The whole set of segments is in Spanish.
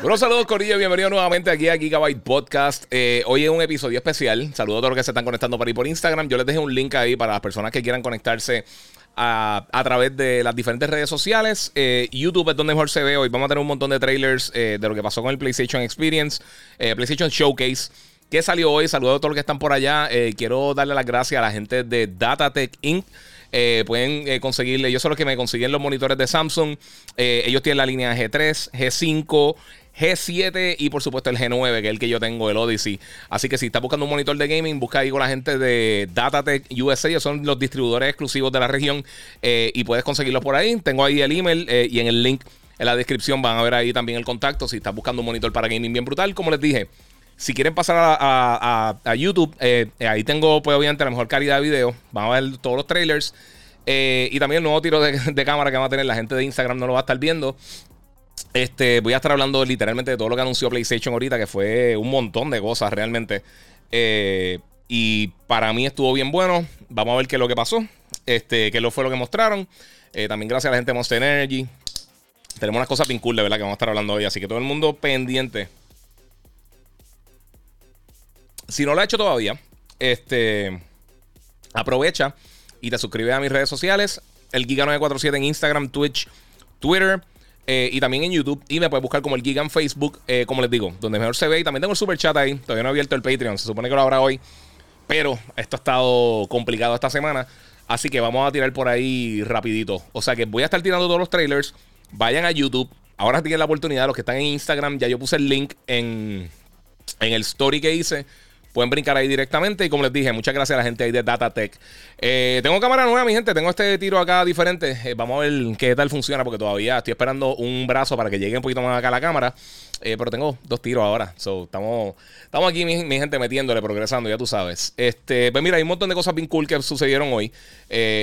Bueno, saludos Corillo, bienvenido nuevamente aquí a Gigabyte Podcast. Eh, hoy es un episodio especial. Saludos a todos los que se están conectando por ahí por Instagram. Yo les dejé un link ahí para las personas que quieran conectarse a, través de las diferentes redes sociales. Eh, YouTube es donde mejor se ve. Hoy vamos a tener un montón de trailers eh, de lo que pasó con el PlayStation Experience, PlayStation Showcase. que salió hoy? Saludos a todos los que están por allá. quiero darle las gracias a la gente de Datatech Inc. pueden conseguirle, yo soy los que me consiguen los monitores de Samsung. ellos tienen la línea G3, G5, G7 y por supuesto el G9, que es el que yo tengo, el Odyssey. Así que si estás buscando un monitor de gaming, busca ahí con la gente de Datatech USA, ellos son los distribuidores exclusivos de la región eh, y puedes conseguirlos por ahí. Tengo ahí el email eh, y en el link en la descripción van a ver ahí también el contacto si estás buscando un monitor para gaming bien brutal. Como les dije, si quieren pasar a, YouTube, eh, ahí tengo pues obviamente la mejor calidad de video. Vamos a ver todos los trailers. y también el nuevo tiro de, de, cámara que va a tener la gente de Instagram no lo va a estar viendo. Este, voy a estar hablando literalmente de todo lo que anunció PlayStation ahorita, que fue un montón de cosas realmente. Eh, y para mí estuvo bien bueno. Vamos a ver qué es lo que pasó. Este, qué fue lo que mostraron. Eh, también gracias a la gente de Monster Energy. Tenemos unas cosas bien cool, de verdad, que vamos a estar hablando hoy. Así que todo el mundo pendiente. Si no lo ha hecho todavía, este, aprovecha y te suscribes a mis redes sociales. El Giga947 en Instagram, Twitch, Twitter. Eh, y también en YouTube. Y me puedes buscar como el Giga en Facebook, eh, como les digo, donde mejor se ve. Y también tengo el super chat ahí. Todavía no he abierto el Patreon. Se supone que lo habrá hoy. Pero esto ha estado complicado esta semana. Así que vamos a tirar por ahí rapidito. O sea que voy a estar tirando todos los trailers. Vayan a YouTube. Ahora tienen la oportunidad. Los que están en Instagram, ya yo puse el link en, en el story que hice. Pueden brincar ahí directamente. Y como les dije, muchas gracias a la gente ahí de DataTech. Eh, tengo cámara nueva, mi gente. Tengo este tiro acá diferente. Eh, vamos a ver qué tal funciona, porque todavía estoy esperando un brazo para que llegue un poquito más acá la cámara. Eh, pero tengo dos tiros ahora. estamos, estamos aquí, mi, gente, metiéndole, progresando, ya tú sabes. Este, pues mira, hay un montón de cosas bien cool que sucedieron hoy.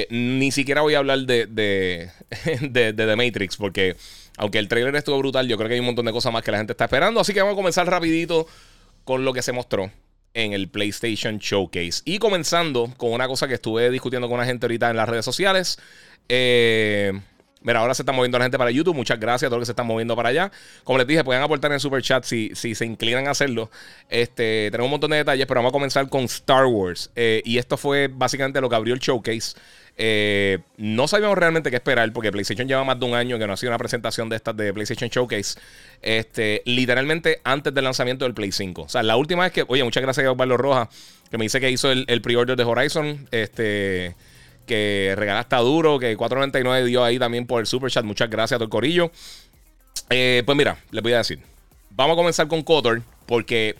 ni siquiera voy a hablar de, de, de, de The Matrix, porque aunque el trailer estuvo brutal, yo creo que hay un montón de cosas más que la gente está esperando. Así que vamos a comenzar rapidito con lo que se mostró en el PlayStation Showcase. Y comenzando con una cosa que estuve discutiendo con una gente ahorita en las redes sociales. Eh, mira, ahora se está moviendo la gente para YouTube. Muchas gracias a todos los que se están moviendo para allá. Como les dije, pueden aportar en el super chat si, si se inclinan a hacerlo. Este, tenemos un montón de detalles, pero vamos a comenzar con Star Wars. Eh, y esto fue básicamente lo que abrió el showcase. Eh, no sabíamos realmente qué esperar porque PlayStation lleva más de un año que no ha sido una presentación de estas de PlayStation Showcase. Este, literalmente antes del lanzamiento del Play 5. O sea, la última vez que, oye, muchas gracias a Osvaldo Roja, que me dice que hizo el, pre-order de Horizon. Este, que regala hasta duro, que 4.99 dio ahí también por el super chat. Muchas gracias a el corillo. Eh, pues mira, les voy a decir. Vamos a comenzar con Kotor, porque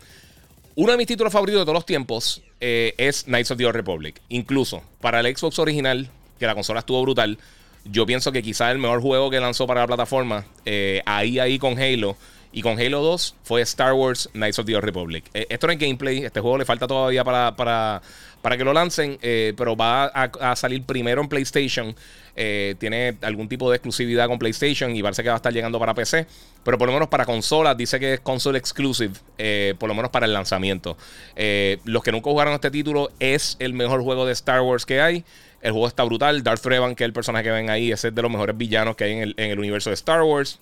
uno de mis títulos favoritos de todos los tiempos eh, es Knights of the Old Republic. Incluso para el Xbox original, que la consola estuvo brutal, yo pienso que quizás el mejor juego que lanzó para la plataforma, eh, ahí, ahí con Halo. Y con Halo 2 fue Star Wars Knights of the Old Republic. Eh, esto no es gameplay, este juego le falta todavía para, para, para que lo lancen, pero va a, salir primero en PlayStation. tiene algún tipo de exclusividad con PlayStation y parece que va a estar llegando para PC. Pero por lo menos para consolas dice que es console exclusive, eh, por lo menos para el lanzamiento. Eh, los que nunca jugaron este título es el mejor juego de Star Wars que hay. El juego está brutal. Darth Revan, que es el personaje que ven ahí, ese es de los mejores villanos que hay en el, universo de Star Wars.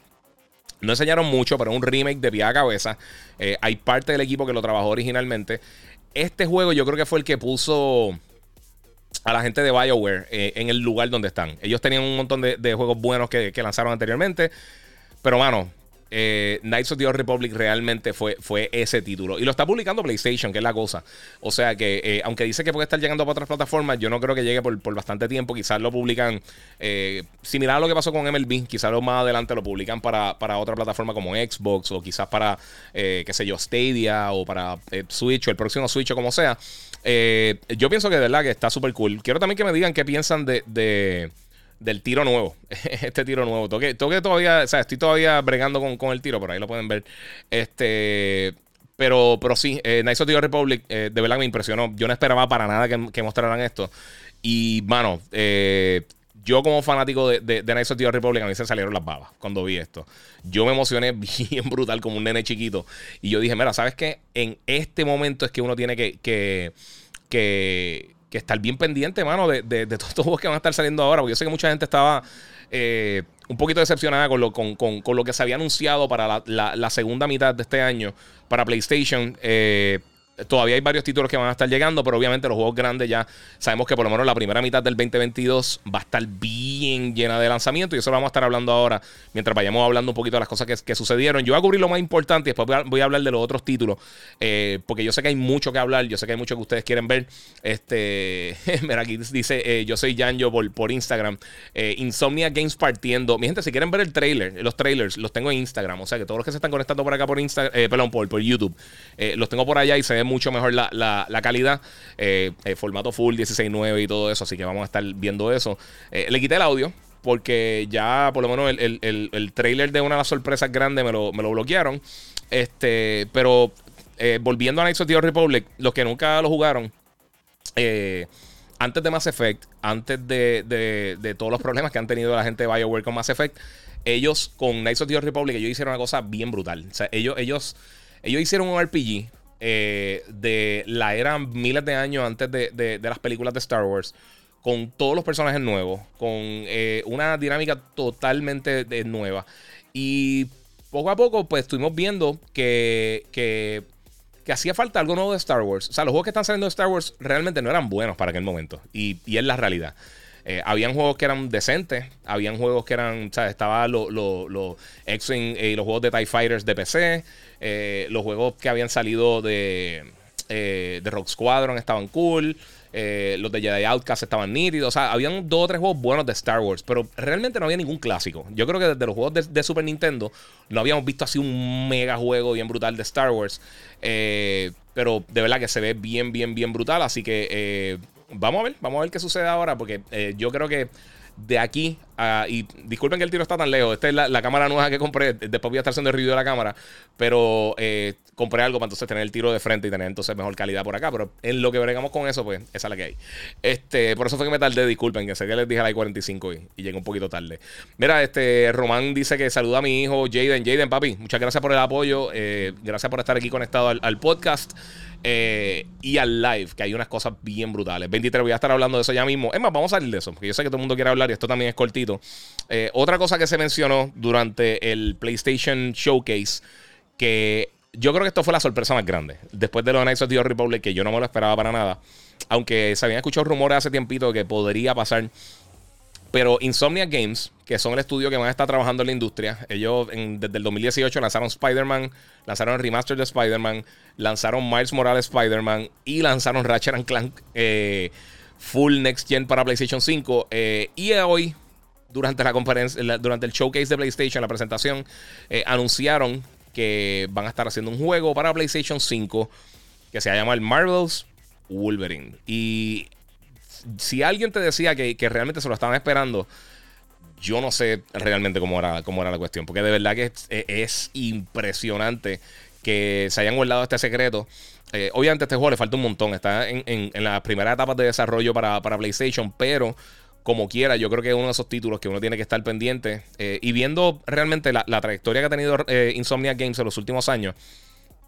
No enseñaron mucho, pero un remake de pie a cabeza. Eh, hay parte del equipo que lo trabajó originalmente. Este juego yo creo que fue el que puso a la gente de BioWare en el lugar donde están. Ellos tenían un montón de, juegos buenos que, que lanzaron anteriormente. Pero, mano, eh, Knights of the Old Republic realmente fue, fue ese título. Y lo está publicando PlayStation, que es la cosa. O sea que, eh, aunque dice que puede estar llegando a otras plataformas, yo no creo que llegue por, bastante tiempo. Quizás lo publican eh, similar a lo que pasó con MLB. Quizás más adelante lo publican para, otra plataforma como Xbox o quizás para, qué sé yo, Stadia o para Switch o el próximo Switch o como sea. yo pienso que de verdad que está súper cool. Quiero también que me digan qué piensan de del tiro nuevo. este tiro nuevo. Toque, toque todavía, o sea, estoy todavía bregando con, el tiro, por ahí lo pueden ver. Este. Pero, pero sí, eh, Knights of the Republic eh, de verdad me impresionó. Yo no esperaba para nada que, mostraran esto. Y, mano, eh, yo como fanático de, de, Knights of the Republic, a mí se salieron las babas cuando vi esto. Yo me emocioné bien brutal como un nene chiquito. Y yo dije, mira, ¿sabes qué? En este momento es que uno tiene que, que, estar bien pendiente, mano, de, de, de todos estos juegos que van a estar saliendo ahora. Porque yo sé que mucha gente estaba eh, un poquito decepcionada con lo, con, con, lo que se había anunciado para la, la, segunda mitad de este año para PlayStation. Eh, Todavía hay varios títulos que van a estar llegando, pero obviamente los juegos grandes ya sabemos que por lo menos la primera mitad del 2022 va a estar bien llena de lanzamiento y eso lo vamos a estar hablando ahora mientras vayamos hablando un poquito de las cosas que, sucedieron. Yo voy a cubrir lo más importante y después voy a, hablar de los otros títulos, eh, porque yo sé que hay mucho que hablar, yo sé que hay mucho que ustedes quieren ver. Este, mira, aquí dice, eh, yo soy Janjo por, por Instagram, eh, Insomnia Games partiendo. Mi gente, si quieren ver el trailer, los trailers, los tengo en Instagram, o sea que todos los que se están conectando por acá por Instagram, perdón, por, por YouTube, los tengo por allá y se ven mucho mejor la, la, calidad. Eh, el formato full 16.9 y todo eso. Así que vamos a estar viendo eso. Eh, le quité el audio. Porque ya por lo menos el, el, trailer de una de las sorpresas grandes me lo, me lo bloquearon. Este, pero eh, volviendo a Knights of the Republic, los que nunca lo jugaron, antes de Mass Effect, antes de, de, de, todos los problemas que han tenido la gente de BioWare con Mass Effect, ellos con Knights of the Republic, ellos hicieron una cosa bien brutal. O sea, ellos, ellos, ellos hicieron un RPG eh, de la era miles de años antes de, las películas de Star Wars, con todos los personajes nuevos, con eh, una dinámica totalmente nueva. Y poco a poco, pues estuvimos viendo que, que, hacía falta algo nuevo de Star Wars. O sea, los juegos que están saliendo de Star Wars realmente no eran buenos para aquel momento. Y, y es la realidad. Eh, habían juegos que eran decentes, habían juegos que eran, o sea, estaban los lo, X-Wing y los juegos de TIE Fighters de PC, eh, los juegos que habían salido de, eh, de Rock Squadron estaban cool. los de Jedi Outcast estaban nítidos. O sea, habían dos o tres juegos buenos de Star Wars, pero realmente no había ningún clásico. Yo creo que desde los juegos de, Super Nintendo no habíamos visto así un mega juego bien brutal de Star Wars. pero de verdad que se ve bien, bien, bien brutal. Así que vamos a ver, vamos a ver qué sucede ahora, porque eh, yo creo que de aquí a, y disculpen que el tiro está tan lejos. Esta es la, cámara nueva que compré. Después voy a estar haciendo el review de la cámara. Pero eh, compré algo para entonces tener el tiro de frente y tener entonces mejor calidad por acá. Pero en lo que bregamos con eso, pues esa es la que hay. Este, por eso fue que me tardé. Disculpen, que sé que les dije a la 45 y, y llegué un poquito tarde. Mira, este Román dice que saluda a mi hijo Jaden. Jaden, papi, muchas gracias por el apoyo. Eh, gracias por estar aquí conectado al podcast. Eh, y al live, que hay unas cosas bien brutales. 23, voy a estar hablando de eso ya mismo. Es más, vamos a salir de eso, porque yo sé que todo el mundo quiere hablar y esto también es cortito. Eh, otra cosa que se mencionó durante el PlayStation Showcase, que yo creo que esto fue la sorpresa más grande. Después de los Knights of the Republic, que yo no me lo esperaba para nada. Aunque se habían escuchado rumores hace tiempito que podría pasar. Pero Insomnia Games, que son el estudio que a estar trabajando en la industria, ellos desde el 2018 lanzaron Spider-Man, lanzaron el remaster de Spider-Man, lanzaron Miles Morales Spider-Man y lanzaron Ratchet and Clank eh, Full Next Gen para PlayStation 5. Eh, y hoy, durante la conferencia, durante el showcase de PlayStation, la presentación, eh, anunciaron que van a estar haciendo un juego para PlayStation 5 que se llama el Marvel's Wolverine. Y si alguien te decía que, realmente se lo estaban esperando, yo no sé realmente cómo era, cómo era la cuestión. Porque de verdad que es, impresionante que se hayan guardado este secreto. Eh, obviamente, este juego le falta un montón. Está en, en, las primeras etapas de desarrollo para, PlayStation, pero como quiera, yo creo que es uno de esos títulos que uno tiene que estar pendiente. Eh, y viendo realmente la, trayectoria que ha tenido eh, Insomnia Games en los últimos años,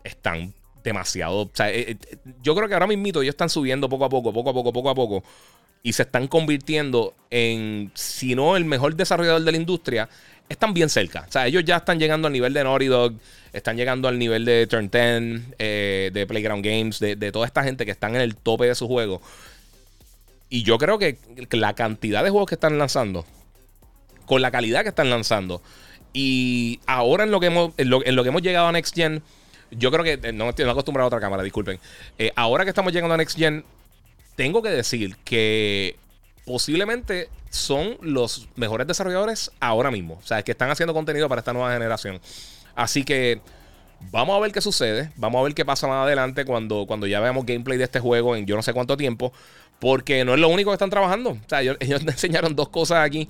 están demasiado. O sea, eh, eh, yo creo que ahora mismo ellos están subiendo poco a poco, poco a poco, poco a poco. Y se están convirtiendo en, si no el mejor desarrollador de la industria, están bien cerca. O sea, ellos ya están llegando al nivel de Naughty Dog, están llegando al nivel de Turn 10, eh, de Playground Games, de, toda esta gente que están en el tope de su juego. Y yo creo que la cantidad de juegos que están lanzando, con la calidad que están lanzando, y ahora en lo que hemos, en lo, en lo que hemos llegado a Next Gen, yo creo que eh, no estoy acostumbrado a otra cámara, disculpen. Eh, ahora que estamos llegando a Next Gen, tengo que decir que posiblemente son los mejores desarrolladores ahora mismo. O sea, que están haciendo contenido para esta nueva generación. Así que vamos a ver qué sucede. Vamos a ver qué pasa más adelante cuando, cuando ya veamos gameplay de este juego en yo no sé cuánto tiempo. Porque no es lo único que están trabajando. O sea, ellos, ellos enseñaron dos cosas aquí.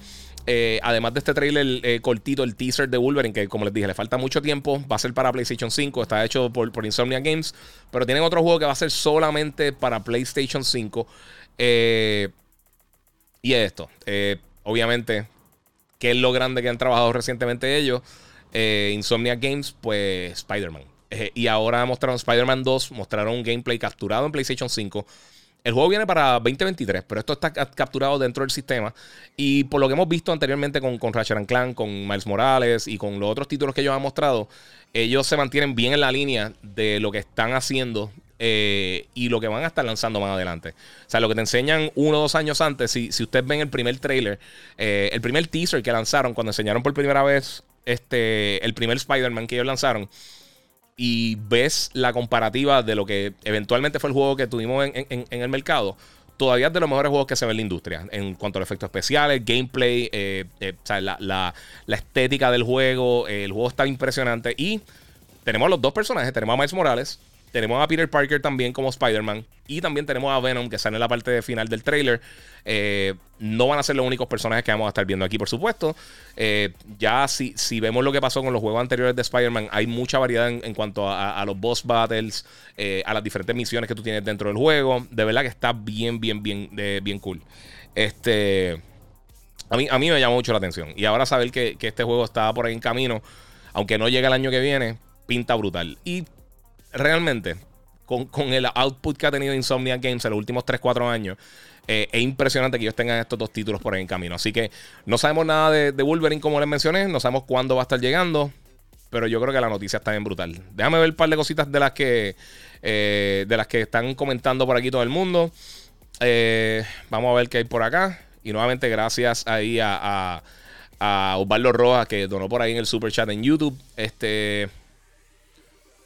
Eh, además de este trailer eh, cortito, el teaser de Wolverine, que como les dije, le falta mucho tiempo, va a ser para PlayStation 5, está hecho por, Insomnia Games, pero tienen otro juego que va a ser solamente para PlayStation 5. Eh, y es esto, obviamente, ¿qué es lo grande que han trabajado recientemente ellos? Insomnia Games, pues Spider-Man. y ahora mostraron Spider-Man 2, mostraron un gameplay capturado en PlayStation 5. El juego viene para 2023, pero esto está capturado dentro del sistema. Y por lo que hemos visto anteriormente con, con Ratchet Clank, con Miles Morales y con los otros títulos que ellos han mostrado, ellos se mantienen bien en la línea de lo que están haciendo eh, y lo que van a estar lanzando más adelante. O sea, lo que te enseñan uno o dos años antes, si, si ustedes ven el primer trailer, eh, el primer teaser que lanzaron, cuando enseñaron por primera vez este, el primer Spider-Man que ellos lanzaron y ves la comparativa de lo que eventualmente fue el juego que tuvimos en, el mercado, todavía es de los mejores juegos que se ve en la industria. En cuanto a efectos especiales, gameplay, eh, eh, la, estética del juego, el juego está impresionante. Y tenemos los dos personajes, tenemos a Miles Morales tenemos a Peter Parker también como Spider-Man. Y también tenemos a Venom que sale en la parte final del trailer. Eh, no van a ser los únicos personajes que vamos a estar viendo aquí, por supuesto. Eh, ya si, si, vemos lo que pasó con los juegos anteriores de Spider-Man, hay mucha variedad en, cuanto a, los boss battles, eh, a las diferentes misiones que tú tienes dentro del juego. De verdad que está bien, bien, bien, bien cool. Este. A mí, a mí me llama mucho la atención. Y ahora saber que, que este juego está por ahí en camino, aunque no llegue el año que viene, pinta brutal. Y realmente, con, el output que ha tenido Insomnia Games en los últimos 3-4 años, eh, es impresionante que ellos tengan estos dos títulos por ahí en camino. Así que no sabemos nada de, Wolverine, como les mencioné, no sabemos cuándo va a estar llegando. Pero yo creo que la noticia está bien brutal. Déjame ver un par de cositas de las que, eh, de las que están comentando por aquí todo el mundo. Eh, vamos a ver qué hay por acá. Y nuevamente, gracias ahí a, a, a Osvaldo Rojas que donó por ahí en el super chat en YouTube. Este.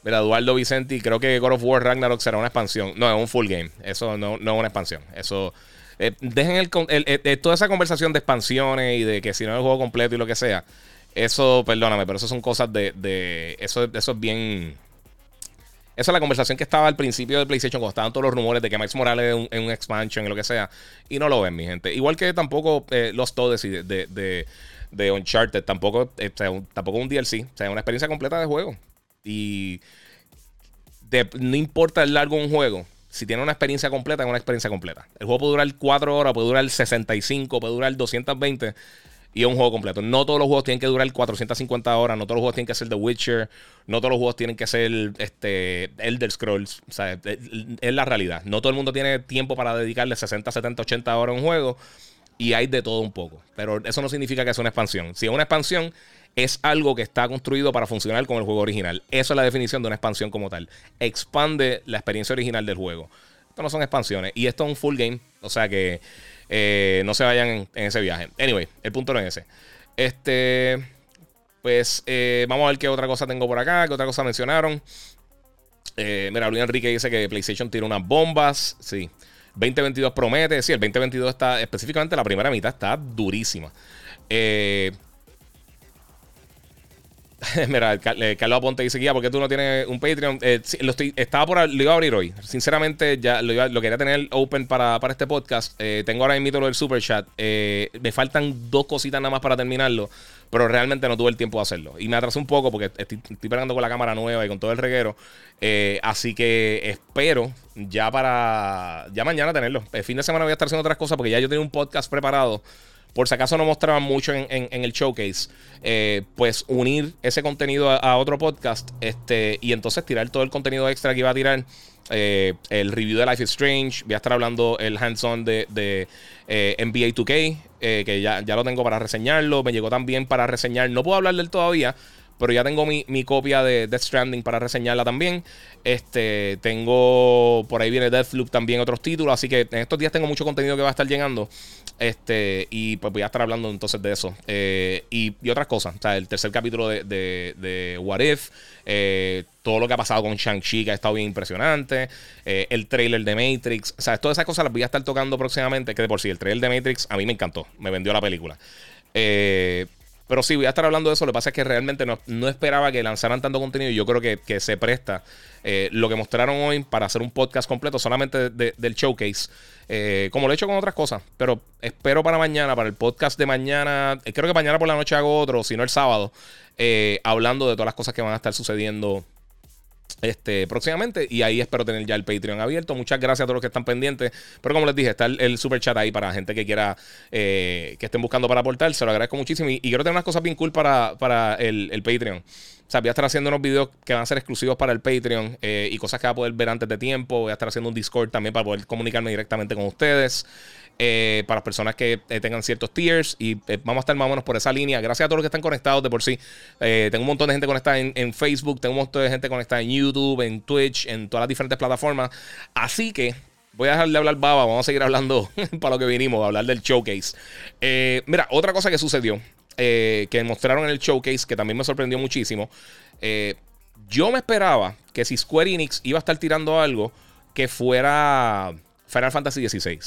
Mira, Eduardo Vicenti, creo que God of War Ragnarok será una expansión. No, es un full game. Eso no, no es una expansión. Eso. Eh, dejen el, eh, toda esa conversación de expansiones y de que si no es el juego completo y lo que sea. Eso, perdóname, pero eso son cosas de. eso, eso es bien. Esa es la conversación que estaba al principio de PlayStation cuando estaban todos los rumores de que Max Morales es un, expansion y lo que sea. Y no lo ven, mi gente. Igual que tampoco eh, los todes de, de, de, Uncharted, tampoco, tampoco un DLC. O sea, una experiencia completa de juego. Y no importa el largo de un juego, si tiene una experiencia completa, es una experiencia completa. El juego puede durar 4 horas, puede durar 65, puede durar 220 y es un juego completo. No todos los juegos tienen que durar 450 horas, no todos los juegos tienen que ser The Witcher, no todos los juegos tienen que ser este, Elder Scrolls. O sea, es la realidad. No todo el mundo tiene tiempo para dedicarle 60, 70, 80 horas a un juego y hay de todo un poco. Pero eso no significa que sea una expansión. Si es una expansión, es algo que está construido para funcionar con el juego original. Eso es la definición de una expansión como tal. Expande la experiencia original del juego. Esto no son expansiones. Y esto es un full game. O sea que eh, no se vayan en, ese viaje. Anyway, el punto no es ese. Este. Pues eh, vamos a ver qué otra cosa tengo por acá. ¿Qué otra cosa mencionaron? Eh, mira, Luis Enrique dice que PlayStation tiene unas bombas. Sí. 2022 promete. Sí, el 2022 está, específicamente la primera mitad está durísima. Eh, Mira, eh, Carlos Aponte dice, guía, ¿por qué tú no tienes un Patreon? Eh, lo estoy, estaba por, lo iba a abrir hoy. Sinceramente, ya lo, quería tener open para, para este podcast. Eh, tengo ahora mismo lo del super chat. me faltan dos cositas nada más para terminarlo. Pero realmente no tuve el tiempo de hacerlo. Y me atrasé un poco porque estoy, estoy pegando con la cámara nueva y con todo el reguero. así que espero ya para. Ya mañana tenerlo. El fin de semana voy a estar haciendo otras cosas porque ya yo tengo un podcast preparado por si acaso no mostraban mucho en, el showcase, eh, pues unir ese contenido a, otro podcast este, y entonces tirar todo el contenido extra que iba a tirar. Eh, el review de Life is Strange, voy a estar hablando el hands-on de, de eh, NBA 2K, que ya, ya, lo tengo para reseñarlo, me llegó también para reseñar, no puedo hablar del todavía, pero ya tengo mi, copia de Death Stranding para reseñarla también. Este, tengo por ahí viene Deathloop también otros títulos, así que en estos días tengo mucho contenido que va a estar llegando. Este, y pues voy a estar hablando entonces de eso. Eh, y, otras cosas. O sea, el tercer capítulo de, de, What If. Eh, todo lo que ha pasado con Shang-Chi, que ha estado bien impresionante. Eh, el trailer de Matrix. O sea, todas esas cosas las voy a estar tocando próximamente. Que de por sí, el trailer de Matrix a mí me encantó. Me vendió la película. Pero sí, voy a estar hablando de eso. Lo que pasa es que realmente no, esperaba que lanzaran tanto contenido. Y yo creo que, se presta eh, lo que mostraron hoy para hacer un podcast completo solamente del showcase. Eh, como lo he hecho con otras cosas. Pero espero para mañana, para el podcast de mañana. Eh, creo que mañana por la noche hago otro, si no el sábado. hablando de todas las cosas que van a estar sucediendo este, próximamente. Y ahí espero tener ya el Patreon abierto. Muchas gracias a todos los que están pendientes. Pero como les dije, está el, super chat ahí para gente que quiera, eh, que estén buscando para aportar. Se lo agradezco muchísimo. Y, quiero tener unas cosas bien cool para, para el, el, Patreon. O sea, voy a estar haciendo unos videos que van a ser exclusivos para el Patreon eh, y cosas que va a poder ver antes de tiempo. Voy a estar haciendo un Discord también para poder comunicarme directamente con ustedes. Eh, para las personas que eh, tengan ciertos tiers. Y vamos a estar más o menos por esa línea. Gracias a todos los que están conectados de por sí. tengo un montón de gente conectada en, Facebook, tengo un montón de gente conectada en YouTube, en Twitch, en todas las diferentes plataformas. Así que voy a dejar de hablar baba. Vamos a seguir hablando para lo que vinimos, a hablar del showcase. mira, otra cosa que sucedió. Que mostraron en el showcase, que también me sorprendió muchísimo. yo me esperaba que si Square Enix iba a estar tirando algo que fuera Final Fantasy XVI.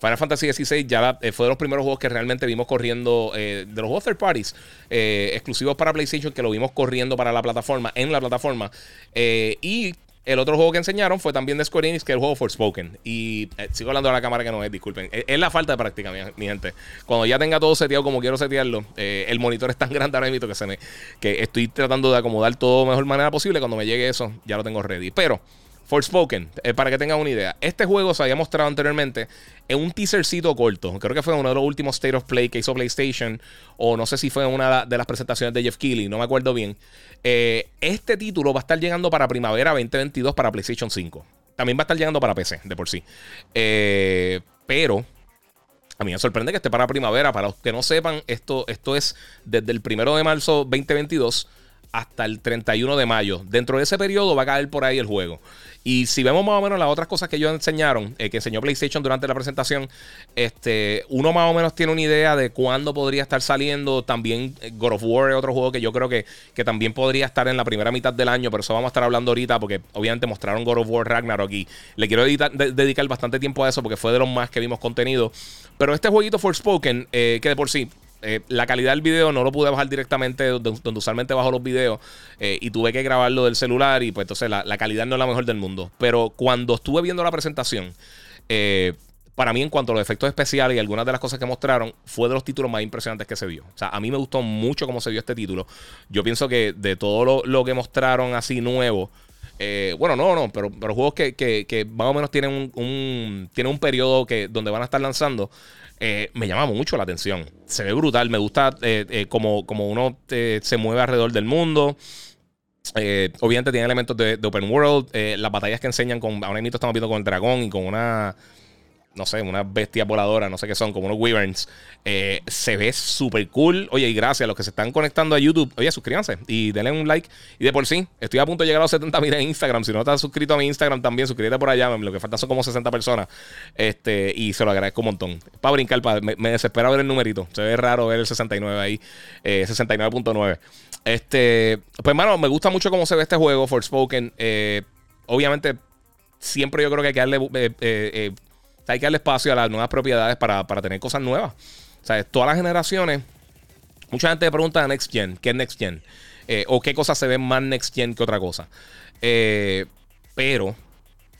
Final Fantasy XVI ya eh, fue de los primeros juegos que realmente vimos corriendo, eh, de los juegos parties, eh, exclusivos para PlayStation, que lo vimos corriendo para la plataforma, en la plataforma. y el otro juego que enseñaron fue también de Square Enix, que es el juego Forspoken. Y sigo hablando a la cámara que no es, disculpen. Es, la falta de práctica, mi, gente. Cuando ya tenga todo seteado como quiero setearlo, el monitor es tan grande ahora mismo que, se me, que estoy tratando de acomodar todo de mejor manera posible. Cuando me llegue eso, ya lo tengo ready. Pero Forspoken, eh, para que tengan una idea. Este juego se había mostrado anteriormente en un teasercito corto. Creo que fue uno de los últimos State of Play que hizo PlayStation. O no sé si fue una de las presentaciones de Jeff Keighley. No me acuerdo bien. Eh, este título va a estar llegando para primavera 2022 para PlayStation 5. También va a estar llegando para PC, de por sí. Eh, pero a mí me sorprende que esté para primavera. Para los que no sepan, esto, esto es desde el primero de marzo 2022 hasta el 31 de mayo. Dentro de ese periodo va a caer por ahí el juego. Y si vemos más o menos las otras cosas que ellos enseñaron, eh, que enseñó PlayStation durante la presentación, este, uno más o menos tiene una idea de cuándo podría estar saliendo. También eh, God of War es otro juego que yo creo que, que también podría estar en la primera mitad del año, pero eso vamos a estar hablando ahorita porque obviamente mostraron God of War Ragnarok y le quiero dedicar bastante tiempo a eso porque fue de los más que vimos contenido. Pero este jueguito Forspoken, eh, que de por sí eh, la calidad del video no lo pude bajar directamente donde, usualmente bajo los videos eh, y tuve que grabarlo del celular y pues entonces la, calidad no es la mejor del mundo. Pero cuando estuve viendo la presentación, eh, para mí en cuanto a los efectos especiales y algunas de las cosas que mostraron, fue de los títulos más impresionantes que se vio. O sea, a mí me gustó mucho cómo se vio este título. Yo pienso que de todo lo, que mostraron así nuevo, bueno, no, no, pero, pero juegos que, que, más o menos tienen un, un, tienen un periodo que, donde van a estar lanzando. Eh, me llama mucho la atención. Se ve brutal. Me gusta eh, eh, como, como, uno se mueve alrededor del mundo. obviamente tiene elementos de, open world. las batallas que enseñan con. Ahora mismo estamos viendo con el dragón y con una no sé, una bestia voladora, no sé qué son, como unos wyverns. Eh, se ve súper cool. Oye, y gracias a los que se están conectando a YouTube. Oye, suscríbanse y denle un like. Y de por sí, estoy a punto de llegar a los 70 mil en Instagram. Si no estás suscrito a mi Instagram también, suscríbete por allá. Lo que falta son como 60 personas. Este, y se lo agradezco un montón. Para brincar, me, desespera ver el numerito. Se ve raro ver el 69 ahí. 69.9. Eh, este, pues, hermano, me gusta mucho cómo se ve este juego, Forspoken. Eh, obviamente, siempre yo creo que hay que darle eh, hay que darle espacio a las nuevas propiedades para, tener cosas nuevas. O sea, todas las generaciones, mucha gente me pregunta Next Gen, ¿qué es Next Gen? Eh, o qué cosas se ven más Next Gen que otra cosa. Eh, pero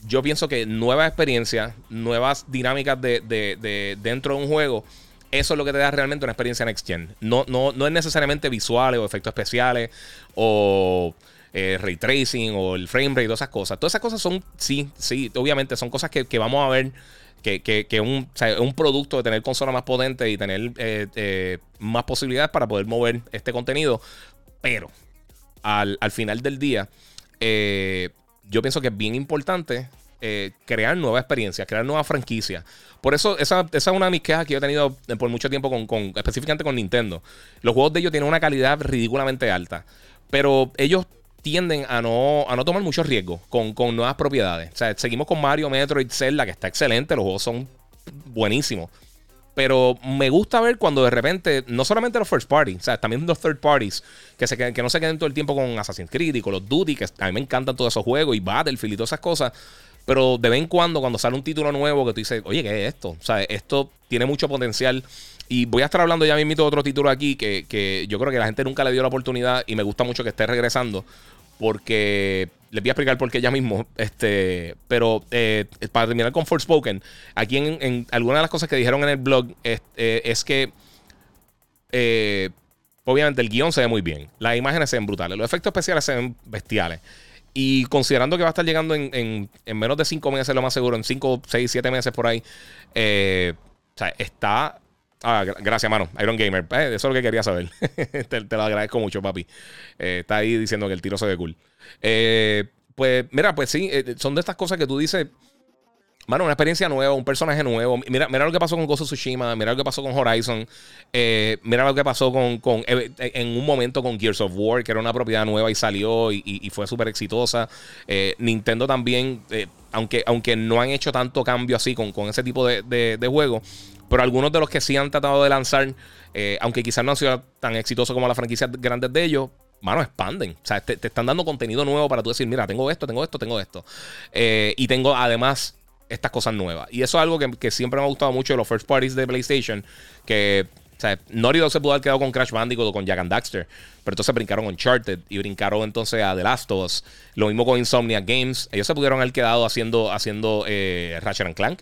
yo pienso que nuevas experiencias, nuevas dinámicas de, dentro de un juego, eso es lo que te da realmente una experiencia Next Gen. No, no, no es necesariamente visuales o efectos especiales o eh, ray tracing o el frame rate, todas esas cosas. Todas esas cosas son, sí, sí, obviamente son cosas que, que vamos a ver que, que, un, un, producto de tener consola más potente y tener eh, eh, más posibilidades para poder mover este contenido. Pero al, final del día, eh, yo pienso que es bien importante crear nuevas experiencias, crear nuevas franquicias. Por eso, esa, es una de mis quejas que yo he tenido por mucho tiempo con, con, específicamente con Nintendo. Los juegos de ellos tienen una calidad ridículamente alta. Pero ellos tienden a no, a no tomar muchos riesgos con, nuevas propiedades. O sea, seguimos con Mario, Metroid, Zelda, que está excelente, los juegos son buenísimos. Pero me gusta ver cuando de repente, no solamente los first parties, o sea, también los third parties, que, se que no se queden todo el tiempo con Assassin's Creed y con los Duty, que a mí me encantan todos esos juegos, y Battlefield y todas esas cosas. Pero de vez en cuando, cuando sale un título nuevo que tú dices, oye, ¿qué es esto? O sea, esto tiene mucho potencial. Y voy a estar hablando ya mismo de otro título aquí que, que yo creo que la gente nunca le dio la oportunidad y me gusta mucho que esté regresando. Porque les voy a explicar por qué ya mismo. Este, pero eh, para terminar con Forspoken, aquí en, en algunas de las cosas que dijeron en el blog es, eh, que eh, obviamente el guion se ve muy bien, las imágenes se ven brutales, los efectos especiales se ven bestiales. Y considerando que va a estar llegando en, menos de 5 meses, lo más seguro, en 5, 6, 7 meses por ahí, o sea, está. Ah, gracias, mano. Iron Gamer. Eh, eso es lo que quería saber. te, lo agradezco mucho, papi. Eh, está ahí diciendo que el tiro se ve cool. pues, mira, pues sí, son de estas cosas que tú dices. Mano, una experiencia nueva, un personaje nuevo. Mira, mira lo que pasó con Ghost Tsushima, mira lo que pasó con Horizon, eh, mira lo que pasó con, eh, en un momento con Gears of War, que era una propiedad nueva y salió y, fue súper exitosa. Eh, Nintendo también, aunque, aunque no han hecho tanto cambio así con, con ese tipo de, de, juegos, pero algunos de los que sí han tratado de lanzar, aunque quizás no han sido tan exitosos como las franquicias grandes de ellos, mano, expanden. O sea, te, están dando contenido nuevo para tú decir, mira, tengo esto, tengo esto, tengo esto. y tengo además estas cosas nuevas. Y eso es algo que, siempre me ha gustado mucho de los first parties de PlayStation. Que, o sea, Naughty se pudo haber quedado con Crash Bandicoot o con Jack and Daxter. Pero entonces brincaron Uncharted y brincaron entonces a The Last of Us. Lo mismo con Insomnia Games. Ellos se pudieron haber quedado haciendo, haciendo eh, Ratchet and Clank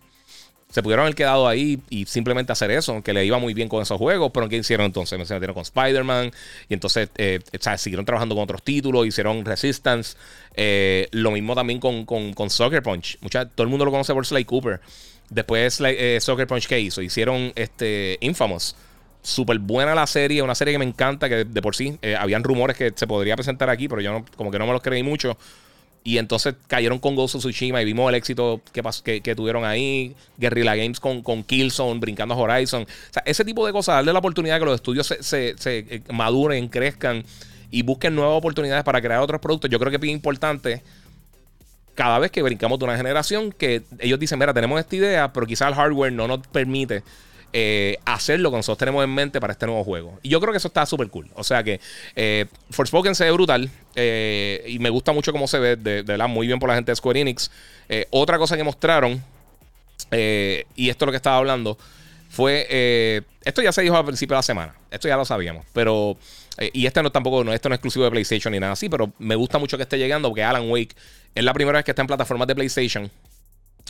se pudieron haber quedado ahí y simplemente hacer eso, que le iba muy bien con esos juegos, pero ¿qué hicieron entonces? Se metieron con Spider-Man y entonces eh, siguieron trabajando con otros títulos, hicieron Resistance, eh, lo mismo también con, con, Soccer Punch, Mucha, todo el mundo lo conoce por Sly Cooper. Después eh, Soccer Punch, ¿qué hizo? Hicieron este, Infamous. Súper buena la serie, una serie que me encanta, que de por sí habían rumores que se podría presentar aquí, pero yo como que no me los creí mucho. Y entonces cayeron con Ghost of Tsushima y vimos el éxito que, que, tuvieron ahí. Guerrilla Games con, con Killzone, brincando a Horizon. O sea, ese tipo de cosas, darle la oportunidad que los estudios se, se, eh, maduren, crezcan y busquen nuevas oportunidades para crear otros productos. Yo creo que es importante cada vez que brincamos de una generación que ellos dicen, mira, tenemos esta idea, pero quizás el hardware no nos permite eh, hacer lo que nosotros tenemos en mente para este nuevo juego. Y yo creo que eso está súper cool. O sea que eh, Forspoken se ve brutal eh, y me gusta mucho cómo se ve, de, verdad, muy bien por la gente de Square Enix. Eh, otra cosa que mostraron, y esto es lo que estaba hablando, fue. esto ya se dijo al principio de la semana. Esto ya lo sabíamos. Pero. y este no tampoco, no, esto no es exclusivo de PlayStation ni nada así. Pero me gusta mucho que esté llegando. Porque Alan Wake es la primera vez que está en plataformas de PlayStation.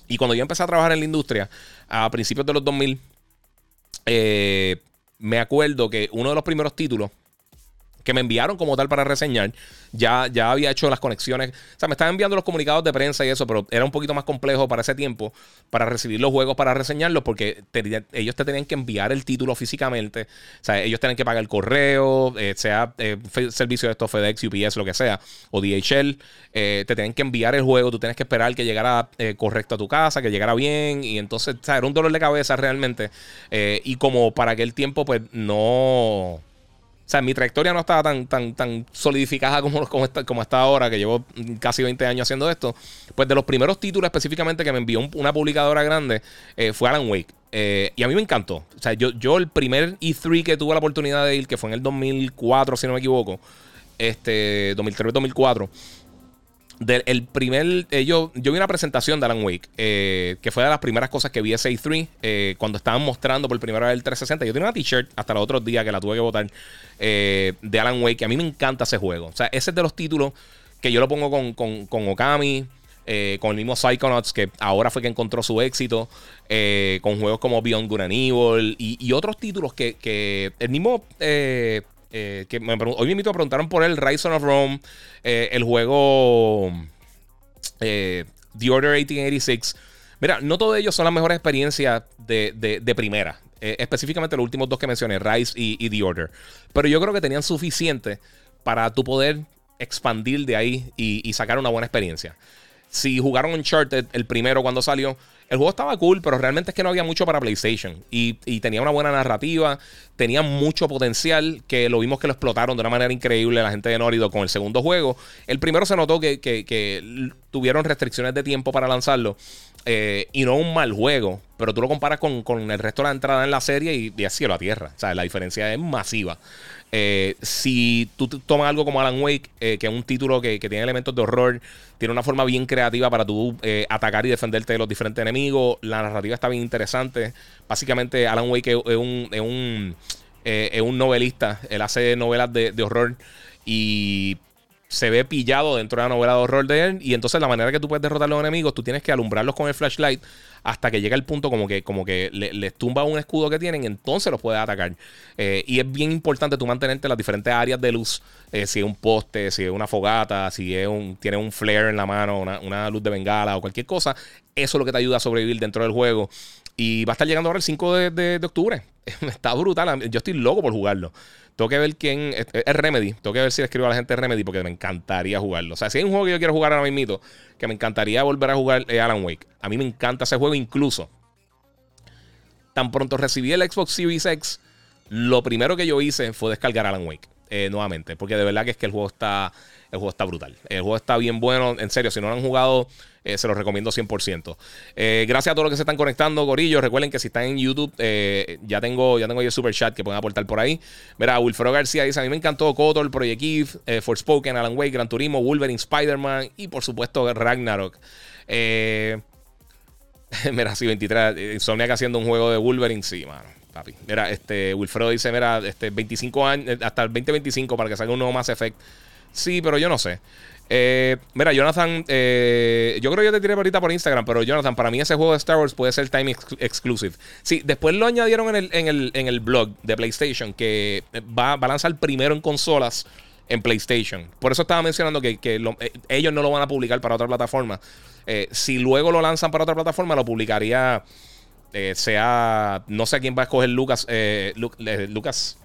Y cuando yo empecé a trabajar en la industria, a principios de los 2000, eh, me acuerdo que uno de los primeros títulos que me enviaron como tal para reseñar. Ya, ya había hecho las conexiones. O sea, me estaban enviando los comunicados de prensa y eso, pero era un poquito más complejo para ese tiempo para recibir los juegos para reseñarlos porque ellos te tenían que enviar el título físicamente. O sea, ellos tenían que pagar el correo, eh, sea eh, servicio de estos FedEx, UPS, lo que sea, o DHL. Eh, te tenían que enviar el juego, tú tienes que esperar que llegara correcto a tu casa, que llegara bien. Y entonces, o sea, era un dolor de cabeza realmente. y como para aquel tiempo, pues no sea, mi trayectoria no estaba tan, tan, tan solidificada como, como, está, como está ahora, que llevo casi 20 años haciendo esto. Pues de los primeros títulos específicamente que me envió una publicadora grande eh, fue Alan Wake. Eh, y a mí me encantó. O sea, yo, yo el primer E3 que tuve la oportunidad de ir, que fue en el 2004, si no me equivoco, este 2003-2004 el primer. Eh, yo, vi una presentación de Alan Wake, eh, que fue de las primeras cosas que vi ese E3, eh, cuando estaban mostrando por primera vez el 360. Yo tenía una t-shirt hasta los otros días que la tuve que botar de Alan Wake. A mí me encanta ese juego. O sea, ese es de los títulos que yo lo pongo con, con, Okami. con el mismo Psychonauts, que ahora fue que encontró su éxito, con juegos como Beyond Good and Evil y, otros títulos que, que el mismo eh, que me hoy me invito a preguntaron por el Rise of Rome, eh, el juego eh, The Order 1886. Mira, no todos ellos son las mejores experiencias de, primera. específicamente los últimos dos que mencioné, Rise y, The Order. Pero yo creo que tenían suficiente para tu poder expandir de ahí y, sacar una buena experiencia. Si jugaron Uncharted el primero cuando salió, El juego estaba cool, pero realmente es que no había mucho para PlayStation. Y, tenía una buena narrativa, tenía mucho potencial, que lo vimos que lo explotaron de una manera increíble la gente de Norido con el segundo juego. El primero se notó que, tuvieron restricciones de tiempo para lanzarlo. Eh, y no un mal juego, pero tú lo comparas con, el resto de la entrada en la serie y de cielo a tierra. O sea, la diferencia es masiva. Eh, si tú tomas algo como Alan Wake, eh, que es un título que, tiene elementos de horror, tiene una forma bien creativa para tú eh, atacar y defenderte de los diferentes enemigos, la narrativa está bien interesante. Básicamente, Alan Wake es, un, es un, un, novelista, él hace novelas de, de horror y se ve pillado dentro de la novela de horror de él. Y entonces la manera que tú puedes derrotar a los enemigos, tú tienes que alumbrarlos con el flashlight hasta que llega el punto como que, como que les tumba un escudo que tienen, entonces los puedes atacar. Eh, y es bien importante tú mantenerte en las diferentes áreas de luz. Eh, si es un poste, si es una fogata, si es un, tiene un flare en la mano, una, luz de bengala o cualquier cosa. Eso es lo que te ayuda a sobrevivir dentro del juego. Y va a estar llegando ahora el 5 de octubre. Está brutal. Yo estoy loco por jugarlo. Tengo que ver quién. Es, Remedy. Tengo que ver si le escribo a la gente de Remedy porque me encantaría jugarlo. O sea, si hay un juego que yo quiero jugar ahora mismo, que me encantaría volver a jugar es Alan Wake. A mí me encanta ese juego, incluso. Tan pronto recibí el Xbox Series X, lo primero que yo hice fue descargar Alan Wake eh, nuevamente. Porque de verdad que es que el juego está. El juego está brutal. El juego está bien bueno. En serio, si no lo han jugado eh, se los recomiendo 100%. Eh, gracias a todos los que se están conectando, Gorillo. Recuerden que si están en YouTube, eh, ya tengo ya tengo el super chat que pueden aportar por ahí. Mira, Wilfredo García dice: A mí me encantó Kotor, Project Eve, Forspoken, Alan Wake, Gran Turismo, Wolverine, Spider-Man y por supuesto Ragnarok. mira, sí, 23. Insomniac haciendo un juego de Wolverine, sí, mano. Papi. Mira, este, Wilfredo dice, mira, este, 25 años, hasta el 2025 para que salga un nuevo Mass Effect. Sí, pero yo no sé. Eh, mira, Jonathan, eh, yo creo que yo te tiré ahorita por Instagram, pero Jonathan, para mí ese juego de Star Wars puede ser time exclusive. Sí, después lo añadieron en el, blog de PlayStation, que va, a lanzar primero en consolas en PlayStation. Por eso estaba mencionando que, eh, ellos no lo van a publicar para otra plataforma. si luego lo lanzan para otra plataforma, lo publicaría, sea, no sé quién va a escoger Lucas, Lucas,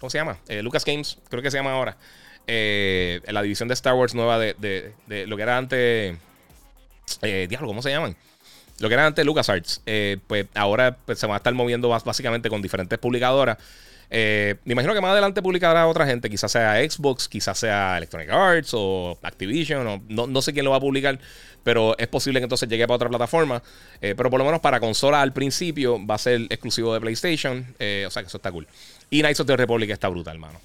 ¿cómo se llama? Lucas Games, creo que se llama ahora eh, la división de Star Wars nueva de, lo que era antes. Eh, diablo, ¿cómo se llaman? Lo que era antes LucasArts. Eh, pues ahora pues, se va a estar moviendo básicamente con diferentes publicadoras. Eh, me imagino que más adelante publicará otra gente, quizás sea Xbox, quizás sea Electronic Arts o Activision, o no, sé quién lo va a publicar, pero es posible que entonces llegue para otra plataforma. pero por lo menos para consola al principio va a ser exclusivo de PlayStation, o sea que eso está cool. Y Knights of the Republic está brutal, hermano.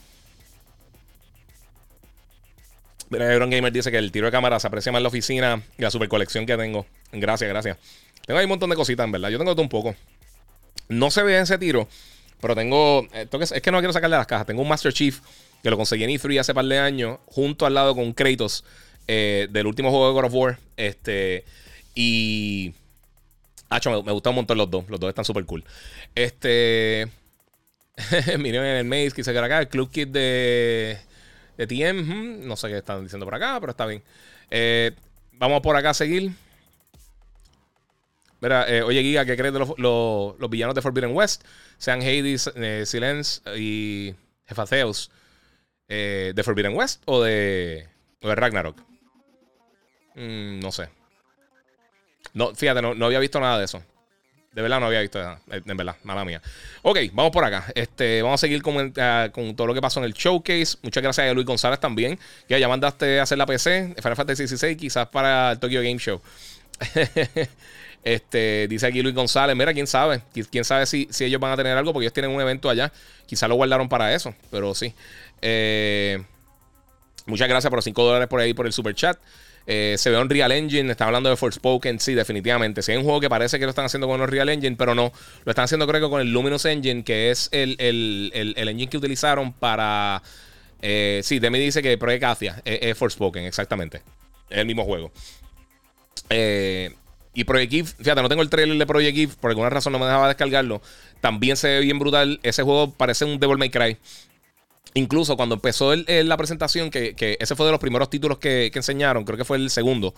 Iron Gamer dice que el tiro de cámara se aprecia más en la oficina y la super colección que tengo. Gracias, gracias. Tengo ahí un montón de cositas, en verdad. Yo tengo todo un poco. No se ve ese tiro, pero tengo. Eh, es que no quiero sacarle las cajas. Tengo un Master Chief que lo conseguí en E3 hace par de años, junto al lado con Kratos eh, del último juego de God of War. Este. Y. Ah, me, me gustan un montón los dos. Los dos están súper cool. Este. Miren en el maze que hice acá. El Club Kit de de TM. No sé qué están diciendo por acá, pero está bien. Eh, vamos por acá a seguir. Mira, eh, oye, Giga, ¿qué crees de los, villanos de Forbidden West? Sean Hades, eh, Silence y Jefaceus. ¿De Forbidden West o de, Ragnarok? Mm, no sé. No, fíjate, no había visto nada de eso. De verdad no había visto nada. Eh, en verdad, mala mía. Ok, vamos por acá. Este, vamos a seguir con, ah, con, todo lo que pasó en el showcase. Muchas gracias a Luis González también. Que ya mandaste a hacer la PC. Final Fantasy XVI, quizás para el Tokyo Game Show. este, dice aquí Luis González. Mira, quién sabe. Quién sabe si, si ellos van a tener algo, porque ellos tienen un evento allá. Quizás lo guardaron para eso, pero sí. Eh, muchas gracias por los 5 dólares por ahí por el super chat. Eh, se ve un Real Engine, está hablando de Forspoken, sí, definitivamente. Si hay un juego que parece que lo están haciendo con un Real Engine, pero no. Lo están haciendo creo que con el Luminous Engine, que es el, engine que utilizaron para... Eh, sí, Demi dice que Project Athia es, Forspoken, exactamente. Es el mismo juego. Eh, y Project Eve, fíjate, no tengo el trailer de Project Eve, por alguna razón no me dejaba descargarlo. También se ve bien brutal. Ese juego parece un Devil May Cry. Incluso cuando empezó la presentación, que, ese fue de los primeros títulos que, enseñaron, creo que fue el segundo,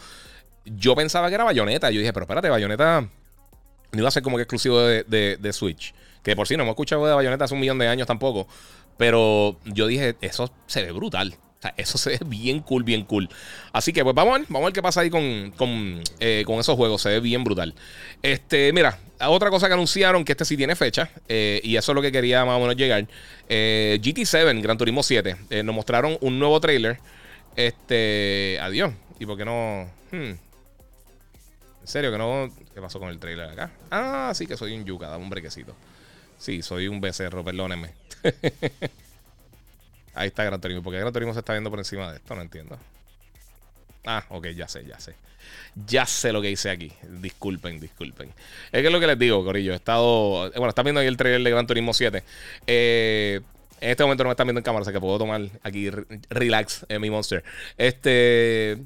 yo pensaba que era Bayonetta. Yo dije, pero espérate, Bayonetta no iba a ser como que exclusivo de, Switch. Que por sí no hemos escuchado de Bayonetta hace un millón de años tampoco. Pero yo dije, eso se ve brutal. Eso se ve bien cool, bien cool. Así que pues vamos a ver, vamos a ver qué pasa ahí con, con, eh, esos juegos. Se ve bien brutal. Este, mira, otra cosa que anunciaron, que este sí tiene fecha, eh, y eso es lo que quería más o menos llegar. Eh, GT7, Gran Turismo 7, nos mostraron un nuevo trailer. Este, adiós. ¿Y por qué no? Hmm. En serio, que no. ¿Qué pasó con el trailer acá? Ah, sí, que soy un yuca, dame un brequecito. Sí, soy un becerro, perdónenme. Ahí está Gran Turismo. ¿Por qué Gran Turismo se está viendo por encima de esto? No entiendo. Ah, ok, ya sé, ya sé. Ya sé lo que hice aquí. Disculpen, disculpen. Es que es lo que les digo, Corillo. He estado. Bueno, están viendo ahí el trailer de Gran Turismo 7. Eh, en este momento no me están viendo en cámara, así que puedo tomar aquí relax en mi monster. Este.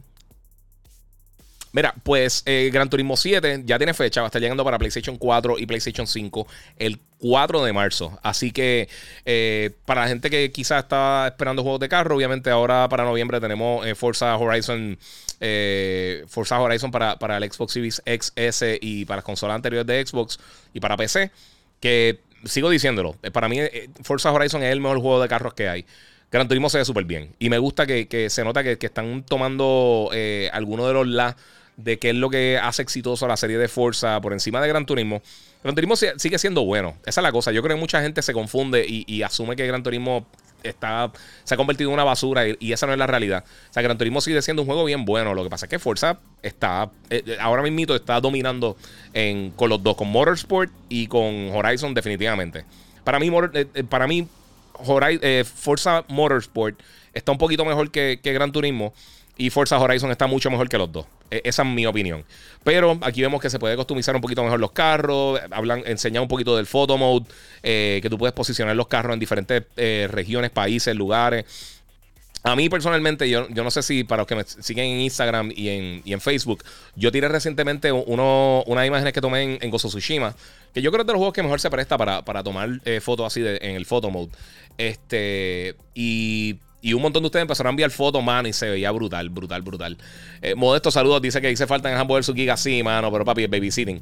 Mira, pues eh, Gran Turismo 7 ya tiene fecha, va a estar llegando para PlayStation 4 y PlayStation 5 el 4 de marzo. Así que eh, para la gente que quizás está esperando juegos de carro, obviamente ahora para noviembre tenemos eh, Forza Horizon. Forza Horizon para, para el Xbox Series XS y para las consolas anteriores de Xbox y para PC. Que sigo diciéndolo, para mí Forza Horizon es el mejor juego de carros que hay. Gran Turismo se ve súper bien. Y me gusta que, se nota que, están tomando algunos de los la de qué es lo que hace exitoso la serie de Forza por encima de Gran Turismo. Gran Turismo sigue siendo bueno. Esa es la cosa. Yo creo que mucha gente se confunde y, asume que Gran Turismo está, se ha convertido en una basura y, esa no es la realidad. O sea, Gran Turismo sigue siendo un juego bien bueno. Lo que pasa es que Forza está, eh, eh, ahora mismo está dominando en, con los dos, con Motorsport y con Horizon definitivamente. Para mí, eh, Forza Motorsport está un poquito mejor que, que Gran Turismo. Y Forza Horizon está mucho mejor que los dos. E, esa es mi opinión. Pero aquí vemos que se puede customizar un poquito mejor los carros. Hablan, enseñan un poquito del photo mode. Eh, que tú puedes posicionar los carros en diferentes eh, regiones, países, lugares. A mí personalmente, yo, yo, no sé si para los que me siguen en Instagram y en, en Facebook, yo tiré recientemente uno, unas imágenes que tomé en, en Gozo Tsushima, que yo creo que es de los juegos que mejor se presta para, para tomar eh, fotos así en el photo mode. Este, y y un montón de ustedes empezaron a enviar fotos, mano, y se veía brutal, brutal, brutal. Eh, Modesto saludos, dice que hice falta en Hamburger su giga, sí, mano, pero papi, es babysitting.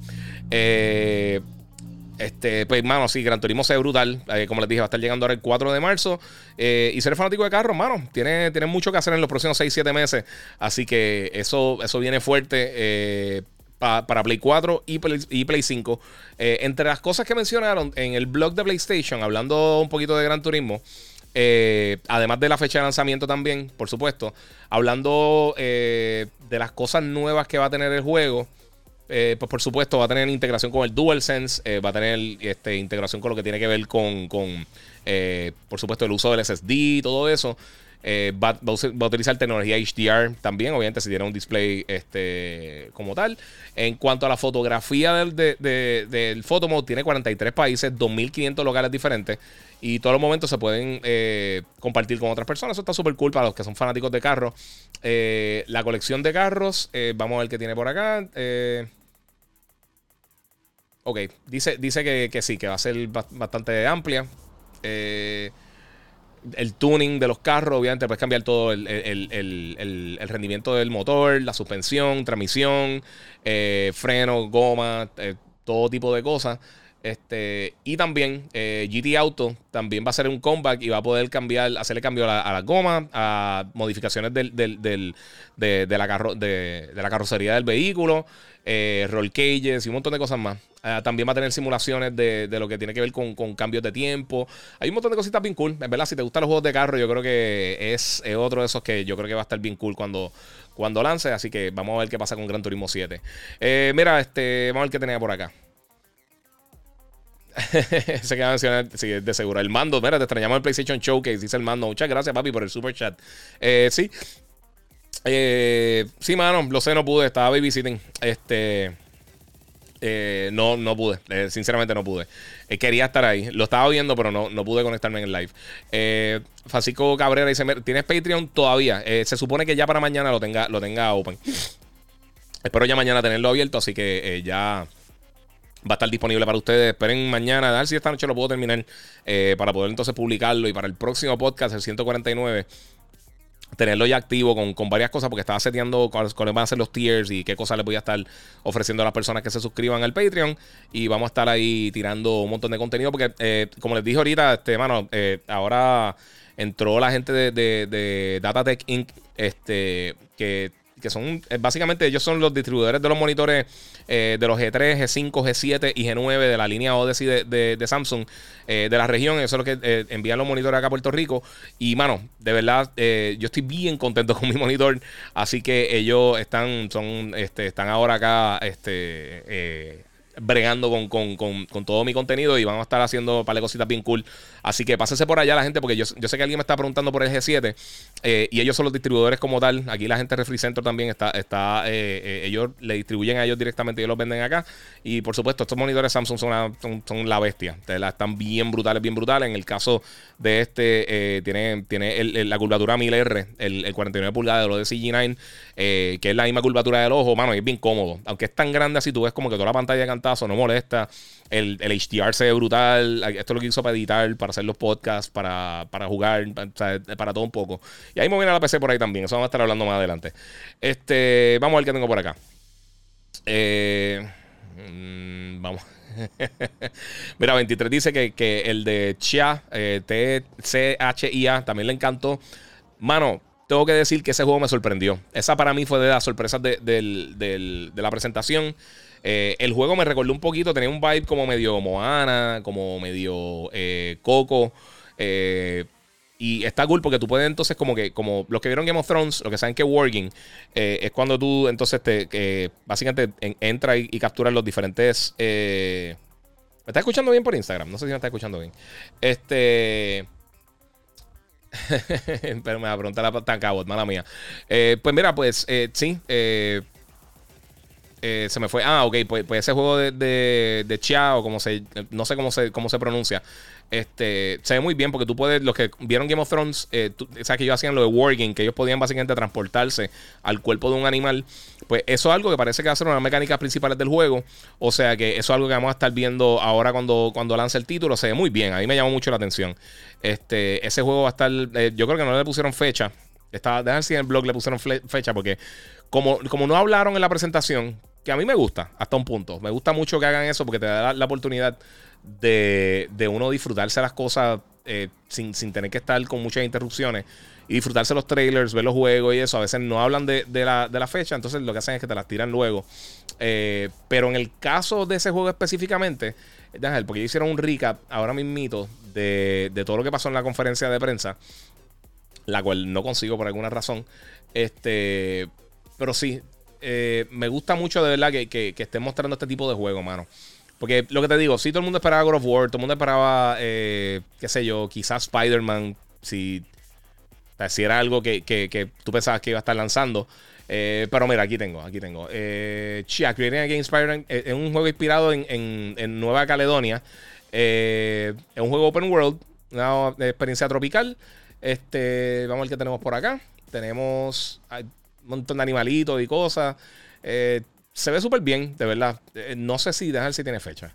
Eh, este, pues, mano, sí, Gran Turismo se ve brutal. Eh, como les dije, va a estar llegando ahora el 4 de marzo. y ser fanático de carros, mano, tiene, tiene mucho que hacer en los próximos 6-7 meses. Así que eso, eso viene fuerte. para Play 4 y Play, y Play 5. entre las cosas que mencionaron en el blog de PlayStation, hablando un poquito de Gran Turismo, eh, además de la fecha de lanzamiento también, por supuesto. Hablando eh, de las cosas nuevas que va a tener el juego. Eh, pues por supuesto va a tener integración con el DualSense, va a tener este, integración con lo que tiene que ver con, con por supuesto, el uso del SSD y todo eso. Va, a utilizar tecnología HDR también, obviamente si tiene un display este, como tal. En cuanto a la fotografía del, de, del Photomode, tiene 43 países, 2.500 locales diferentes. Y todos los momentos se pueden eh, compartir con otras personas. Eso está súper cool para los que son fanáticos de carros. Eh, la colección de carros, eh, vamos a ver qué tiene por acá. ok, dice, dice que, sí, que va a ser bastante amplia. El tuning de los carros, obviamente puedes cambiar todo el, el rendimiento del motor, la suspensión, transmisión, freno, goma, todo tipo de cosas. Este, y también eh, GT Auto también va a hacer un comeback y va a poder cambiar, hacerle cambio a la, goma, a modificaciones de, la carrocería del vehículo, eh, roll cages y un montón de cosas más. Ah, también va a tener simulaciones de, lo que tiene que ver con, cambios de tiempo. Hay un montón de cositas bien cool. En verdad, si te gustan los juegos de carro, yo creo que es, otro de esos que yo creo que va a estar bien cool cuando, cuando lance. Así que vamos a ver qué pasa con Gran Turismo 7. Eh, mira, este, vamos a ver qué tenía por acá. Se queda mencionar, sí, de seguro. El mando, mira, te extrañamos el PlayStation Showcase, dice el mando. Muchas gracias, papi, por el super chat. Eh, sí. Eh, sí, mano, lo sé, no pude. Estaba babysitting. Este. Eh, no, no pude. sinceramente no pude. quería estar ahí. Lo estaba viendo, pero no, no pude conectarme en el live. Francisco Cabrera dice: ¿Tienes Patreon todavía? se supone que ya para mañana lo tenga, lo tenga open. Espero ya mañana tenerlo abierto, así que ya va a estar disponible para ustedes. Esperen mañana, a ver si esta noche lo puedo terminar eh, para poder entonces publicarlo y para el próximo podcast, el 149 tenerlo ya activo con, varias cosas porque estaba seteando cuáles, van a ser los tiers y qué cosas les voy a estar ofreciendo a las personas que se suscriban al Patreon y vamos a estar ahí tirando un montón de contenido porque eh, como les dije ahorita, este, mano, eh, ahora entró la gente de, de, de Datatech Inc., este, que que son eh, básicamente ellos son los distribuidores de los monitores eh, de los G3, G5, G7 y G9 de la línea Odyssey de, Samsung eh, de la región. Eso es lo que envían los monitores acá a Puerto Rico. Y mano, de verdad, yo estoy bien contento con mi monitor. Así que ellos están, son, este, están ahora acá, este, bregando con, con, con, todo mi contenido y vamos a estar haciendo un par de cositas bien cool. Así que pásense por allá la gente, porque yo, yo sé que alguien me está preguntando por el G7 eh, y ellos son los distribuidores como tal. Aquí la gente de Refri Center también está, está eh, eh, ellos le distribuyen a ellos directamente ellos los venden acá. Y por supuesto, estos monitores Samsung son, son, la bestia. Están bien brutales, bien brutales. En el caso de este, tiene, tiene la curvatura 1000R, el, el 49 pulgadas de lo de CG9, que es la misma curvatura del ojo, mano, y es bien cómodo. Aunque es tan grande así, tú ves como que toda la pantalla de cantazo no molesta. El, el, HDR se ve brutal. Esto es lo que hizo para editar, para hacer los podcasts, para, para jugar, para, todo un poco. Y ahí me viene la PC por ahí también. Eso vamos a estar hablando más adelante. Este, vamos a ver qué tengo por acá. Eh, mm, vamos. Mira, 23 dice que, el de Chia, eh, T-C-H-I-A, también le encantó. Mano, tengo que decir que ese juego me sorprendió. Esa para mí fue de las sorpresas de, de la presentación. Eh, el juego me recordó un poquito, tenía un vibe como medio Moana, como medio eh, Coco. Eh, y está cool porque tú puedes entonces como que, como los que vieron Game of Thrones, lo que saben que Working es cuando tú entonces te, básicamente entra y, y capturas los diferentes... ¿Me estás escuchando bien por Instagram? No sé si me estás escuchando bien. Este... Pero me va a preguntar la tan mala mía. pues mira, pues sí, eh, se me fue. Ah, ok, pues, pues ese juego de, de, de como se. No sé cómo se, cómo se pronuncia. Este, se ve muy bien porque tú puedes, los que vieron Game of Thrones, eh, sabes que ellos hacían lo de Wargame, que ellos podían básicamente transportarse al cuerpo de un animal. Pues eso es algo que parece que va a ser una de las mecánicas principales del juego. O sea que eso es algo que vamos a estar viendo ahora cuando, cuando lance el título. Se ve muy bien, a mí me llamó mucho la atención. Este, ese juego va a estar, eh, yo creo que no le pusieron fecha. Estaba, déjame si en el blog le pusieron fecha porque como, como no hablaron en la presentación, que a mí me gusta hasta un punto. Me gusta mucho que hagan eso porque te da la, oportunidad de, uno disfrutarse las cosas eh, sin, tener que estar con muchas interrupciones y disfrutarse los trailers, ver los juegos y eso. A veces no hablan de, la, fecha, entonces lo que hacen es que te las tiran luego. Eh, pero en el caso de ese juego específicamente, porque hicieron un recap ahora mismito de, de todo lo que pasó en la conferencia de prensa, la cual no consigo por alguna razón. Este, pero sí, eh, me gusta mucho de verdad que, que, estén mostrando este tipo de juego, mano. Porque lo que te digo, si todo el mundo esperaba God of War, todo el mundo esperaba, eh, qué sé yo, quizás Spider-Man, si, si era algo que, que, tú pensabas que iba a estar lanzando. Eh, pero mira, aquí tengo, aquí tengo. Eh, Chia, Against Spider-Man es un juego inspirado en, en, Nueva Caledonia. es un juego open world, una experiencia tropical. Este, vamos a ver qué tenemos por acá. Tenemos montón de animalitos y cosas. Eh, se ve súper bien, de verdad. Eh, no sé si dejar si tiene fecha.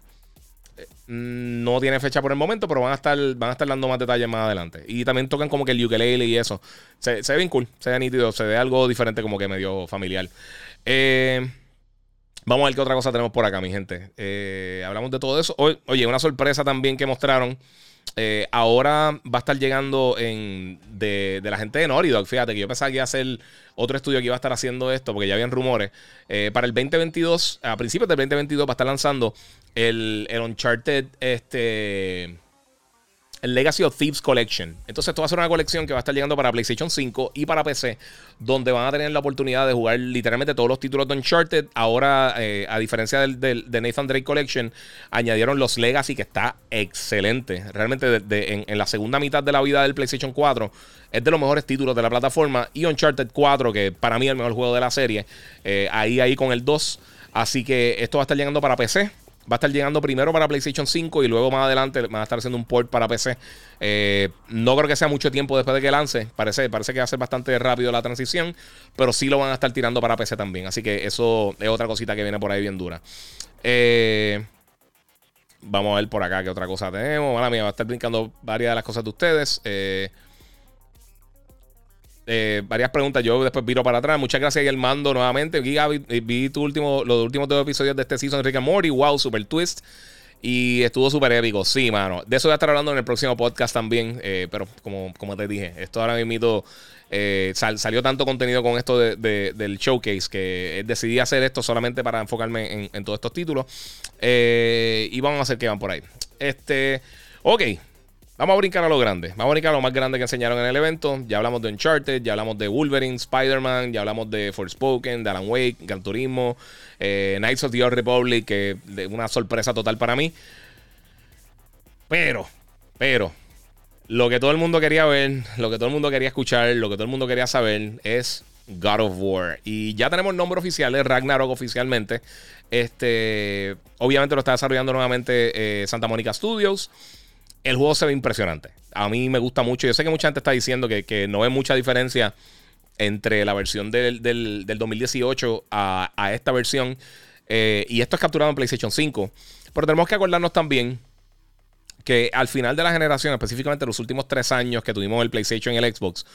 Eh, no tiene fecha por el momento, pero van a estar, van a estar dando más detalles más adelante. Y también tocan como que el ukulele y eso. Se, ve bien cool, se ve nítido, se ve algo diferente, como que medio familiar. vamos a ver qué otra cosa tenemos por acá, mi gente. hablamos de todo eso. oye, una sorpresa también que mostraron. Ahora va a estar llegando en, de, la gente de Naughty Fíjate que yo pensaba que iba a ser otro estudio que iba a estar haciendo esto, porque ya habían rumores. Eh, para el 2022, a principios del 2022, va a estar lanzando el, el Uncharted, este el Legacy of Thieves Collection. Entonces, esto va a ser una colección que va a estar llegando para PlayStation 5 y para PC, donde van a tener la oportunidad de jugar literalmente todos los títulos de Uncharted. Ahora, eh, a diferencia del, de Nathan Drake Collection, añadieron los Legacy, que está excelente. Realmente, en, la segunda mitad de la vida del PlayStation 4, es de los mejores títulos de la plataforma. Y Uncharted 4, que para mí es el mejor juego de la serie, eh, ahí, ahí con el 2. Así que esto va a estar llegando para PC. Va a estar llegando primero para PlayStation 5 y luego más adelante van a estar haciendo un port para PC. Eh, no creo que sea mucho tiempo después de que lance. Parece, parece que va a ser bastante rápido la transición. Pero sí lo van a estar tirando para PC también. Así que eso es otra cosita que viene por ahí bien dura. Eh, vamos a ver por acá qué otra cosa tenemos. Mala mía, va a estar brincando varias de las cosas de ustedes. Eh, eh, varias preguntas. Yo después viro para atrás. Muchas gracias, el mando nuevamente. vi, tu último, los últimos dos episodios de este season de Rick and. Wow, super twist. Y estuvo súper épico, sí, mano. De eso voy a estar hablando en el próximo podcast también. Eh, pero como, como te dije, esto ahora mismo eh, salió tanto contenido con esto del showcase que decidí hacer esto solamente para enfocarme en, todos estos títulos. Eh, y vamos a hacer que van por ahí. Este, ok. Vamos a brincar a lo grande. Vamos a brincar a lo más grande que enseñaron en el evento. Ya hablamos de Uncharted, ya hablamos de Wolverine, Spider-Man, ya hablamos de Forspoken, de Alan Wake, Gran Turismo. Eh, Knights of the Old Republic, que es una sorpresa total para mí. Pero, pero, lo que todo el mundo quería ver, lo que todo el mundo quería escuchar, lo que todo el mundo quería saber es God of War. Y ya tenemos nombre oficial, es Ragnarok oficialmente. Este, obviamente lo está desarrollando nuevamente eh, Santa Mónica Studios. El juego se ve impresionante. A mí me gusta mucho. Yo sé que mucha gente está diciendo que no ve mucha diferencia entre la versión del, 2018 a, esta versión. Eh, y esto es capturado en PlayStation 5. Pero tenemos que acordarnos también que al final de la generación, específicamente los últimos tres años que tuvimos el PlayStation y el Xbox,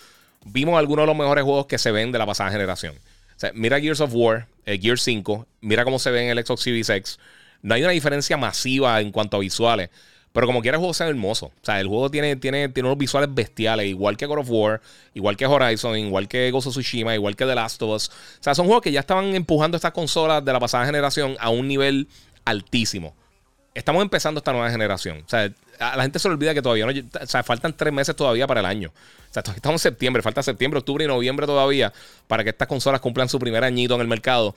vimos algunos de los mejores juegos que se ven de la pasada generación. mira Gears of War, eh, Gears 5, mira cómo se ve en el Xbox Series X. No hay una diferencia masiva en cuanto a visuales. Pero como quiera, el juego sea hermoso. O sea, el juego tiene, tiene, tiene unos visuales bestiales, igual que God of War, igual que Horizon, igual que Ghost of Tsushima, igual que The Last of Us. O sea, son juegos que ya estaban empujando estas consolas de la pasada generación a un nivel altísimo. Estamos empezando esta nueva generación. O sea, a la gente se le olvida que todavía no. O sea, faltan tres meses todavía para el año. O sea, estamos en septiembre, falta septiembre, octubre y noviembre todavía para que estas consolas cumplan su primer añito en el mercado.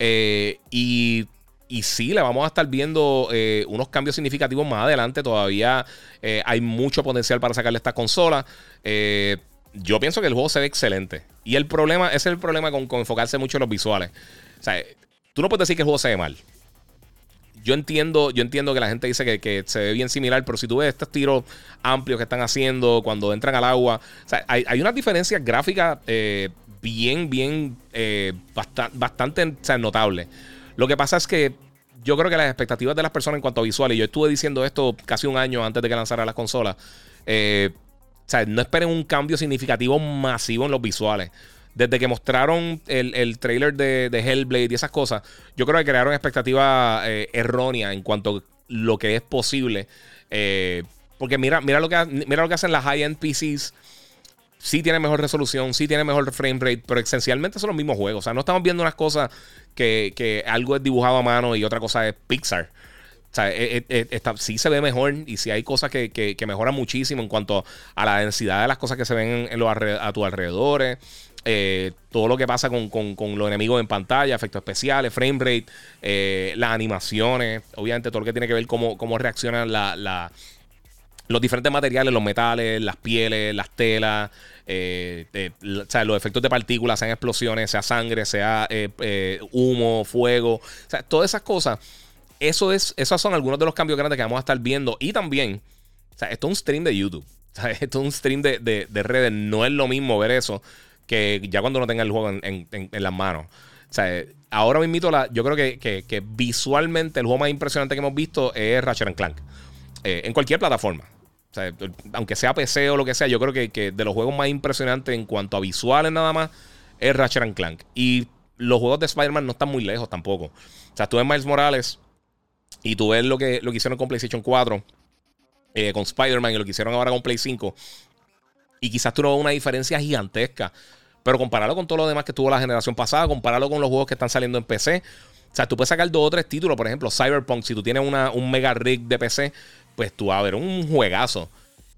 Eh, y y sí, le vamos a estar viendo eh, unos cambios significativos más adelante. Todavía eh, hay mucho potencial para sacarle esta consola. Eh, yo pienso que el juego se ve excelente. Y el problema, ese es el problema con, enfocarse mucho en los visuales. O sea, tú no puedes decir que el juego se ve mal. Yo entiendo, yo entiendo que la gente dice que, se ve bien similar, pero si tú ves estos tiros amplios que están haciendo cuando entran al agua, hay, hay unas diferencias gráficas bien, bien, bastante, bastante notables. Lo que pasa es que yo creo que las expectativas de las personas en cuanto a visuales, yo estuve diciendo esto casi un año antes de que lanzara las consolas, eh, o sea, no esperen un cambio significativo masivo en los visuales. Desde que mostraron el, trailer de, Hellblade y esas cosas, yo creo que crearon expectativas eh, erróneas en cuanto a lo que es posible. Eh, porque mira, mira, lo que, mira lo que hacen las high-end PCs sí tiene mejor resolución, sí tiene mejor frame rate, pero esencialmente son los mismos juegos. O sea, no estamos viendo unas cosas que, algo es dibujado a mano y otra cosa es Pixar. O sea, eh, eh, eh, sí se ve mejor y sí hay cosas que, mejoran muchísimo en cuanto a la densidad de las cosas que se ven en a tus alrededores. todo lo que pasa con, los enemigos en pantalla, efectos especiales, frame rate, las animaciones, obviamente todo lo que tiene que ver cómo, cómo reaccionan la los diferentes materiales, los metales, las pieles, las telas, eh, eh, o sea, los efectos de partículas, sean explosiones, sea sangre, sea eh, humo, fuego, o sea, todas esas cosas. Eso es, esos son algunos de los cambios grandes que vamos a estar viendo. Y también, o sea, esto es un stream de YouTube. Esto es un stream de, redes. No es lo mismo ver eso que ya cuando no tenga el juego en, las manos. O sea, ahora mismo la, yo creo que, que, visualmente el juego más impresionante que hemos visto es Ratchet Clank. en cualquier plataforma. Aunque sea PC o lo que sea, yo creo que, de los juegos más impresionantes en cuanto a visuales nada más es Ratchet Clank. Y los juegos de Spider-Man no están muy lejos tampoco. O sea, tú ves Miles Morales y tú ves lo que, lo que hicieron con PlayStation 4, eh, con Spider-Man y lo que hicieron ahora con Play 5. Y quizás tú no ves una diferencia gigantesca. Pero compararlo con todo lo demás que tuvo la generación pasada, compararlo con los juegos que están saliendo en PC. O sea, tú puedes sacar dos o tres títulos, por ejemplo, Cyberpunk, si tú tienes una, un mega rig de PC, pues tú a ver un juegazo.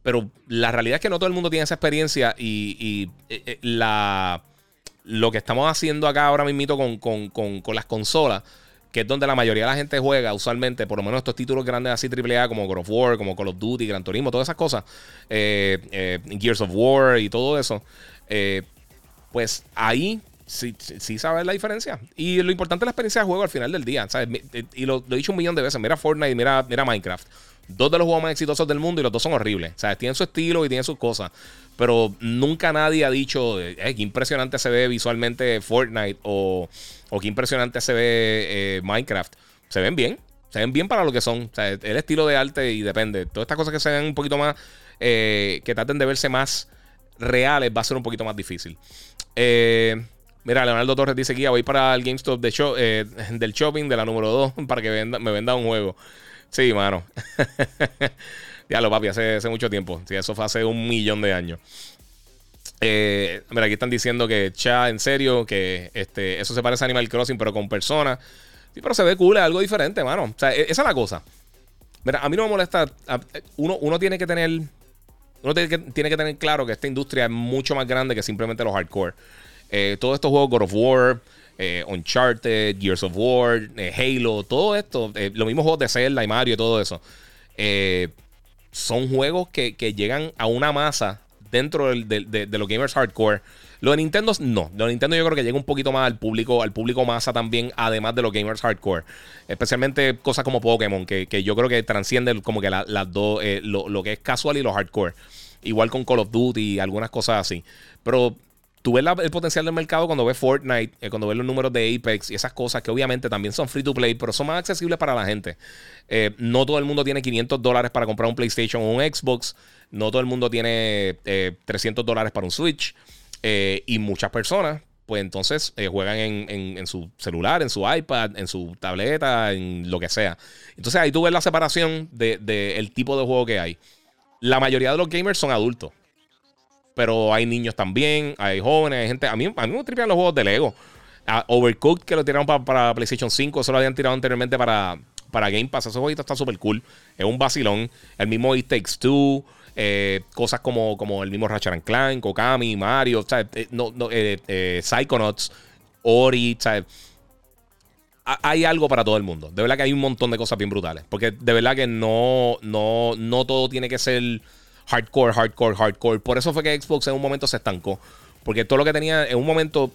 Pero la realidad es que no todo el mundo tiene esa experiencia y, eh, eh, la, lo que estamos haciendo acá ahora mismo con, las consolas, que es donde la mayoría de la gente juega usualmente, por lo menos estos títulos grandes así AAA como God of War, como Call of Duty, Gran Turismo, todas esas cosas, eh, Gears of War y todo eso, pues ahí sí, sí sabes la diferencia. Y lo importante es la experiencia de juego al final del día, Y lo, lo, he dicho un millón de veces, mira Fortnite, mira, mira Minecraft dos de los juegos más exitosos del mundo y los dos son horribles. O sea, tienen su estilo y tienen sus cosas. Pero nunca nadie ha dicho eh, qué impresionante se ve visualmente Fortnite o, o qué impresionante se ve eh, Minecraft. Se ven bien. Se ven bien para lo que son. O sea, el estilo de arte y depende. Todas estas cosas que se ven un poquito más, eh, que traten de verse más reales, va a ser un poquito más difícil. mira, Leonardo Torres dice que voy para el GameStop del shopping de la número 2 para que me venda un juego. Sí, mano. ya lo papi, hace, hace mucho tiempo. Sí, eso fue hace un millón de años. Eh, mira, aquí están diciendo que, cha, en serio, que este, eso se parece a Animal Crossing, pero con personas. Sí, pero se ve cool, es algo diferente, mano. O sea, e, esa es la cosa. Mira, a mí no me molesta. Uno, uno tiene que tener. Uno tiene que, tiene que, tener claro que esta industria es mucho más grande que simplemente los hardcore. Eh, todos estos juegos, God of War, eh, Uncharted, Gears of War, eh, Halo, todo esto, los mismos juegos de Zelda y Mario y todo eso, son juegos que, que, llegan a una masa dentro de, los gamers hardcore. Lo de Nintendo, no. Lo de Nintendo yo creo que llega un poquito más al público, al público masa también, además de los gamers hardcore. Especialmente cosas como Pokémon, que, yo creo que transcienden como que las dos, eh, lo, que es casual y lo hardcore. Igual con Call of Duty y algunas cosas así. Pero tú ves el potencial del mercado cuando ves Fortnite, eh, cuando ves los números de Apex y esas cosas que obviamente también son free to play, pero son más accesibles para la gente. Eh, no todo el mundo tiene 500 dólares para comprar un PlayStation o un Xbox. No todo el mundo tiene 300 dólares para un Switch. Eh, y muchas personas, pues entonces eh, juegan en, su celular, en su iPad, en su tableta, en lo que sea. Entonces ahí tú ves la separación del de, tipo de juego que hay. La mayoría de los gamers son adultos. Pero hay niños también, hay jóvenes, hay gente. A mí, a mí me tripean los juegos de Lego. Overcooked, que lo tiraron para, PlayStation 5, eso lo habían tirado anteriormente para, para Game Pass. Ese jueguito está súper cool. Es un vacilón. El mismo It Takes Two. Eh, cosas como, como el mismo Ratchet Clank, Kokami, Mario, eh, no, eh, Psychonauts, Ori, hay algo para todo el mundo. De verdad que hay un montón de cosas bien brutales. Porque de verdad que no, no, no todo tiene que ser hardcore, hardcore, hardcore. Por eso fue que Xbox en un momento se estancó. Porque todo lo que tenía en un momento,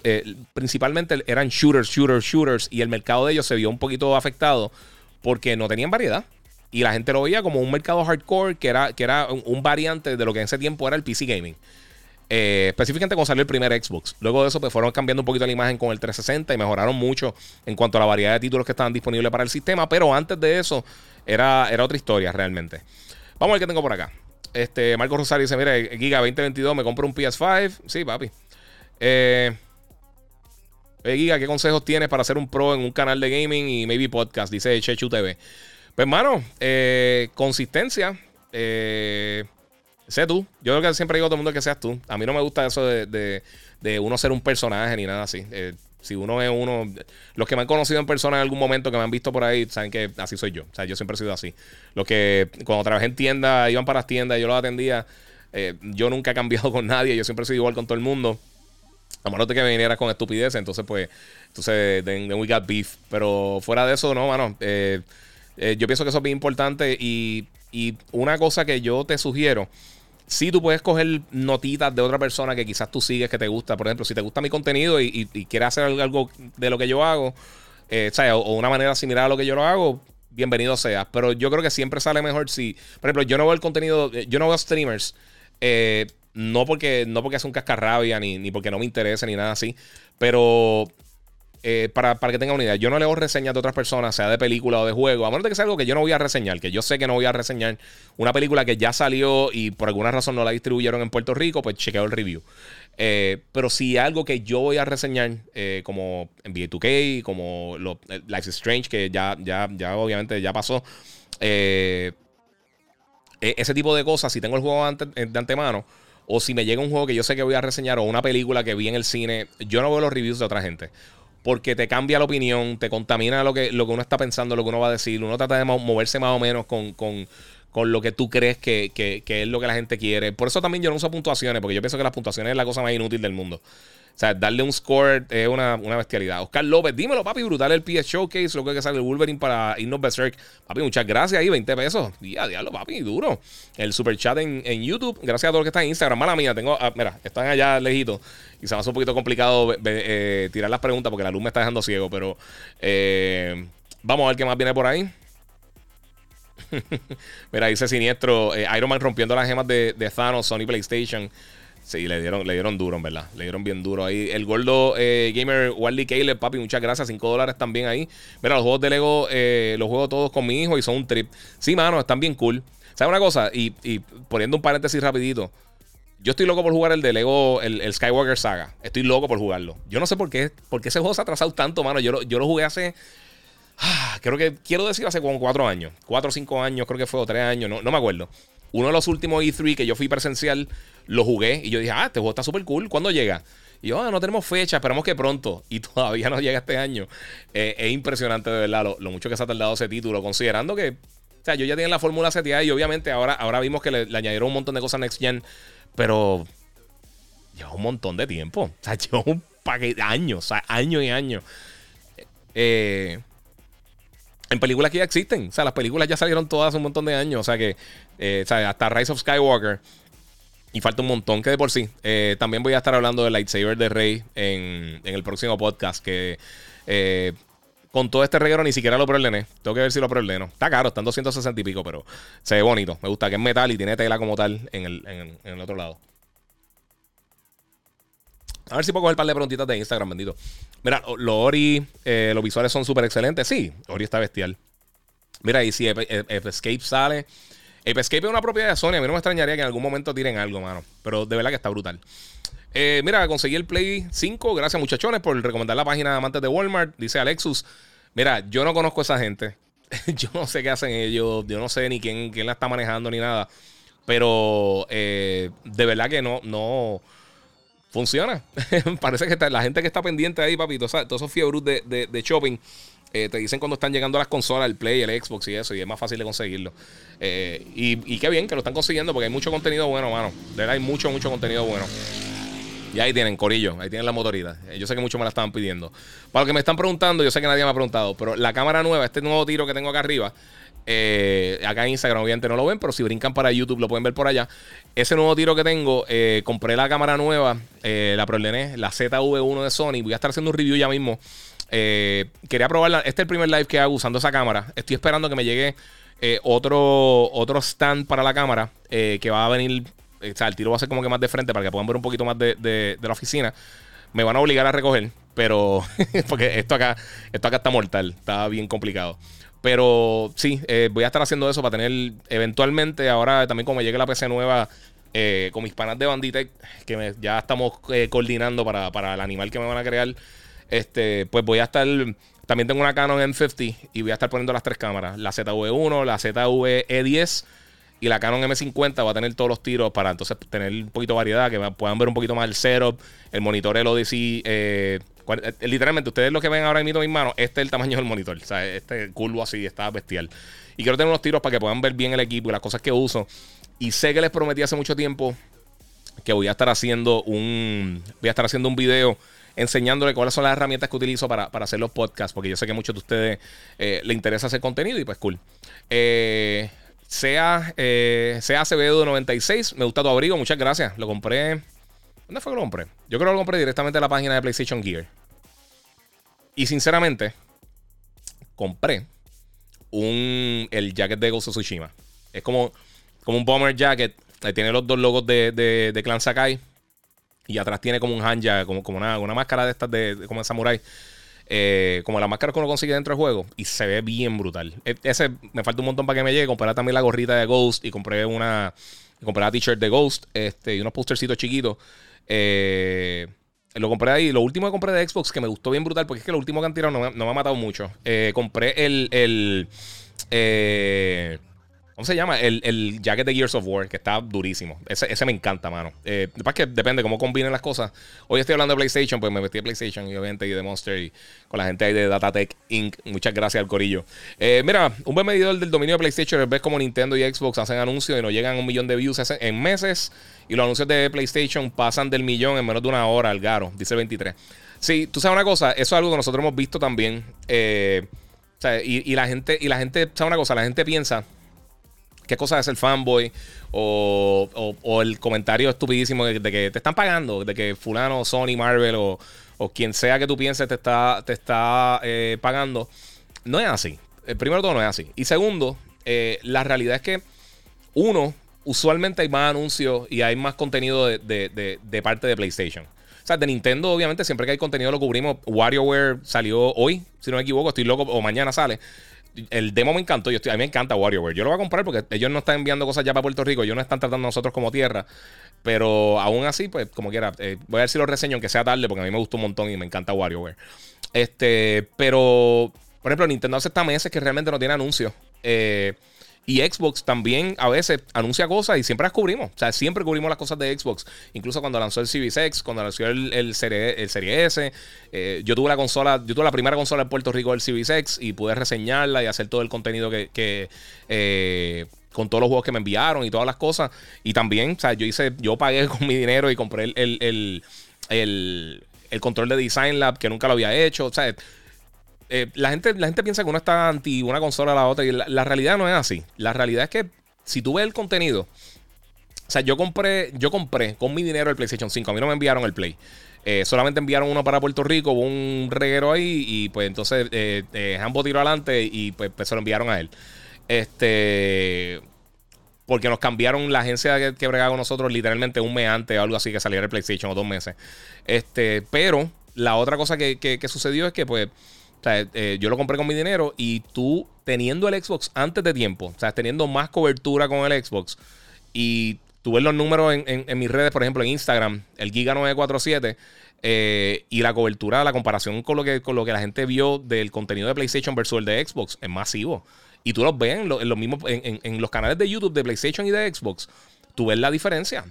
principalmente eran shooters, shooters, shooters. Y el mercado de ellos se vio un poquito afectado porque no tenían variedad. Y la gente lo veía como un mercado hardcore que era, que era un, variante de lo que en ese tiempo era el PC Gaming. Eh, específicamente cuando salió el primer Xbox. Luego de eso, pues fueron cambiando un poquito la imagen con el 360 y mejoraron mucho en cuanto a la variedad de títulos que estaban disponibles para el sistema. Pero antes de eso, era, era otra historia realmente. Vamos a ver qué tengo por acá. Este, Marco Rosario dice: Mire, Giga 2022, me compro un PS5. Sí, papi. Eh, Giga, ¿qué consejos tienes para ser un pro en un canal de gaming y maybe podcast? Dice Chechu TV. Pues, hermano, eh, consistencia. Eh, sé tú. Yo creo que siempre digo a todo el mundo que seas tú. A mí no me gusta eso de, uno ser un personaje ni nada así. Eh, si uno es uno. Los que me han conocido en persona en algún momento, que me han visto por ahí, saben que así soy yo. O sea, yo siempre he sido así. Los que cuando trabajé en tienda, iban para las tiendas, yo los atendía. yo nunca he cambiado con nadie. Yo siempre he sido igual con todo el mundo. A menos de que me vinieras con estupidez, entonces pues, entonces, then, we got beef. Pero fuera de eso, no, mano. Eh, eh, yo pienso que eso es bien importante y, una cosa que yo te sugiero, si tú puedes coger notitas de otra persona que quizás tú sigues, que te gusta, por ejemplo, si te gusta mi contenido y, quieres hacer algo de lo que yo hago, eh, o, o, una manera similar a lo que yo lo hago, bienvenido seas. Pero yo creo que siempre sale mejor si, por ejemplo, yo no veo el contenido, eh, yo no veo streamers, no porque no porque es un cascarrabia ni, ni porque no me interesa ni nada así, pero eh, para, que tengan una idea, yo no leo reseñas de otras personas, sea de película o de juego, a menos de que sea algo que yo no voy a reseñar, que yo sé que no voy a reseñar una película que ya salió y por alguna razón no la distribuyeron en Puerto Rico, pues chequeo el review. Eh, pero si algo que yo voy a reseñar, eh, como NBA 2K, como Life is Strange, que ya, ya, ya obviamente ya pasó, e, ese tipo de cosas, si tengo el juego de antemano, o si me llega un juego que yo sé que voy a reseñar, o una película que vi en el cine, yo no veo los reviews de otra gente porque te cambia la opinión, te contamina lo que, lo que uno está pensando, lo que uno va a decir. Uno trata de moverse más o menos con, lo que tú crees que, es lo que la gente quiere. Por eso también yo no uso puntuaciones, porque yo pienso que las puntuaciones es la cosa más inútil del mundo. O sea, darle un score es una, una, bestialidad. Oscar López, dímelo, papi, brutal el PS Showcase, lo que hay que sale el Wolverine para irnos Berserk. Papi, muchas gracias ahí, 20 pesos. Día, diablo, papi, duro. El super chat en, YouTube. Gracias a todos los que están en Instagram. Mala mía, tengo, ah, mira, están allá lejitos. Y se me hace un poquito complicado eh, tirar las preguntas porque la luz me está dejando ciego, pero eh, vamos a ver qué más viene por ahí. Mira, dice Siniestro, eh, Iron Man rompiendo las gemas de Thanos, Sony PlayStation. Sí, le dieron, le dieron duro, en verdad. Le dieron bien duro ahí. El gordo eh, gamer Wally Caleb, papi, muchas gracias. 5 dólares también ahí. Mira, los juegos de Lego eh, los juego todos con mi hijo y son un trip. Sí, mano, están bien cool. ¿Sabes una cosa? Y, poniendo un paréntesis rapidito. Yo estoy loco por jugar el de Lego, el, Skywalker Saga. Estoy loco por jugarlo. Yo no sé por qué, por qué ese juego se ha atrasado tanto, mano. Yo, yo lo jugué hace Ah, creo que, quiero decir, hace como cuatro años. Cuatro o cinco años, creo que fue, o tres años, no, no me acuerdo. Uno de los últimos E3 que yo fui presencial, lo jugué y yo dije, ah, este juego está súper cool. ¿Cuándo llega? Y yo, ah, no tenemos fecha, esperamos que pronto. Y todavía no llega este año. Eh, es impresionante de verdad lo, mucho que se ha tardado ese título, considerando que, o sea, yo ya tenía la fórmula seteada y obviamente ahora, ahora vimos que le, añadieron un montón de cosas Next Gen, pero lleva un montón de tiempo. O sea, lleva un paquete, años, o sea, años y años. Eh, en películas que ya existen. O sea, las películas ya salieron todas hace un montón de años. O sea que, eh, o sea, hasta Rise of Skywalker. Y falta un montón que de por sí. Eh, también voy a estar hablando del lightsaber de Rey en, el próximo podcast. Que eh, con todo este reguero ni siquiera lo preordené. Tengo que ver si lo preordeno. Está caro, están 260 y pico, pero se ve bonito. Me gusta que es metal y tiene tela como tal en el, en el otro lado. A ver si puedo coger un par de preguntitas de Instagram, bendito. Mira, los Ori, eh, los visuales son súper excelentes. Sí, Ori está bestial. Mira, y si Escape sale. Escape es una propiedad de Sony. A mí no me extrañaría que en algún momento tiren algo, mano. Pero de verdad que está brutal. Eh, mira, conseguí el Play 5. Gracias, muchachones, por recomendar la página de amantes de Walmart. Dice Alexus. Mira, yo no conozco a esa gente. yo no sé qué hacen ellos. Yo no sé ni quién, quién la está manejando ni nada. Pero eh, de verdad que no, no funciona. Parece que la gente que está pendiente ahí, papi, todos, esos fiebros de, shopping, eh, te dicen cuando están llegando las consolas, el Play, el Xbox y eso, y es más fácil de conseguirlo. Eh, y, qué bien que lo están consiguiendo porque hay mucho contenido bueno, mano. De verdad, hay mucho, mucho contenido bueno. Y ahí tienen, Corillo, ahí tienen la motorita. Eh, yo sé que muchos me la estaban pidiendo. Para los que me están preguntando, yo sé que nadie me ha preguntado, pero la cámara nueva, este nuevo tiro que tengo acá arriba, acá en Instagram, obviamente no lo ven, pero si brincan para YouTube lo pueden ver por allá. Ese nuevo tiro que tengo, eh, compré la cámara nueva, eh, la ProLené, la ZV1 de Sony. Voy a estar haciendo un review ya mismo. quería probarla. Este es el primer live que hago usando esa cámara. Estoy esperando que me llegue otro, otro stand para la cámara que va a venir. O sea, el tiro va a ser como que más de frente para que puedan ver un poquito más de, de la oficina. Me van a obligar a recoger, pero porque esto acá, esto acá está mortal, está bien complicado. Pero sí, eh, voy a estar haciendo eso para tener eventualmente, ahora también como llegue la PC nueva eh, con mis panas de Banditech, que ya estamos eh, coordinando para, el animal que me van a crear, este, pues voy a estar... También tengo una Canon M50 y voy a estar poniendo las tres cámaras, la ZV1, la ZV-E10 y la Canon M50 va a tener todos los tiros para entonces tener un poquito de variedad, que puedan ver un poquito más el setup, el monitor el Odyssey literalmente, ustedes lo que ven ahora mismo en mis manos, este es el tamaño del monitor. O sea, este curvo así, está bestial. Y quiero tener unos tiros para que puedan ver bien el equipo y las cosas que uso. Y sé que les prometí hace mucho tiempo que voy a estar haciendo un. Voy a estar haciendo un video enseñándole cuáles son las herramientas que utilizo para, hacer los podcasts. Porque yo sé que a muchos de ustedes eh, les interesa hacer contenido y pues cool. Eh, sea, eh, sea Acevedo 96, me gusta tu abrigo, muchas gracias. Lo compré. ¿Dónde fue que lo compré? Yo creo que lo compré directamente en la página de PlayStation Gear. Y sinceramente, compré un, el jacket de Ghost of Tsushima. Es como, como un bomber jacket. Tiene los dos logos de, de, Clan Sakai. Y atrás tiene como un hanja, como, como una, una máscara de estas de, como de samurai. Eh, como la máscara que uno consigue dentro del juego. Y se ve bien brutal. E, ese me falta un montón para que me llegue. Compré también la gorrita de Ghost. Y compré una. Compré la t-shirt de Ghost. Este, y unos postercitos chiquitos. Eh, lo compré ahí. Lo último que compré de Xbox que me gustó bien brutal, porque es que lo último que han tirado no me, ha matado mucho. Eh, compré el. el eh, ¿Cómo se llama? El, el, jacket de Gears of War, que está durísimo. Ese, ese me encanta, mano. Eh, que depende cómo combinen las cosas. Hoy estoy hablando de PlayStation, pues me metí de PlayStation y obviamente y de Monster y con la gente ahí de Datatech Inc. Muchas gracias al corillo. Eh, mira, un buen medidor del dominio de PlayStation ves como Nintendo y Xbox hacen anuncios y no llegan a un millón de views en meses. Y los anuncios de PlayStation pasan del millón en menos de una hora al garo, dice 23. Sí, tú sabes una cosa, eso es algo que nosotros hemos visto también. Eh, o sea, y, y, la gente, y la gente, ¿sabes una cosa? La gente piensa qué cosa es el fanboy o, el comentario estupidísimo de, que te están pagando, de que fulano, Sony, Marvel o, quien sea que tú pienses te está, te está eh, pagando. No es así. Eh, primero todo no es así. Y segundo, eh, la realidad es que uno, usualmente hay más anuncios y hay más contenido de, de, parte de PlayStation. O sea, de Nintendo, obviamente, siempre que hay contenido lo cubrimos. WarioWare salió hoy, si no me equivoco, estoy loco, o mañana sale el demo me encantó. Yo estoy, a mí me encanta WarioWare. Yo lo voy a comprar porque ellos no están enviando cosas ya para Puerto Rico. Ellos no están tratando a nosotros como tierra. Pero aún así, pues, como quiera, eh, voy a ver si lo reseño, aunque sea tarde, porque a mí me gustó un montón y me encanta WarioWare. Este, pero, Por ejemplo, Nintendo hace hasta meses que realmente no tiene anuncios. Eh, y Xbox también a veces anuncia cosas y siempre las cubrimos. O sea, siempre cubrimos las cosas de Xbox. Incluso cuando lanzó el Series X, cuando lanzó el, el, serie, el serie, S. Eh, yo tuve la consola, yo tuve la primera consola en Puerto Rico del Series X y pude reseñarla y hacer todo el contenido que. Eh, con todos los juegos que me enviaron y todas las cosas. Y también, o sea, yo hice, yo pagué con mi dinero y compré el, el, el control de Design Lab que nunca lo había hecho. O sea, eh, la, gente, la gente piensa que uno está anti una consola a la otra y la, realidad no es así. La realidad es que si tú ves el contenido, o sea, yo compré, yo compré con mi dinero el PlayStation 5. A mí no me enviaron el Play. Eh, solamente enviaron uno para Puerto Rico, hubo un reguero ahí y pues entonces eh, eh tiró adelante y pues, pues, se lo enviaron a él. Este... Porque nos cambiaron la agencia que, que bregaba con nosotros literalmente un mes antes o algo así que saliera el PlayStation o dos meses. Este, pero la otra cosa que, que sucedió es que pues o sea, eh, yo lo compré con mi dinero y tú teniendo el Xbox antes de tiempo, o sea, teniendo más cobertura con el Xbox y tú ves los números en, mis redes, por ejemplo, en Instagram, el Giga 947 eh, y la cobertura, la comparación con lo, que, con lo que la gente vio del contenido de PlayStation versus el de Xbox es masivo. Y tú los ves en, los mismos, en los canales de YouTube de PlayStation y de Xbox, tú ves la diferencia.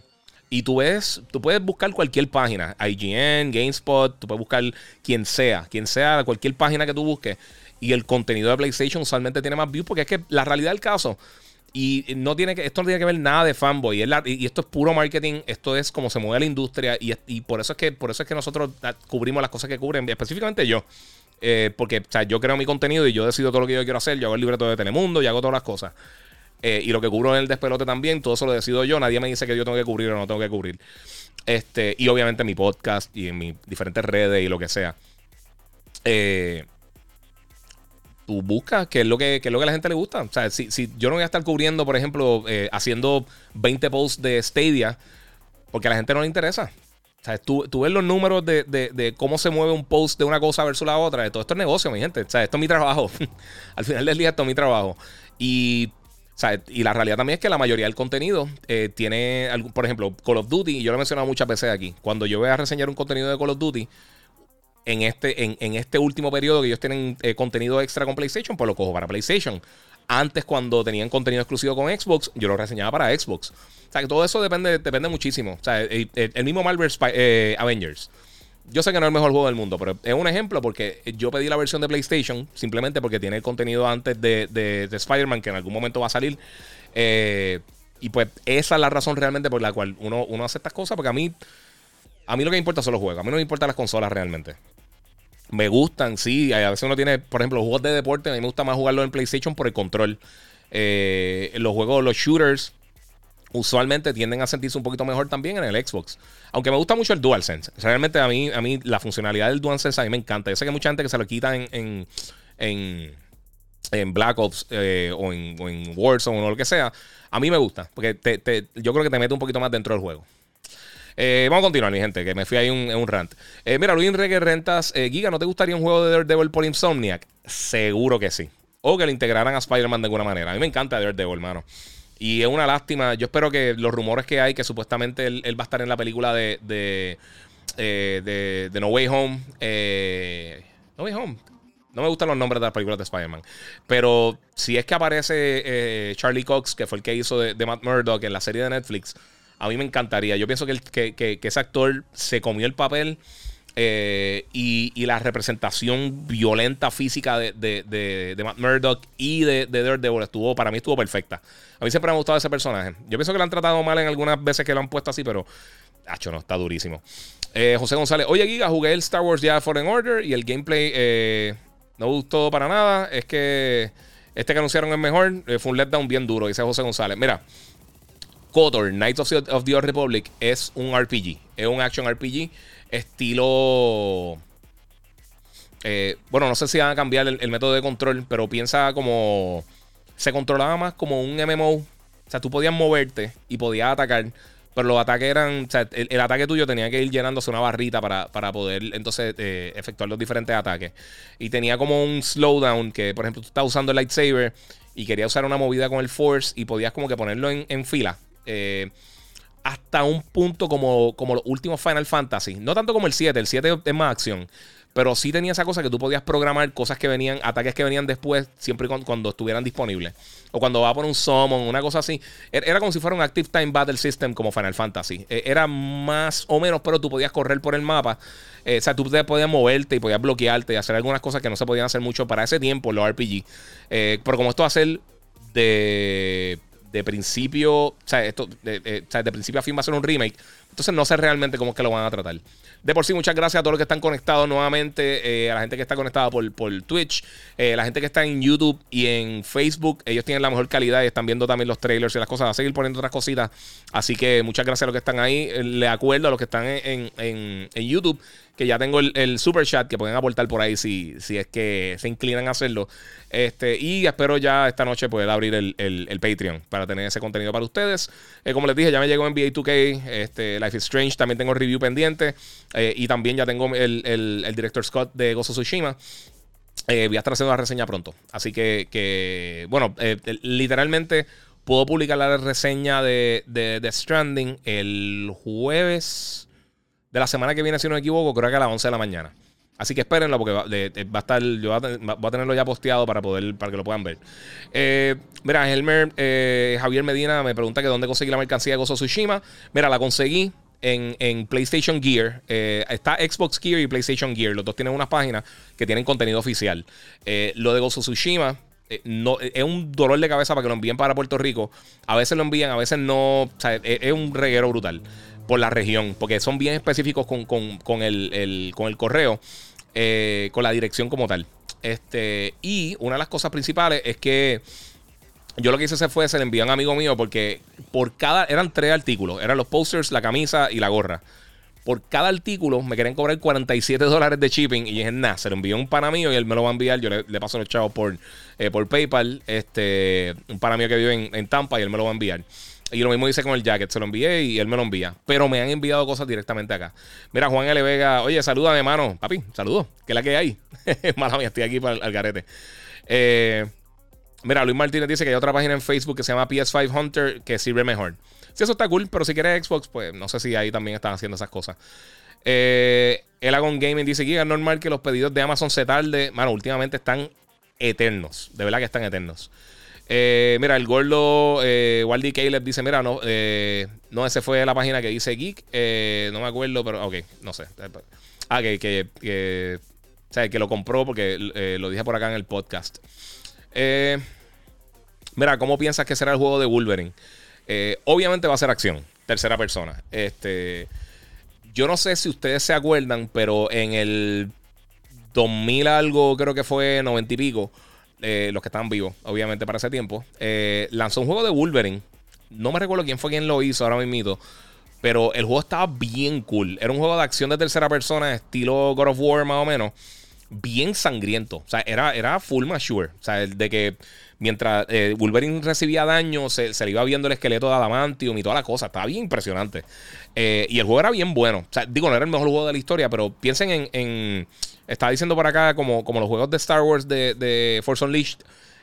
Y tú ves, tú puedes buscar cualquier página, IGN, GameSpot, tú puedes buscar quien sea, quien sea, cualquier página que tú busques. Y el contenido de PlayStation usualmente tiene más views porque es que la realidad del caso, y no tiene que, esto no tiene que ver nada de fanboy, y, esto es puro marketing, esto es como se mueve la industria, y, por eso es que, por eso es que nosotros cubrimos las cosas que cubren, específicamente yo. Eh, porque yo creo mi contenido y yo decido todo lo que yo quiero hacer. Yo hago el libreto de Telemundo y hago todas las cosas. Eh, y lo que cubro en el despelote también, todo eso lo decido yo. Nadie me dice que yo tengo que cubrir o no tengo que cubrir. Este, y obviamente en mi podcast y en mis diferentes redes y lo que sea. Eh, tú buscas qué es lo que, es lo que a la gente le gusta. O sea, si, yo no voy a estar cubriendo, por ejemplo, eh, haciendo 20 posts de Stadia, porque a la gente no le interesa. O sea, tú, ves los números de, de, cómo se mueve un post de una cosa versus la otra. Todo esto es negocio, mi gente. O sea, esto es mi trabajo. Al final del día, esto es mi trabajo. Y y la realidad también es que la mayoría del contenido eh, tiene, por ejemplo, Call of Duty, y yo lo he mencionado muchas veces aquí, cuando yo voy a reseñar un contenido de Call of Duty, en este, en, este último periodo que ellos tienen eh, contenido extra con PlayStation, pues lo cojo para PlayStation. Antes, cuando tenían contenido exclusivo con Xbox, yo lo reseñaba para Xbox. O sea, que todo eso depende, depende muchísimo. O sea, el, mismo Marvel eh, Avengers. Yo sé que no es el mejor juego del mundo, pero es un ejemplo porque yo pedí la versión de PlayStation simplemente porque tiene el contenido antes de, de, Spider-Man que en algún momento va a salir. Eh, y pues esa es la razón realmente por la cual uno, uno hace estas cosas, porque a mí, a mí lo que me importa son los juegos, a mí no me importan las consolas realmente. Me gustan, sí, a veces uno tiene, por ejemplo, juegos de deporte, a mí me gusta más jugarlo en PlayStation por el control. Eh, los juegos, los shooters, usualmente tienden a sentirse un poquito mejor también en el Xbox. Aunque me gusta mucho el DualSense. Realmente a mí, a mí la funcionalidad del DualSense a mí me encanta. Yo sé que hay mucha gente que se lo quita en, en, en, Black Ops eh, o, en, o, en, Warzone o lo que sea. A mí me gusta, porque te, yo creo que te mete un poquito más dentro del juego. Eh, vamos a continuar, mi gente, que me fui ahí un, en un rant. Eh, mira, Luis Reggae Rentas, Giga, ¿no te gustaría un juego de Daredevil por Insomniac? Seguro que sí. O que le integraran a Spider-Man de alguna manera. A mí me encanta Daredevil, hermano. Y es una lástima. Yo espero que los rumores que hay, que supuestamente él, va a estar en la película de, de, eh, No Way Home. Eh, no Way Home. No me gustan los nombres de las películas de Spider-Man. Pero si es que aparece eh, Charlie Cox, que fue el que hizo de, Matt Murdock en la serie de Netflix, a mí me encantaría. Yo pienso que, que, que ese actor se comió el papel eh, y, la representación violenta física de, de, Matt Murdock y de, de, Daredevil estuvo, para mí estuvo perfecta. A mí siempre me ha gustado ese personaje. Yo pienso que lo han tratado mal en algunas veces que lo han puesto así, pero. Hacho, no, está durísimo. Eh, José González, oye Giga, jugué el Star Wars ya Foreign Order y el gameplay eh, no gustó para nada. Es que este que anunciaron es mejor. fue un letdown bien duro, dice José González. Mira, KOTOR, Knights of the, of the Old Republic, es un RPG. Es un action RPG estilo... Eh, bueno, no sé si van a cambiar el, método de control, pero piensa como... Se controlaba más como un MMO. O sea, tú podías moverte y podías atacar, pero los ataques eran... O sea, el, ataque tuyo tenía que ir llenándose una barrita para, poder entonces eh, efectuar los diferentes ataques. Y tenía como un slowdown que, por ejemplo, tú estabas usando el lightsaber y querías usar una movida con el force y podías como que ponerlo en, en fila. Eh, hasta un punto como, como los últimos Final Fantasy. No tanto como el 7, el 7 es más acción. Pero sí tenía esa cosa que tú podías programar cosas que venían, ataques que venían después, siempre cuando, cuando estuvieran disponibles. O cuando va por un summon, una cosa así. Er, era como si fuera un Active Time Battle System como Final Fantasy. E, era más o menos, pero tú podías correr por el mapa. Eh, o sea, tú podías moverte y podías bloquearte y hacer algunas cosas que no se podían hacer mucho para ese tiempo, los RPG. Eh, pero como esto va a ser de de principio, o sea, esto, de, de principio a fin va a ser un remake. Entonces no sé realmente cómo es que lo van a tratar. De por sí, muchas gracias a todos los que están conectados nuevamente, eh, a la gente que está conectada por, por Twitch, eh, la gente que está en YouTube y en Facebook. Ellos tienen la mejor calidad y están viendo también los trailers y las cosas. Va a seguir poniendo otras cositas. Así que muchas gracias a los que están ahí. Eh, le acuerdo a los que están en, en, en YouTube que ya tengo el, super chat que pueden aportar por ahí si, si es que se inclinan a hacerlo. Este, y espero ya esta noche poder abrir el, Patreon para tener ese contenido para ustedes. Eh, como les dije, ya me llegó NBA 2K, este, Life is Strange, también tengo review pendiente. Eh, y también ya tengo el, director Scott de Gozo Tsushima. Eh, voy a estar haciendo la reseña pronto. Así que, bueno, literalmente puedo publicar la reseña de, de, de Stranding el jueves de la semana que viene, si no me equivoco, creo que a las 11 de la mañana. Así que espérenlo porque va, a estar, yo voy a, tenerlo ya posteado para poder, para que lo puedan ver. Eh, mira, Helmer, eh, Javier Medina me pregunta que dónde conseguí la mercancía de Gozo Tsushima. Mira, la conseguí en, PlayStation Gear. Eh, está Xbox Gear y PlayStation Gear. Los dos tienen unas páginas que tienen contenido oficial. lo de Gozo Tsushima. no, es un dolor de cabeza para que lo envíen para Puerto Rico. A veces lo envían, a veces no. O sea, es un reguero brutal por la región, porque son bien específicos con, el, con el correo, eh, con la dirección como tal. Este, y una de las cosas principales es que yo lo que hice fue, se le envió a un amigo mío porque por cada, eran tres artículos, eran los posters, la camisa y la gorra. Por cada artículo me querían cobrar 47 dólares de shipping y dije, nada, se lo envió un pana mío y él me lo va a enviar. Yo le, paso los chavos por, eh, por PayPal, este, un pana mío que vive en, en Tampa y él me lo va a enviar. Y lo mismo dice con el jacket, se lo envié y él me lo envía. Pero me han enviado cosas directamente acá. Mira, Juan L. Vega, oye, saluda de mano. Papi, saludo. ¿Qué es la que hay? Mala mía, estoy aquí para el, garete. Eh, mira, Luis Martínez dice que hay otra página en Facebook que se llama PS5 Hunter que sirve mejor. Sí, eso está cool, pero si quieres Xbox, pues no sé si ahí también están haciendo esas cosas. Eh, el Agon Gaming dice que es normal que los pedidos de Amazon se tarde. Mano, últimamente están eternos. De verdad que están eternos. Eh, mira, el gordo eh, Waldy Caleb dice: Mira, no, eh, no, ese fue la página que dice Geek. Eh, no me acuerdo, pero ok, no sé. Ah, que, que, que, o sea, que lo compró porque lo dije por acá en el podcast. mira, ¿cómo piensas que será el juego de Wolverine? obviamente va a ser acción, tercera persona. Este, yo no sé si ustedes se acuerdan, pero en el 2000 algo, creo que fue 90 y pico eh, los que estaban vivos, obviamente, para ese tiempo, eh, lanzó un juego de Wolverine. No me recuerdo quién fue quien lo hizo ahora mismo. Pero el juego estaba bien cool. Era un juego de acción de tercera persona, estilo God of War, más o menos. Bien sangriento. O sea, era, era full mature. O sea, de que mientras eh, Wolverine recibía daño, se, le iba viendo el esqueleto de Adamantium y toda la cosa. Estaba bien impresionante. y el juego era bien bueno. O sea, digo, no era el mejor juego de la historia, pero piensen en estaba diciendo por acá, como, como los juegos de Star Wars de, de Force Unleashed,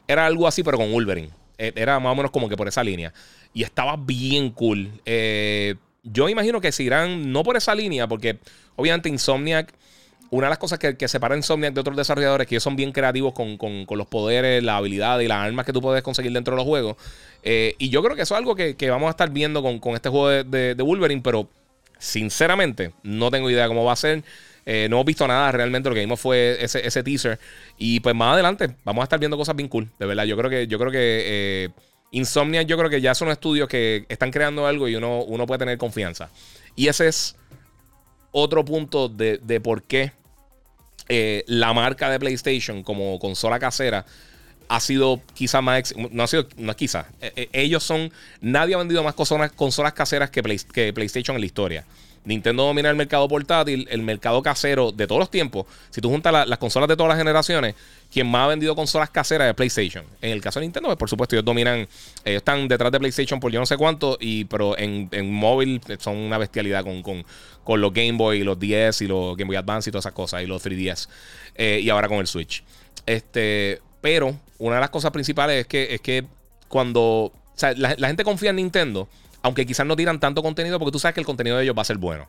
era algo así, pero con Wolverine. Eh, era más o menos como que por esa línea. Y estaba bien cool. Eh, yo imagino que se irán no por esa línea, porque obviamente Insomniac, una de las cosas que, que separa Insomniac de otros desarrolladores, que ellos son bien creativos con, los poderes, la habilidad y las armas que tú puedes conseguir dentro de los juegos. Eh, y yo creo que eso es algo que, vamos a estar viendo con, este juego de, de Wolverine, pero sinceramente no tengo idea cómo va a ser. Eh, no hemos visto nada realmente. Lo que vimos fue ese, teaser. Y pues más adelante vamos a estar viendo cosas bien cool. De verdad, yo creo que, yo creo que eh, Insomnia, yo creo que ya son estudios que están creando algo y uno, uno puede tener confianza. Y ese es otro punto de, por qué eh, la marca de PlayStation como consola casera ha sido quizá más. No ha sido, no quizá. ellos son. Nadie ha vendido más consolas, consolas caseras que, que PlayStation en la historia. Nintendo domina el mercado portátil, el mercado casero de todos los tiempos. Si tú juntas las consolas de todas las generaciones, quien más ha vendido consolas caseras es PlayStation. En el caso de Nintendo, pues, por supuesto, ellos dominan, ellos están detrás de PlayStation por yo no sé cuánto, y, pero en, móvil son una bestialidad con, con, los Game Boy, los 10 y los Game Boy Advance y todas esas cosas, y los 3DS. Eh, y ahora con el Switch. Este, pero una de las cosas principales es que, es que cuando la gente confía en Nintendo Aunque quizás no tiran tanto contenido porque tú sabes que el contenido de ellos va a ser bueno.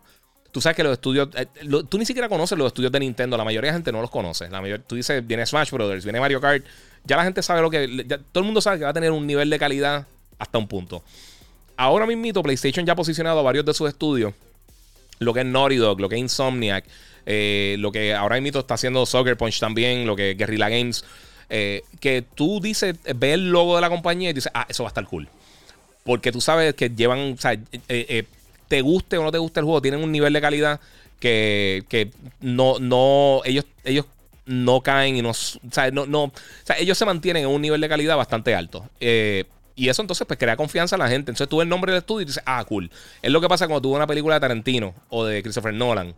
Tú sabes que los estudios. Eh, tú ni siquiera conoces los estudios de Nintendo. La mayoría de la gente no los conoce. La mayor, tú dices, viene Smash Brothers, viene Mario Kart. Ya la gente sabe lo que. todo el mundo sabe que va a tener un nivel de calidad hasta un punto. Ahora mismo, PlayStation ya ha posicionado a varios de sus estudios. Lo que es Naughty Dog, lo que es Insomniac, eh, lo que ahora mismo está haciendo Soccer Punch también, lo que es Guerrilla Games. Eh, que tú dices, ves el logo de la compañía y dices, ah, eso va a estar cool. Porque tú sabes que llevan, o sea, te guste o no te guste el juego, tienen un nivel de calidad que, que no, no, ellos, ellos no caen y no, o sea, no, no, o sea, ellos se mantienen en un nivel de calidad bastante alto. Eh, y eso entonces pues crea confianza a la gente. Entonces tú ves el nombre del estudio y dices, ah, cool. Es lo que pasa cuando tú ves una película de Tarantino o de Christopher Nolan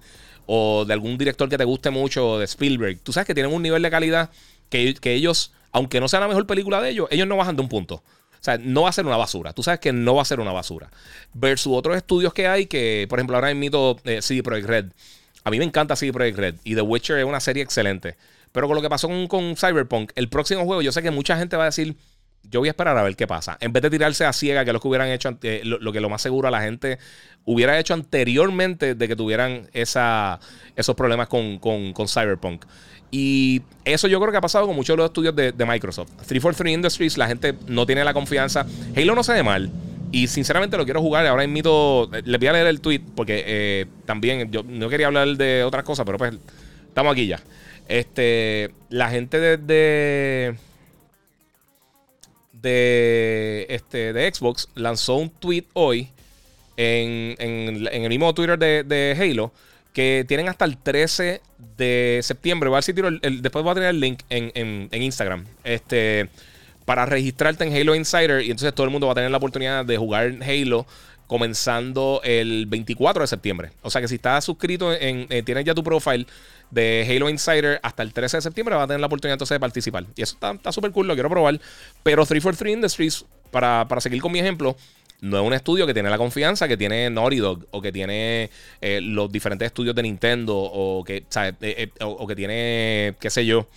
o de algún director que te guste mucho o de Spielberg. Tú sabes que tienen un nivel de calidad que, que ellos, aunque no sea la mejor película de ellos, ellos no bajan de un punto. O sea, no va a ser una basura. Tú sabes que no va a ser una basura. Versus otros estudios que hay que, por ejemplo, ahora mito eh, CD Projekt Red. A mí me encanta CD Projekt Red. Y The Witcher es una serie excelente. Pero con lo que pasó con, Cyberpunk, el próximo juego, yo sé que mucha gente va a decir, yo voy a esperar a ver qué pasa. En vez de tirarse a ciega, que es lo que hubieran hecho, eh, lo, que lo más seguro a la gente hubiera hecho anteriormente de que tuvieran esa, esos problemas con, con, con Cyberpunk. Y eso yo creo que ha pasado con muchos de los estudios de, Microsoft. 343 Industries, la gente no tiene la confianza. Halo no se ve mal. Y sinceramente lo quiero jugar. Ahora invito. Les voy a leer el tweet porque eh, también yo no quería hablar de otras cosas, pero pues estamos aquí ya. Este. La gente de. de, este, de Xbox lanzó un tweet hoy en, el mismo Twitter de, Halo que tienen hasta el 13 de septiembre. Voy a ver si tiro el, después voy a tener el link en, Instagram. Este, para registrarte en Halo Insider. Y entonces todo el mundo va a tener la oportunidad de jugar Halo comenzando el 24 de septiembre. O sea que si estás suscrito, en, eh, tienes ya tu profile de Halo Insider hasta el 13 de septiembre, vas a tener la oportunidad entonces de participar. Y eso está súper cool, lo quiero probar. Pero 343 Industries, para, para seguir con mi ejemplo, no es un estudio que tiene la confianza que tiene Naughty Dog o que tiene eh, los diferentes estudios de Nintendo o que, eh, eh, o, que tiene, qué sé yo,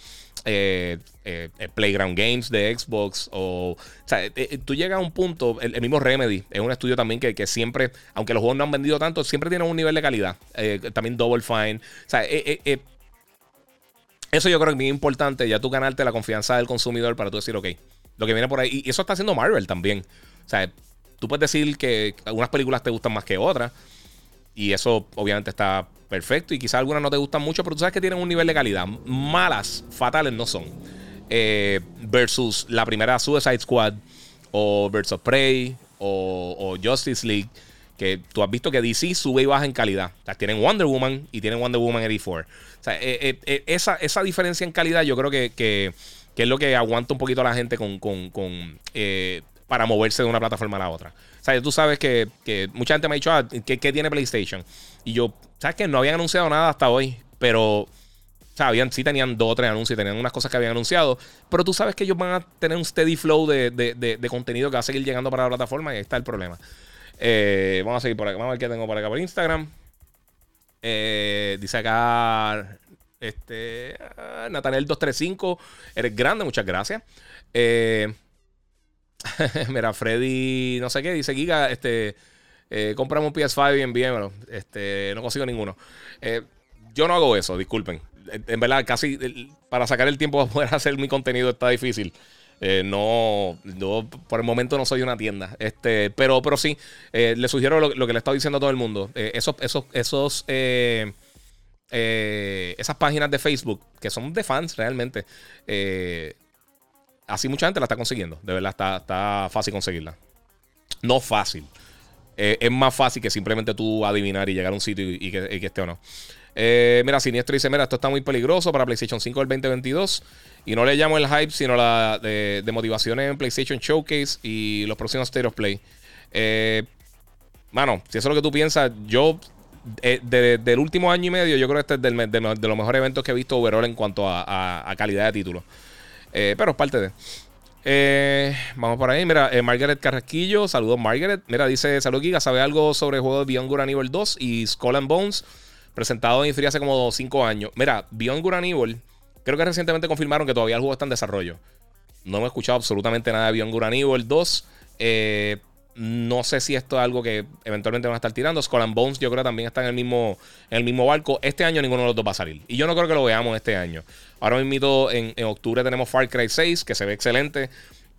Playground Games de Xbox o, sea, tú llegas a un punto, el, mismo Remedy es un estudio también que, siempre, aunque los juegos no han vendido tanto, siempre tienen un nivel de calidad. también Double Fine. O eso yo creo que es muy importante, ya tú ganarte la confianza del consumidor para tú decir, ok, lo que viene por ahí. Y eso está haciendo Marvel también. O sea, Tú puedes decir que algunas películas te gustan más que otras. Y eso obviamente está perfecto. Y quizás algunas no te gustan mucho, pero tú sabes que tienen un nivel de calidad. Malas, fatales no son. Eh, versus la primera Suicide Squad. O of Prey. O, Justice League. Que tú has visto que DC sube y baja en calidad. O sea, tienen Wonder Woman y tienen Wonder Woman 84. O sea, eh, eh, esa, esa, diferencia en calidad yo creo que, que, es lo que aguanta un poquito a la gente con, con para moverse de una plataforma a la otra. O sea, tú sabes que, mucha gente me ha dicho, ah, ¿qué, tiene PlayStation? Y yo, ¿sabes qué? No habían anunciado nada hasta hoy, pero... O sí tenían dos o tres anuncios, tenían unas cosas que habían anunciado, pero tú sabes que ellos van a tener un steady flow de, contenido que va a seguir llegando para la plataforma y ahí está el problema. Eh, vamos a seguir por acá, vamos a ver qué tengo por acá por Instagram. Eh, dice acá este ah, Nathaniel 235, eres grande, muchas gracias. Eh, Mira, Freddy, no sé qué, dice Giga, este, eh, un PS5 y envíemelo. Este, no consigo ninguno. Eh, yo no hago eso, disculpen. En verdad, casi para sacar el tiempo para poder hacer mi contenido está difícil. Eh, no, por el momento no soy una tienda. Este, pero, pero sí, le sugiero lo, que le he estado diciendo a todo el mundo. esos, esos, esos, esas páginas de Facebook que son de fans realmente así mucha gente la está consiguiendo. De verdad, está, está fácil conseguirla. No fácil. Eh, es más fácil que simplemente tú adivinar y llegar a un sitio y, que, esté o no. Eh, mira, Siniestro dice: Mira, esto está muy peligroso para PlayStation 5 del 2022. Y no le llamo el hype, sino la de, motivaciones en PlayStation Showcase y los próximos State of Play. Eh, mano, si eso es lo que tú piensas, yo del último año y medio, yo creo que este es de, los mejores eventos que he visto overall en cuanto a, a calidad de títulos. Eh, pero es parte de. Eh, vamos por ahí. Mira, eh, Margaret Carrasquillo. Saludos, Margaret. Mira, dice: Salud, Giga. ¿Sabe algo sobre el juego de Beyond Good Evil 2 y Skull and Bones? Presentado en Free hace como 5 años. Mira, Beyond Good Evil. Creo que recientemente confirmaron que todavía el juego está en desarrollo. No me he escuchado absolutamente nada de Beyond Good Evil 2. No sé si esto es algo que eventualmente van a estar tirando. Skull and Bones, yo creo también está en el mismo, el mismo barco. Este año ninguno de los dos va a salir. Y yo no creo que lo veamos este año. Ahora mismo en, en octubre tenemos Far Cry 6, que se ve excelente.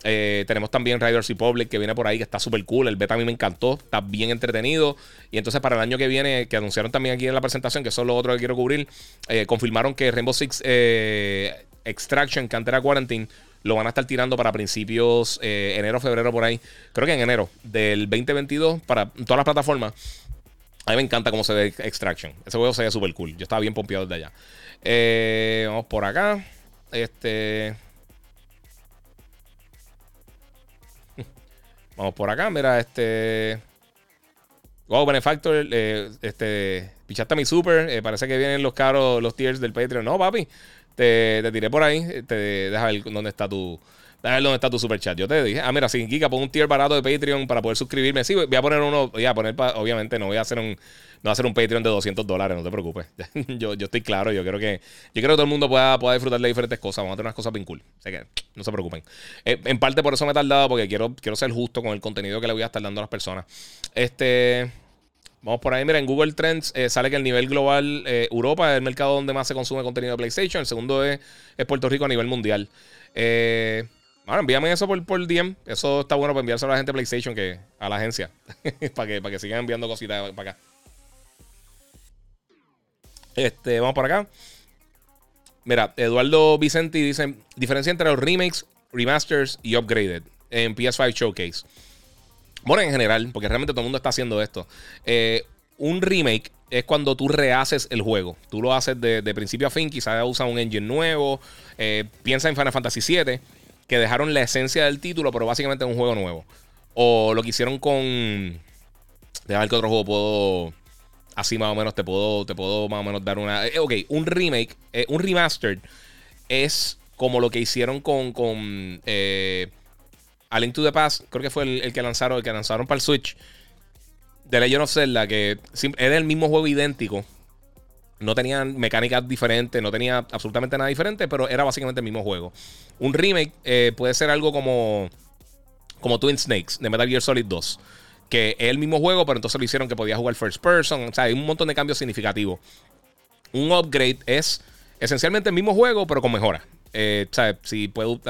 Eh, tenemos también Riders Republic que viene por ahí, que está súper cool. El beta a mí me encantó, está bien entretenido. Y entonces para el año que viene, que anunciaron también aquí en la presentación, que eso es lo otro que quiero cubrir, eh, confirmaron que Rainbow Six eh, Extraction, que antes era Quarantine, lo van a estar tirando para principios enero, febrero por ahí. Creo que en enero del 2022 para todas las plataformas. A mí me encanta cómo se ve Extraction. Ese juego se ve súper cool. Yo estaba bien pompeado desde allá. vamos por acá. Este. Vamos por acá, mira, este. Wow, Benefactor, eh, este. Pichaste mi super. Eh, parece que vienen los caros, los tiers del Patreon. No, papi. Te, te tiré por ahí. Te, deja ver dónde está tu. Deja ver dónde está tu super chat. Yo te dije. Ah, mira, sin Kika, pon un tier barato de Patreon para poder suscribirme. Sí, voy a poner uno. Voy a poner, obviamente, no voy a hacer un no va a ser un Patreon de 200 dólares, no te preocupes. yo, yo estoy claro, yo creo que yo creo que todo el mundo pueda, pueda disfrutar de diferentes cosas. Vamos a tener unas cosas bien cool. Así que no se preocupen. Eh, en parte por eso me he tardado, porque quiero, quiero ser justo con el contenido que le voy a estar dando a las personas. Este. Vamos por ahí, mira, en Google Trends eh, sale que el nivel global, eh, Europa es el mercado donde más se consume contenido de PlayStation. El segundo es, Puerto Rico a nivel mundial. bueno, envíame eso por, por DM. Eso está bueno para enviárselo a la gente de PlayStation, que a la agencia. para, que, para que sigan enviando cositas para acá. Este, vamos por acá. Mira, Eduardo Vicenti dice: diferencia entre los remakes, remasters y upgraded en PS5 Showcase. Bueno, en general, porque realmente todo el mundo está haciendo esto. Eh, un remake es cuando tú rehaces el juego. Tú lo haces de, principio a fin, quizás usa un engine nuevo. Eh, piensa en Final Fantasy VII, que dejaron la esencia del título, pero básicamente es un juego nuevo. O lo que hicieron con. Déjame ver qué otro juego puedo Así más o menos te puedo, te puedo más o menos dar una. Eh, ok, un remake, eh, un remastered es como lo que hicieron con, con A Link to the Past. Creo que fue el, que lanzaron, el que lanzaron para el Switch. De Legend of Zelda, que era el mismo juego idéntico. No tenían mecánicas diferentes, no tenía absolutamente nada diferente, pero era básicamente el mismo juego. Un remake eh, puede ser algo como, como Twin Snakes de Metal Gear Solid 2 que es el mismo juego, pero entonces lo hicieron que podía jugar first person. O sea, hay un montón de cambios significativos. Un upgrade es esencialmente el mismo juego, pero con mejora. Eh, o sea, si puedo.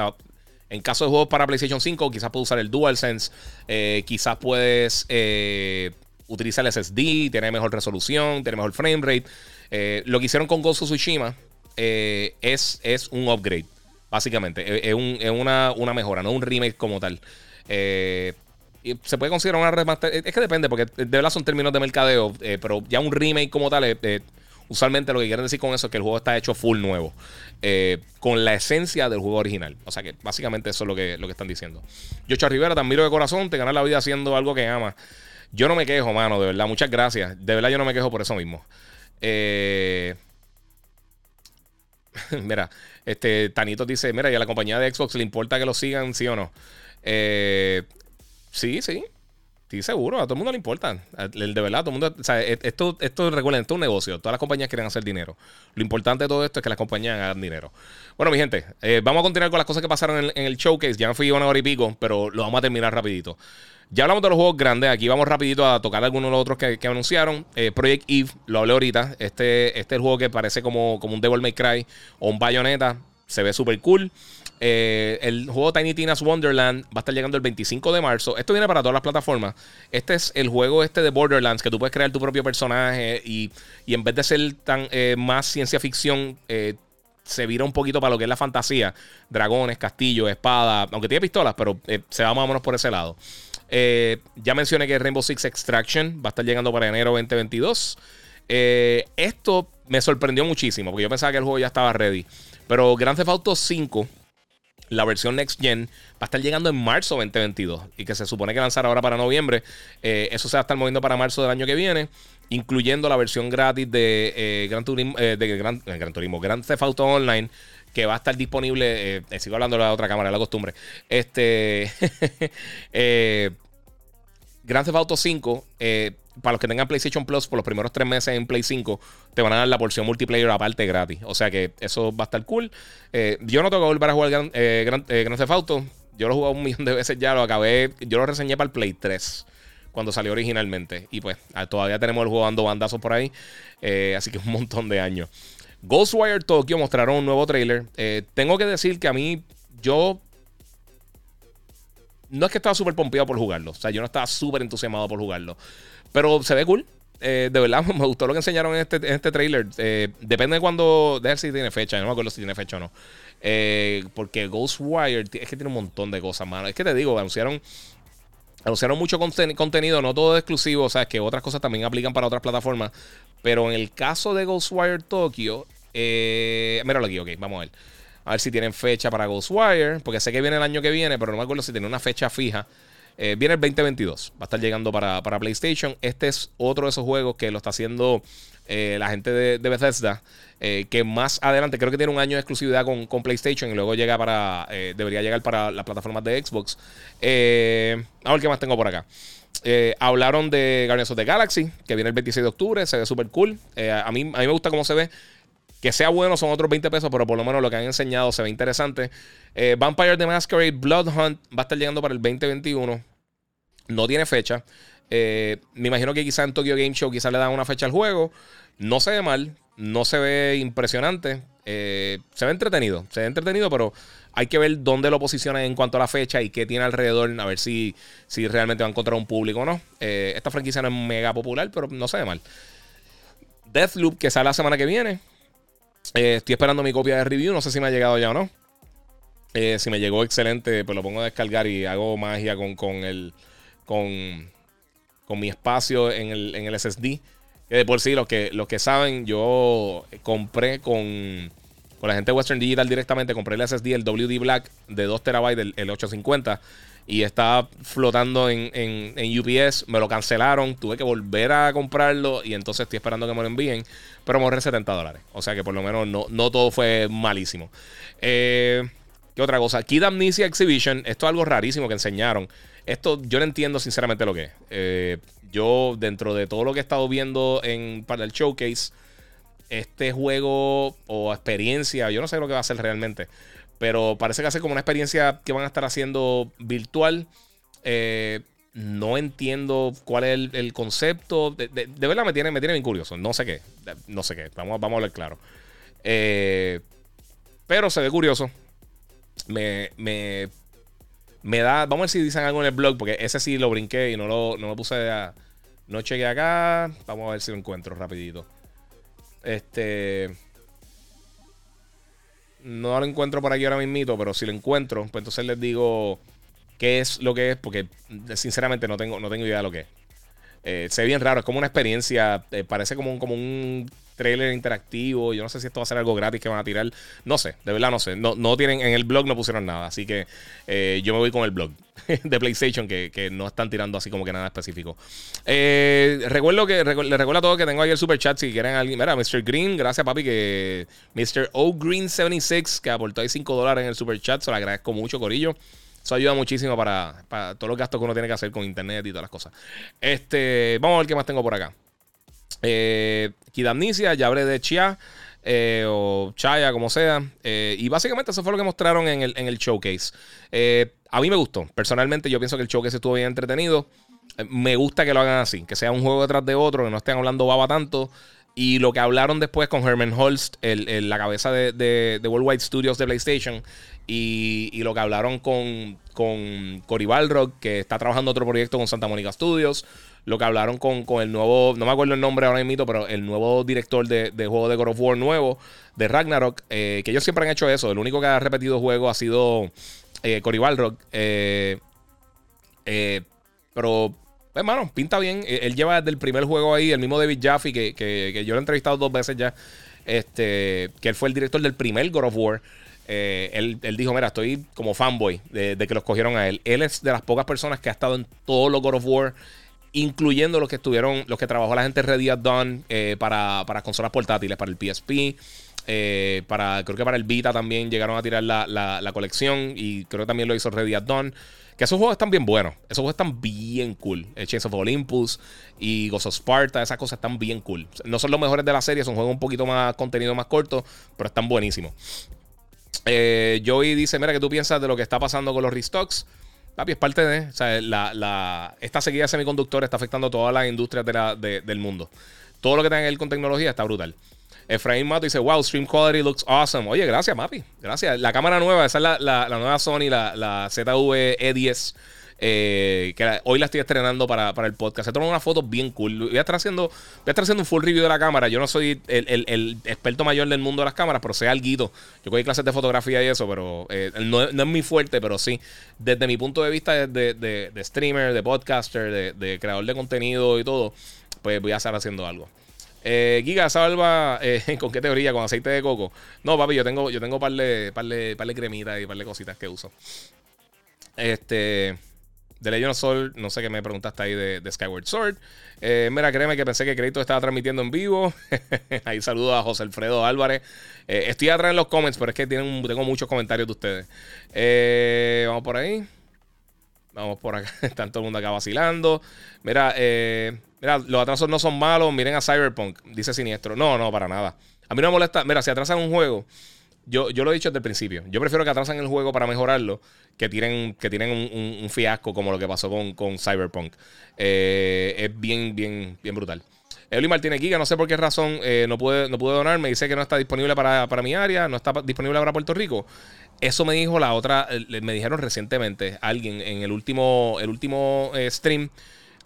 En caso de juegos para PlayStation 5, quizás puedes usar el DualSense. Eh, quizás puedes eh, utilizar el SSD, tener mejor resolución, tener mejor frame rate. Eh, lo que hicieron con Ghost of Tsushima es, un upgrade, básicamente. Es, una, mejora, no un remake como tal. Se puede considerar una remaster. Es que depende, porque de verdad son términos de mercadeo. Pero ya un remake como tal, usualmente lo que quieren decir con eso es que el juego está hecho full nuevo. Con la esencia del juego original. O sea que básicamente eso es lo que, lo que están diciendo. Yocho Rivera, te admiro de corazón, te ganas la vida haciendo algo que amas. Yo no me quejo, mano, de verdad. Muchas gracias. De verdad yo no me quejo por eso mismo. mira, este Tanito dice, mira, y a la compañía de Xbox le importa que lo sigan, sí o no. Eh, Sí, sí. Sí, seguro, a todo el mundo le importa. De verdad, todo el mundo. E, esto, esto recuerden, esto es un negocio. Todas las compañías quieren hacer dinero. Lo importante de todo esto es que las compañías hagan dinero. Bueno, mi gente, eh, vamos a continuar con las cosas que pasaron en, el showcase. Ya me fui una hora y pico, pero lo vamos a terminar rapidito. Ya hablamos de los juegos grandes. Aquí vamos rapidito a tocar algunos de los otros que, anunciaron. Eh, Project Eve, lo hablé ahorita. Este, este es el juego que parece como, como un Devil May Cry o un Bayonetta. Se ve súper cool. Eh, el juego Tiny Tina's Wonderland va a estar llegando el 25 de marzo. Esto viene para todas las plataformas. Este es el juego este de Borderlands, que tú puedes crear tu propio personaje y, en vez de ser tan eh, más ciencia ficción, eh, se vira un poquito para lo que es la fantasía. Dragones, castillos, espadas, aunque tiene pistolas, pero se va más menos por ese lado. ya mencioné que Rainbow Six Extraction va a estar llegando para enero 2022. esto me sorprendió muchísimo, porque yo pensaba que el juego ya estaba ready. Pero Grand Theft Auto 5 la versión Next Gen va a estar llegando en marzo 2022 y que se supone que lanzará ahora para noviembre. Eh, eso se va a estar moviendo para marzo del año que viene, incluyendo la versión gratis de, eh, Gran, Turismo, eh, de Gran, Gran, Theft Auto Online. Que va a estar disponible. sigo hablando de la otra cámara, la costumbre. Este. Grand Theft Auto 5 para los que tengan PlayStation Plus por los primeros tres meses en Play 5, te van a dar la porción multiplayer aparte gratis. O sea que eso va a estar cool. Eh, yo no tengo que volver a jugar Gran, eh, Gran, eh, Theft Auto. Yo lo he jugado un millón de veces ya, lo acabé. Yo lo reseñé para el Play 3 cuando salió originalmente. Y pues ah, todavía tenemos el juego dando bandazos por ahí. Eh, así que un montón de años. Ghostwire Tokyo mostraron un nuevo trailer. Tengo que decir que a mí, yo. No es que estaba súper pompeado por jugarlo. O sea, yo no estaba súper entusiasmado por jugarlo. Pero se ve cool. Eh, de verdad, me gustó lo que enseñaron en este, en este trailer. depende de cuando. De ver si tiene fecha. no me acuerdo si tiene fecha o no. porque Ghostwire es que tiene un montón de cosas, mano. Es que te digo, anunciaron Anunciaron mucho contenido, no todo exclusivo, o sea, que otras cosas también aplican para otras plataformas. Pero en el caso de Ghostwire Tokyo, eh, míralo aquí, ok, vamos a ver. A ver si tienen fecha para Ghostwire, porque sé que viene el año que viene, pero no me acuerdo si tiene una fecha fija. Eh, viene el 2022, va a estar llegando para, para, PlayStation. Este es otro de esos juegos que lo está haciendo eh, la gente de, Bethesda, eh, que más adelante creo que tiene un año de exclusividad con, PlayStation y luego llega para, debería llegar para las plataformas de Xbox. a ver qué más tengo por acá. hablaron de Guardians of the Galaxy, que viene el 26 de octubre, se ve súper cool. a, mí, a mí me gusta cómo se ve. Que sea bueno son otros 20 pesos, pero por lo menos lo que han enseñado se ve interesante. Vampire the Masquerade Blood Hunt va a estar llegando para el 2021. No tiene fecha. me imagino que quizá en Tokyo Game Show quizá le dan una fecha al juego. No se ve mal, no se ve impresionante. Eh, se ve entretenido, se ve entretenido, pero hay que ver dónde lo posicionan en cuanto a la fecha y qué tiene alrededor, a ver si, si realmente va a encontrar un público o no. Eh, esta franquicia no es mega popular, pero no se ve mal. Deathloop, que sale la semana que viene. Eh, estoy esperando mi copia de review, no sé si me ha llegado ya o no. si me llegó excelente, pues lo pongo a descargar y hago magia con, con el. Con, con mi espacio en el, en el SSD de por sí, los que, los que saben, yo compré con, con la gente de Western Digital directamente, compré el SSD, el WD Black de 2 TB, el, 850, y estaba flotando en, en, UPS. Me lo cancelaron, tuve que volver a comprarlo y entonces estoy esperando que me lo envíen, pero me ahorré 70 dólares. O sea que por lo menos no, no todo fue malísimo. Eh, ¿Qué otra cosa? Kid Amnesia Exhibition, esto es algo rarísimo que enseñaron. Esto yo no entiendo sinceramente lo que es. Eh, yo, dentro de todo lo que he estado viendo en, para el showcase, este juego o experiencia, yo no sé lo que va a ser realmente, pero parece que ser como una experiencia que van a estar haciendo virtual. Eh, no entiendo cuál es el, concepto. De, verdad me tiene, me tiene bien curioso. No sé qué. No sé qué. Vamos, vamos a hablar claro. Eh, pero se ve curioso. Me, me me da. Vamos a ver si dicen algo en el blog, porque ese sí lo brinqué y no lo, no puse a. No chequé acá. Vamos a ver si lo encuentro rapidito. Este. No lo encuentro por aquí ahora mismo, pero si lo encuentro, pues entonces les digo qué es lo que es, porque sinceramente no tengo, no tengo idea de lo que es. Eh, se ve bien raro, es como una experiencia, eh, parece como como un trailer interactivo. Yo no sé si esto va a ser algo gratis que van a tirar. No sé, de verdad no sé. No, no tienen, en el blog no pusieron nada. Así que eh, yo me voy con el blog de PlayStation que, no están tirando así como que nada específico. Eh, recuerdo que les recuerdo a todos que tengo ahí el super chat si quieren alguien. Mira, Mr. Green, gracias papi que Mr. O Green 76 que aportó ahí 5 dólares en el super chat. Se lo agradezco mucho, Corillo. Eso ayuda muchísimo para, para todos los gastos que uno tiene que hacer con internet y todas las cosas. Este, vamos a ver qué más tengo por acá. Eh, Kidamnesia, ya hablé de Chia. Eh, o Chaya, como sea. Eh, y básicamente eso fue lo que mostraron en el, en el showcase. Eh, a mí me gustó. Personalmente, yo pienso que el showcase estuvo bien entretenido. me gusta que lo hagan así, que sea un juego detrás de otro, que no estén hablando baba tanto. Y lo que hablaron después con Herman Holst, el, la cabeza de, de, Worldwide Studios de PlayStation, y, y, lo que hablaron con, con Cory Balrog, que está trabajando otro proyecto con Santa Mónica Studios lo que hablaron con, el nuevo, no me acuerdo el nombre ahora mismo, pero el nuevo director de, juego de God of War nuevo, de Ragnarok, eh, que ellos siempre han hecho eso. El único que ha repetido juego ha sido eh, Cory Balrog. Eh, eh, pero, hermano, pinta bien. Él lleva desde el primer juego ahí, el mismo David Jaffe, que, yo lo he entrevistado dos veces ya, este, que él fue el director del primer God of War. él, dijo, mira, estoy como fanboy de, de, que los cogieron a él. Él es de las pocas personas que ha estado en todos los God of War incluyendo los que estuvieron, los que trabajó la gente Ready at Dawn eh, para, consolas portátiles, para el PSP, eh, para, creo que para el Vita también llegaron a tirar la, colección y creo que también lo hizo Ready at Dawn. Que esos juegos están bien buenos, esos juegos están bien cool. El Chains of Olympus y Ghost of Sparta, esas cosas están bien cool. No son los mejores de la serie, son juegos un poquito más contenido más corto, pero están buenísimos. Eh, Joey dice: Mira, ¿qué tú piensas de lo que está pasando con los restocks? Papi, es parte de. O sea, la, esta sequía de semiconductores está afectando a todas las industrias del mundo. Todo lo que tenga que ver con tecnología está brutal. Efraín Mato dice: Wow, stream quality looks awesome. Oye, gracias, Mapi. Gracias. La cámara nueva, esa es la, la nueva Sony, la, la ZV E10. Eh, que hoy la estoy estrenando para, el podcast. Se toma una foto bien cool. Voy a estar haciendo, voy a estar haciendo un full review de la cámara. Yo no soy el, experto mayor del mundo de las cámaras, pero sé algo. Yo cogí clases de fotografía y eso, pero eh, no, es muy fuerte, pero sí. Desde mi punto de vista de, de, streamer, de podcaster, de, creador de contenido y todo, pues voy a estar haciendo algo. Eh, Giga, salva eh, con qué teoría, con aceite de coco. No, papi, yo tengo, yo tengo par de, par de cremitas y par de cositas que uso. Este. De Legend of Soul, no sé qué me preguntaste ahí de, Skyward Sword. Eh, mira, créeme que pensé que Crédito estaba transmitiendo en vivo. ahí saludo a José Alfredo Álvarez. Eh, estoy atrás en los comments, pero es que tienen, tengo muchos comentarios de ustedes. Eh, vamos por ahí. Vamos por acá. Están todo el mundo acá vacilando. Mira, mira, los atrasos no son malos. Miren a Cyberpunk, dice Siniestro. No, no, para nada. A mí no me molesta. Mira, si atrasan un juego yo, yo lo he dicho desde el principio. Yo prefiero que atrasen el juego para mejorarlo que tienen, que tienen un, fiasco como lo que pasó con, con Cyberpunk. Eh, es bien, bien, bien brutal. Eli Martínez Giga, no sé por qué razón eh, no, puede, no pude donar. Me dice que no está disponible para, mi área, no está disponible para Puerto Rico. Eso me dijo la otra, me dijeron recientemente alguien en el último, el último eh, stream.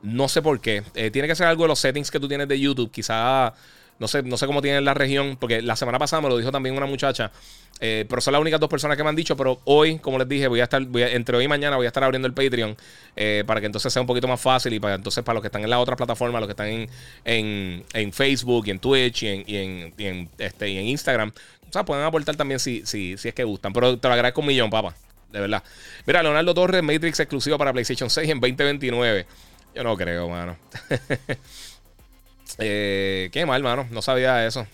No sé por qué. tiene que ser algo de los settings que tú tienes de YouTube. Quizá no sé, no sé cómo tiene la región, porque la semana pasada me lo dijo también una muchacha. Eh, pero son las únicas dos personas que me han dicho. Pero hoy, como les dije, voy a estar, entre hoy y mañana voy a estar abriendo el Patreon eh, para que entonces sea un poquito más fácil. Y para entonces, para los que están en la otra plataforma, los que están en, Facebook y en Twitch y en, este, y en Instagram, o sea, pueden aportar también si, si, si es que gustan. Pero te lo agradezco un millón, papá. De verdad. Mira, Leonardo Torres, Matrix exclusivo para PlayStation 6 en 2029. Yo no creo, mano. Eh, qué mal, mano. No sabía eso.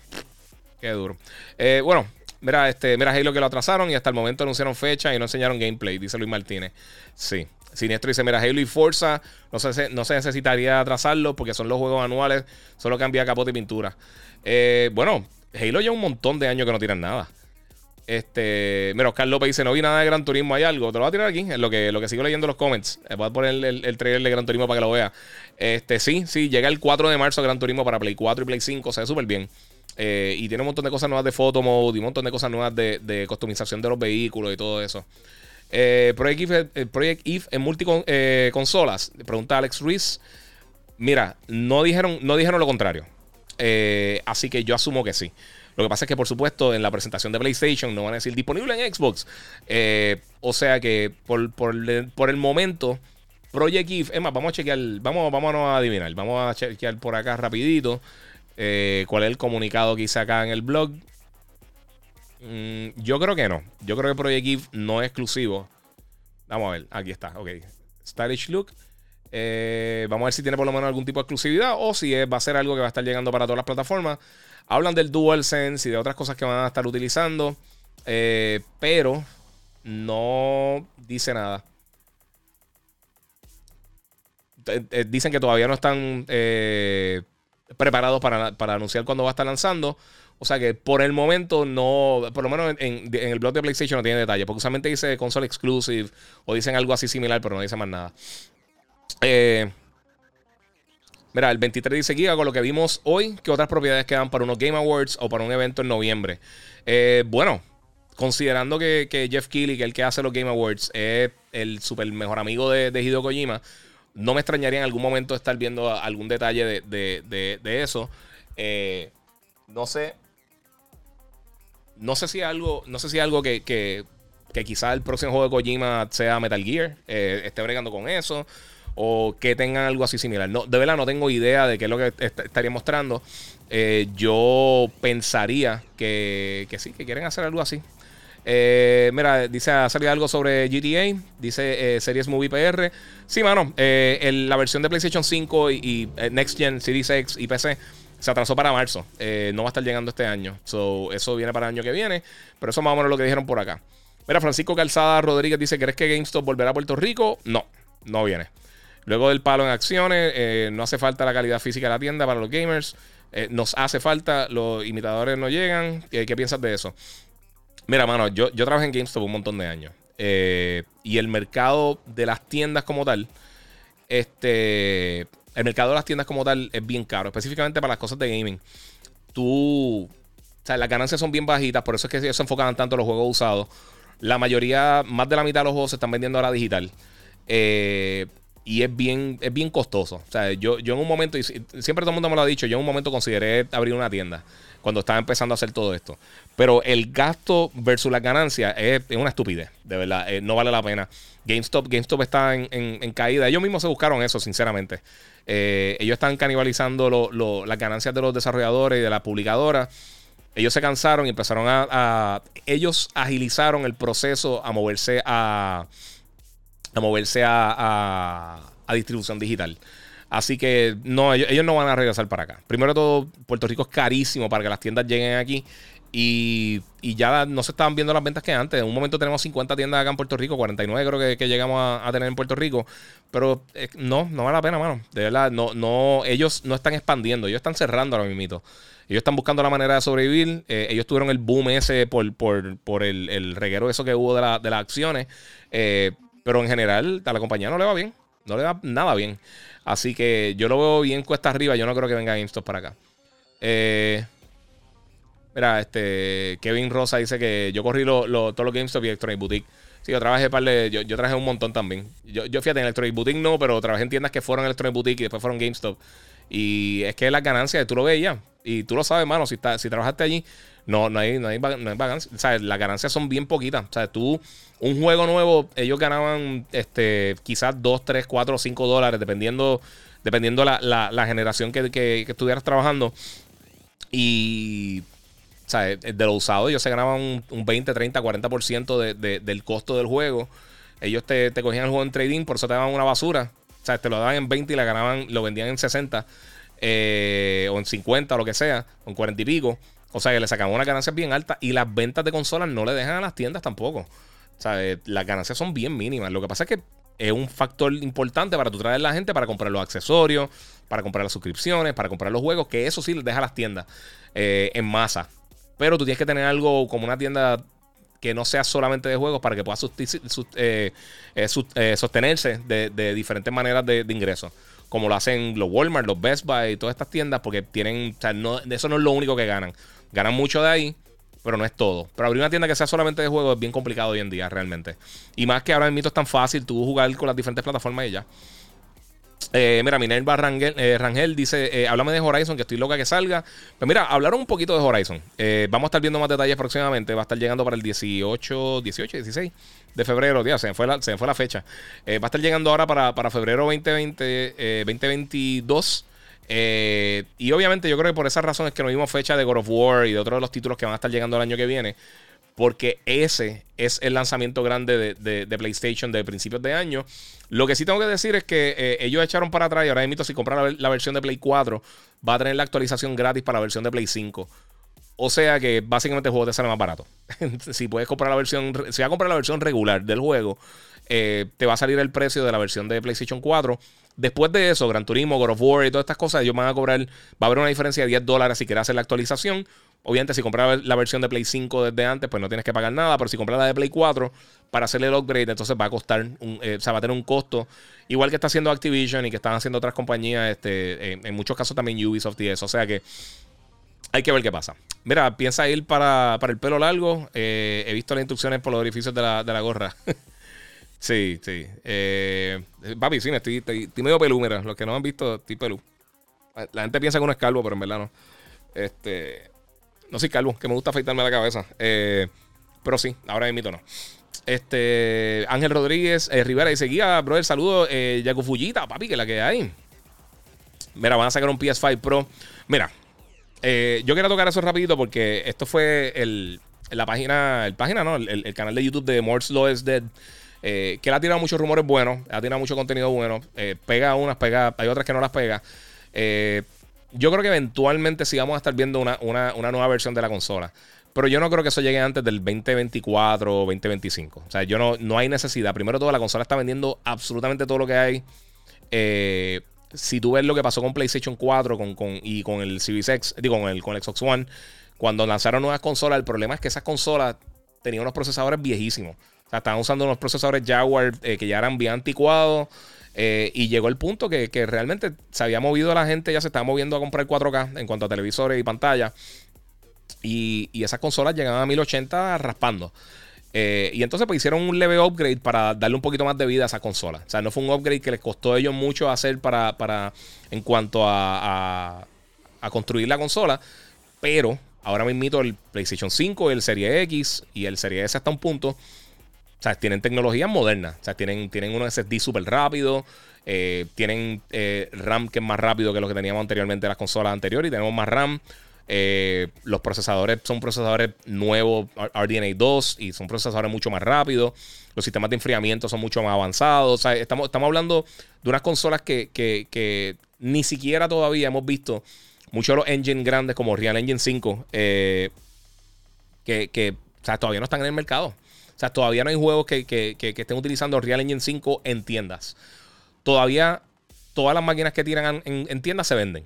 Qué duro. Eh, bueno, mira, este, mira Halo que lo atrasaron y hasta el momento anunciaron fecha y no enseñaron gameplay, dice Luis Martínez. Sí. Siniestro dice, mira, Halo y Forza no se, no se necesitaría atrasarlo porque son los juegos anuales, solo cambia capote y pintura. Eh, bueno, Halo ya un montón de años que no tiran nada. Este, mira, Oscar López dice: No vi nada de Gran Turismo, hay algo. Te lo voy a tirar aquí, en lo que, lo que sigo leyendo los comments. Eh, voy a poner el, trailer de Gran Turismo para que lo vea. Este, sí, sí, llega el 4 de marzo Gran Turismo para Play 4 y Play 5, se ve súper bien. Eh, y tiene un montón de cosas nuevas de photo mode y un montón de cosas nuevas de, de customización de los vehículos y todo eso. Eh, Project, eh, Project Eve en multiconsolas. Pregunta Alex Ruiz. Mira, no dijeron, no dijeron lo contrario. así que yo asumo que sí. Lo que pasa es que, por supuesto, en la presentación de PlayStation no van a decir disponible en Xbox. Eh, o sea que por, el momento, Project Eve, es más, vamos a chequear, vamos, vámonos a adivinar, vamos a chequear por acá rapidito eh, cuál es el comunicado que hice acá en el blog. Mm, yo creo que no. Yo creo que Project Eve no es exclusivo. Vamos a ver, aquí está, ok. Stylish Look. Eh, vamos a ver si tiene por lo menos algún tipo de exclusividad o si va a ser algo que va a estar llegando para todas las plataformas. Hablan del DualSense y de otras cosas que van a estar utilizando, eh, pero no dice nada. Eh, dicen que todavía no están eh, preparados para, anunciar cuándo va a estar lanzando. O sea que por el momento no, por lo menos en, el blog de PlayStation no tiene detalle, porque usualmente dice console exclusive o dicen algo así similar, pero no dice más nada. Eh, Mira, el 23 dice Giga con lo que vimos hoy, ¿qué otras propiedades quedan para unos Game Awards o para un evento en noviembre? Eh, bueno, considerando que, Jeff Keighley, que es el que hace los Game Awards, es el super mejor amigo de, de Hideo Kojima, no me extrañaría en algún momento estar viendo algún detalle de, eso. Eh, no sé. No sé si algo. No sé si algo que, que, quizá el próximo juego de Kojima sea Metal Gear. Eh, esté bregando con eso o que tengan algo así similar. No, de verdad no tengo idea de qué es lo que estaría mostrando. Eh, yo pensaría que, que, sí, que quieren hacer algo así. Eh, mira, dice, ha salido algo sobre GTA, dice eh, Series Movie PR. Sí, mano, la versión de PlayStation 5 y, Next Gen, Series X y PC se atrasó para marzo. no va a estar llegando este año. So, eso viene para el año que viene. Pero eso más o menos lo que dijeron por acá. Mira, Francisco Calzada Rodríguez dice: ¿Crees que GameStop volverá a Puerto Rico? No, no viene. Luego del palo en acciones, eh, no hace falta la calidad física de la tienda para los gamers. Eh, nos hace falta, los imitadores no llegan. ¿Qué, piensas de eso? Mira, mano, yo, yo trabajé en GameStop un montón de años. Eh, y el mercado de las tiendas como tal, este, el mercado de las tiendas como tal es bien caro, específicamente para las cosas de gaming. Tú, o sea, las ganancias son bien bajitas, por eso es que ellos se enfocan tanto en los juegos usados. La mayoría, más de la mitad de los juegos se están vendiendo ahora digital. Eh, y es bien, es bien costoso. O sea, yo, yo en un momento, y siempre todo el mundo me lo ha dicho, yo en un momento consideré abrir una tienda cuando estaba empezando a hacer todo esto. Pero el gasto versus las ganancias es, una estupidez, de verdad. Eh, no vale la pena. GameStop, GameStop está en, caída. Ellos mismos se buscaron eso, sinceramente. Eh, ellos están canibalizando las ganancias de los desarrolladores y de las publicadoras. Ellos se cansaron y empezaron a, Ellos agilizaron el proceso a moverse a. A moverse a, a distribución digital. Así que no, ellos, no van a regresar para acá. Primero de todo, Puerto Rico es carísimo para que las tiendas lleguen aquí. Y, ya no se estaban viendo las ventas que antes. En un momento tenemos 50 tiendas acá en Puerto Rico, 49 creo que, llegamos a, tener en Puerto Rico. Pero eh, no, no vale la pena, mano. De verdad, no, no, ellos no están expandiendo, ellos están cerrando ahora mismo. Ellos están buscando la manera de sobrevivir. Eh, ellos tuvieron el boom ese por, por, el, el, reguero eso que hubo de, las acciones. Eh, pero en general a la compañía no le va bien. No le va nada bien. Así que yo lo veo bien cuesta arriba. Yo no creo que venga GameStop para acá. Eh, mira, este Kevin Rosa dice que yo corrí lo, todos los GameStop y Electronic Boutique. Sí, yo trabajé par de, yo, yo trabajé un montón también. Yo, yo fíjate, en Electronic Boutique no, pero trabajé en tiendas que fueron Electronic Boutique y después fueron GameStop. Y es que las ganancias, tú lo veías. Y tú lo sabes, mano, si, está, si trabajaste allí, no, no hay, no hay, O sea, las ganancias son bien poquitas. O sea, tú, un juego nuevo, ellos ganaban este, quizás 2, 3, 4 5 dólares, dependiendo, dependiendo la, la, generación que, que, estuvieras trabajando. Y. O sea, de lo usado, ellos se ganaban un, 20, 30, 40% de, de, del costo del juego. Ellos te, te, cogían el juego en trading, por eso te daban una basura. O sea, te lo daban en 20 y la ganaban, lo vendían en 60. Eh, o en 50 o lo que sea, o en 40 y pico. O sea que le sacaban una ganancia bien alta y las ventas de consolas no le dejan a las tiendas tampoco. O sea, eh, las ganancias son bien mínimas. Lo que pasa es que es un factor importante para tu traer a la gente para comprar los accesorios, para comprar las suscripciones, para comprar los juegos, que eso sí les deja a las tiendas eh, en masa. Pero tú tienes que tener algo como una tienda que no sea solamente de juegos para que pueda sostenerse de, diferentes maneras de, de ingresos como lo hacen los Walmart, los Best Buy y todas estas tiendas, porque tienen, o sea, no, eso no es lo único que ganan. Ganan mucho de ahí, pero no es todo. Pero abrir una tienda que sea solamente de juegos es bien complicado hoy en día, realmente. Y más que ahora mismo es tan fácil tú jugar con las diferentes plataformas y ya. Eh, mira, Minerva Rangel, eh, Rangel dice: eh, Háblame de Horizon, que estoy loca que salga. Pues mira, hablaron un poquito de Horizon. vamos a estar viendo más detalles próximamente. Va a estar llegando para el 18, 18, 16 de febrero, ya se me fue la, se fue la fecha. Eh, va a estar llegando ahora para, febrero 2020, 2022. Eh, eh, y obviamente yo creo que por esas razones que no vimos fecha de God of War y de otros de los títulos que van a estar llegando el año que viene. Porque ese es el lanzamiento grande de, PlayStation de principios de año. Lo que sí tengo que decir es que ellos echaron para atrás y ahora mismo si compran la, la, versión de Play 4 va a tener la actualización gratis para la versión de Play 5. O sea que básicamente el juego te sale más barato. si puedes comprar la versión, si vas a comprar la versión regular del juego, eh, te va a salir el precio de la versión de PlayStation 4. Después de eso, Gran Turismo, God of War y todas estas cosas, ellos van a cobrar, va a haber una diferencia de 10 dólares si quieres hacer la actualización. Obviamente, si compras la versión de Play 5 desde antes, pues no tienes que pagar nada. Pero si compras la de Play 4 para hacerle el upgrade, entonces va a costar, eh, o sea, va a tener un costo. Igual que está haciendo Activision y que están haciendo otras compañías, este, en, muchos casos también Ubisoft y eso. O sea que hay que ver qué pasa. Mira, piensa ir para, el pelo largo. Eh, he visto las instrucciones por los orificios de la, gorra. sí, sí. Eh, papi, sí, estoy, medio pelú, mira. Los que no han visto, estoy pelú. La gente piensa que uno es calvo, pero en verdad no. Este. No soy calvo, que me gusta afeitarme la cabeza. Eh, pero sí, ahora mismo no. Este. Ángel Rodríguez eh, Rivera dice: Guía, brother, saludo. Eh, Fullita, papi, que la que hay. Mira, van a sacar un PS5 Pro. Mira, eh, yo quiero tocar eso rapidito porque esto fue el, la página, el página, ¿no? El, canal de YouTube de Morse Law is Dead. Eh, que le ha tirado muchos rumores buenos, ha tirado mucho contenido bueno. Eh, pega unas, pega, hay otras que no las pega. yo creo que eventualmente sí vamos a estar viendo una, nueva versión de la consola. Pero yo no creo que eso llegue antes del 2024 o 2025. O sea, yo no, no hay necesidad. Primero todo, la consola está vendiendo absolutamente todo lo que hay. Eh, si tú ves lo que pasó con PlayStation 4 con, y con el Series digo, con el, con el Xbox One, cuando lanzaron nuevas consolas, el problema es que esas consolas tenía unos procesadores viejísimos. Sea, estaban usando unos procesadores Jaguar eh, que ya eran bien anticuados. Eh, y llegó el punto que, realmente se había movido la gente, ya se estaba moviendo a comprar 4K en cuanto a televisores y pantalla. Y, y esas consolas llegaban a 1080 raspando. Eh, y entonces pues hicieron un leve upgrade para darle un poquito más de vida a esa consola. O sea, no fue un upgrade que les costó a ellos mucho hacer para, para en cuanto a, a, construir la consola. Pero ahora mismo el PlayStation 5, el Serie X y el Serie S hasta un punto. O sea, tienen tecnologías modernas. O sea, tienen, tienen unos SSD súper rápido. Eh, tienen eh, RAM que es más rápido que lo que teníamos anteriormente en las consolas anteriores. Y tenemos más RAM. Eh, los procesadores son procesadores nuevos, RDNA 2, y son procesadores mucho más rápidos. Los sistemas de enfriamiento son mucho más avanzados. estamos, estamos hablando de unas consolas que, ni siquiera todavía hemos visto muchos de los engines grandes como Real Engine 5 eh, que, todavía no están en el mercado. Sea, todavía no hay juegos que, estén utilizando Real Engine 5 en tiendas. Todavía todas las máquinas que tiran en, tiendas se venden.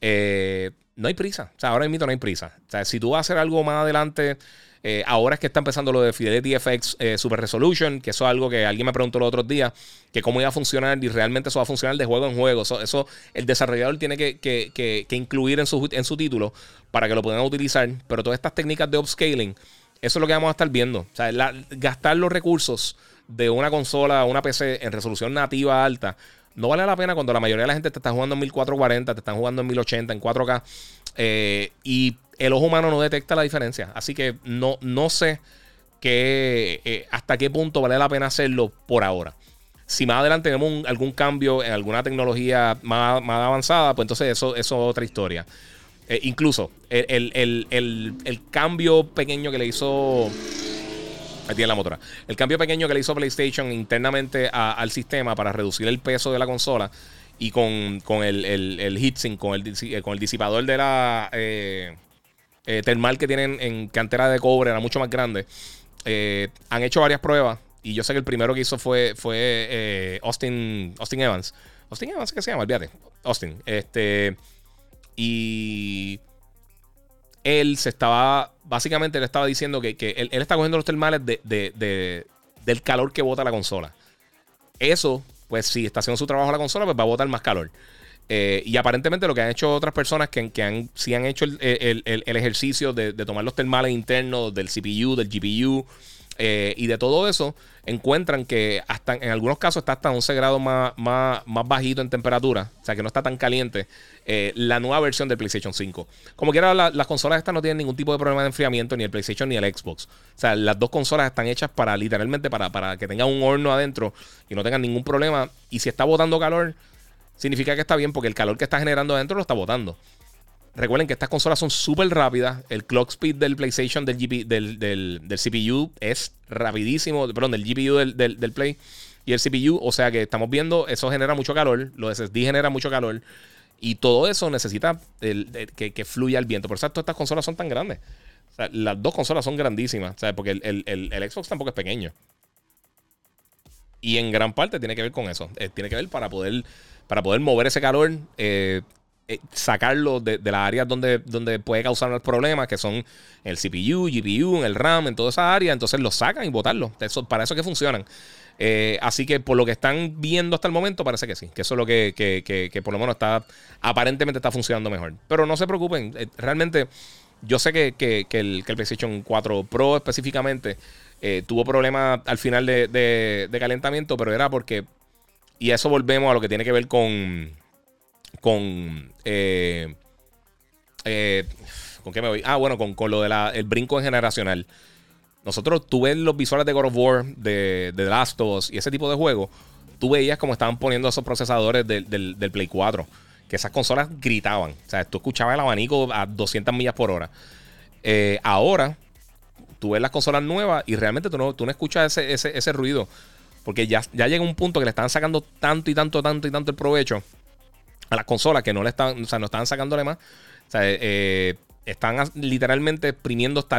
Eh, no hay prisa. O sea, ahora mismo no hay prisa. O sea, si tú vas a hacer algo más adelante, eh, ahora es que está empezando lo de Fidelity FX eh, Super Resolution, que eso es algo que alguien me preguntó los otros días, que cómo iba a funcionar y realmente eso va a funcionar de juego en juego. Eso, el desarrollador tiene que, incluir en su, en su título para que lo puedan utilizar. Pero todas estas técnicas de upscaling, eso es lo que vamos a estar viendo. O sea, gastar los recursos de una consola, una PC en resolución nativa alta no vale la pena cuando la mayoría de la gente te está jugando en 1440, te están jugando en 1080, en 4K. Eh, y el ojo humano no detecta la diferencia. Así que no, no sé eh, hasta qué punto vale la pena hacerlo por ahora. Si más adelante tenemos algún cambio en alguna tecnología más, avanzada, pues entonces eso, eso es otra historia. Eh, incluso el, cambio pequeño que le hizo Ahí tiene la motora. El cambio pequeño que le hizo PlayStation internamente al sistema para reducir el peso de la consola y con, el, el, el heatsink, con el, eh, con el disipador de la eh, eh, termal que tienen en cantera de cobre, era mucho más grande. han hecho varias pruebas y yo sé que el primero que hizo fue, fue Austin, Austin Evans. Austin Evans, ¿qué se llama? Olvídate. Austin. Este. Y él se estaba, básicamente le estaba diciendo que, él, está cogiendo los termales de, del calor que bota la consola. Eso, pues si está haciendo su trabajo la consola, pues va a botar más calor. Eh, y aparentemente lo que han hecho otras personas que, que han, sí han hecho el, el ejercicio de, tomar los termales internos del CPU, del GPU, eh, y de todo eso, encuentran que hasta en algunos casos está hasta 11 grados más, más, más bajito en temperatura, o sea que no está tan caliente, eh, la nueva versión del PlayStation 5. Como quiera, las consolas estas no tienen ningún tipo de problema de enfriamiento, ni el PlayStation ni el Xbox. O sea, las dos consolas están hechas para literalmente para, para que tengan un horno adentro y no tengan ningún problema. Y si está botando calor, significa que está bien porque el calor que está generando adentro lo está botando. Recuerden que estas consolas son súper rápidas. El clock speed del PlayStation, del, del, CPU, es rapidísimo. Perdón, del GPU del, Play y el CPU. O sea que estamos viendo, eso genera mucho calor. Los SSD genera mucho calor. Y todo eso necesita que, fluya el viento. Por eso estas consolas son tan grandes. las dos consolas son grandísimas. porque el, Xbox tampoco es pequeño. Y en gran parte tiene que ver con eso. Eh, tiene que ver para poder, para poder mover ese calor. Eh, eh, sacarlo de, las áreas donde, donde puede causar el problema, que son el CPU, GPU, el RAM, en toda esa área, entonces lo sacan y botarlo. Eso, para eso que funcionan. Eh, así que por lo que están viendo hasta el momento, parece que sí, que eso es lo que, por lo menos está, aparentemente está funcionando mejor. Pero no se preocupen, eh, realmente yo sé que, el, PlayStation 4 Pro específicamente tuvo problemas al final de, de calentamiento, pero era porque, y eso volvemos a lo que tiene que ver con con. Eh, eh, ¿Con qué me voy? Ah, bueno, con, con lo del brinco generacional. Nosotros, tú ves los visuales de God of War, de, de The Last of Us y ese tipo de juegos. Tú veías como estaban poniendo esos procesadores del, del, Play 4. Que esas consolas gritaban. O sea, tú escuchabas el abanico a 200 millas por hora. Eh, ahora, tú ves las consolas nuevas y realmente tú no, tú no escuchas ese, ese, ese ruido. Porque ya, ya llega un punto que le están sacando tanto y tanto, tanto y tanto el provecho a las consolas que no le están, o sea, no están sacándole más. O sea, eh, están literalmente exprimiendo hasta,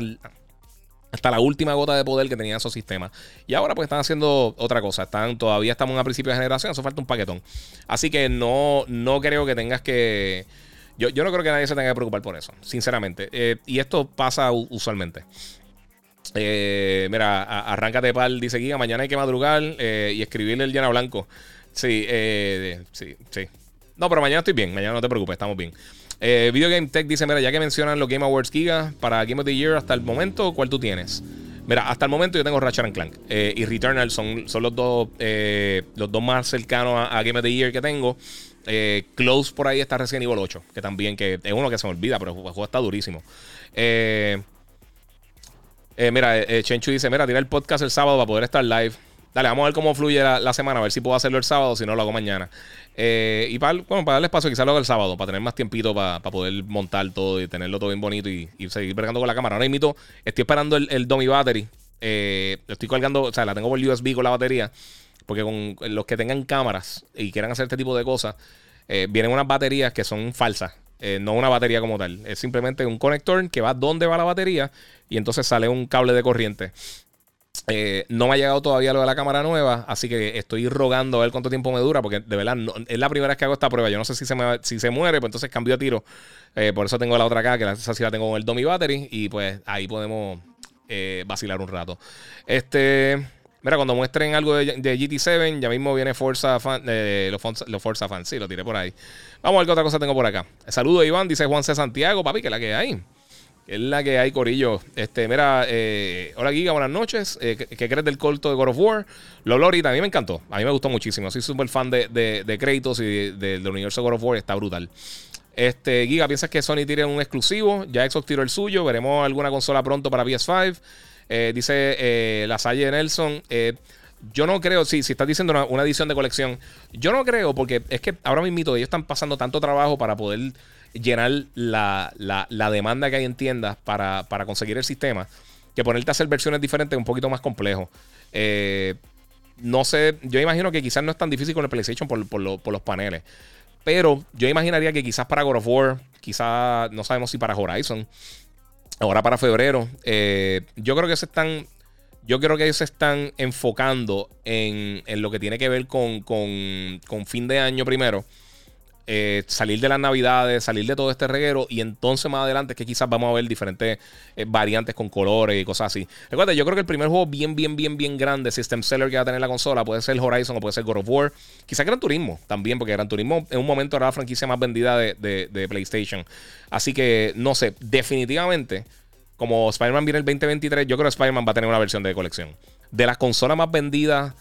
hasta la última gota de poder que tenían esos sistemas. Y ahora pues están haciendo otra cosa. Están, todavía estamos a principio de generación, eso falta un paquetón. Así que no, no creo que tengas que... Yo, yo no creo que nadie se tenga que preocupar por eso, sinceramente. Eh, y esto pasa usualmente. Eh, mira, arráncate pal, dice Giga, mañana hay que madrugar eh, y escribirle el llena blanco. Sí, eh, sí, sí. No, pero mañana estoy bien, mañana no te preocupes, estamos bien. Video Game Tech dice, mira, ya que mencionan los Game Awards Giga, para Game of the Year hasta el momento, ¿cuál tú tienes? Mira, hasta el momento yo tengo Ratchet Clank y Returnal son, son los, dos, los dos más cercanos a, Game of the Year que tengo. Close por ahí está recién nivel 8, que también que es uno que se me olvida, pero el juego está durísimo. Eh, eh, mira, eh, eh, Chenchu dice: Mira, tira el podcast el sábado para poder estar live. Dale, vamos a ver cómo fluye la, semana, a ver si puedo hacerlo el sábado, si no lo hago mañana. y para, bueno, para darle espacio, quizás lo haga el sábado, para tener más tiempito para, poder montar todo y tenerlo todo bien bonito y, seguir bregando con la cámara. Ahora mismo estoy esperando el, el dummy battery. estoy colgando, o sea, la tengo por USB con la batería. Porque con los que tengan cámaras y quieran hacer este tipo de cosas, vienen unas baterías que son falsas. Eh, no una batería como tal. Es simplemente un conector que va donde va la batería y entonces sale un cable de corriente. Eh, no me ha llegado todavía lo de la cámara nueva, así que estoy rogando a ver cuánto tiempo me dura, porque de verdad es la primera vez que hago esta prueba. Yo no sé si se, si se muere, pues entonces cambio a tiro. Eh, por eso tengo la otra acá, que esa sí la tengo con el Dummy Battery, y pues ahí podemos vacilar un rato. Este. Mira, cuando muestren algo de, GT7, ya mismo viene Forza fan, los, los, Forza fans. Sí, lo tiré por ahí. Vamos a ver qué otra cosa tengo por acá. Saludo, Iván, dice Juan C. Santiago, papi, que la que hay. Es la que hay, Corillo. Este, mira, eh, hola Giga, buenas noches. Eh, ¿qué, crees del corto de God of War? Lo Lorita, a mí me encantó. A mí me gustó muchísimo. Soy súper fan de, de, Kratos y del universo de God of War. Está brutal. Este, Giga, ¿piensas que Sony tire un exclusivo? Ya Xbox tiró el suyo. Veremos alguna consola pronto para PS5. Eh, dice eh, la Salle Nelson. Yo no creo, sí, si estás diciendo una, edición de colección, yo no creo, porque es que ahora mismo ellos están pasando tanto trabajo para poder llenar la, demanda que hay en tiendas para, conseguir el sistema, que ponerte a hacer versiones diferentes es un poquito más complejo. no sé, yo imagino que quizás no es tan difícil con el PlayStation por, por los paneles. Pero yo imaginaría que quizás para God of War, quizás no sabemos si para Horizon, ahora para febrero. Eh, yo creo que se están. Yo creo que ellos se están enfocando en, lo que tiene que ver con, fin de año primero. Eh, salir de las navidades, salir de todo este reguero y entonces más adelante es que quizás vamos a ver diferentes eh, variantes con colores y cosas así. Recuerda, yo creo que el primer juego bien, bien, bien, bien grande, System Seller que va a tener la consola, puede ser Horizon o puede ser God of War. Quizás Gran Turismo también, porque Gran Turismo en un momento era la franquicia más vendida de, de PlayStation. Así que, no sé, definitivamente como Spider-Man viene el 2023, yo creo que Spider-Man va a tener una versión de colección. De las consolas más vendidas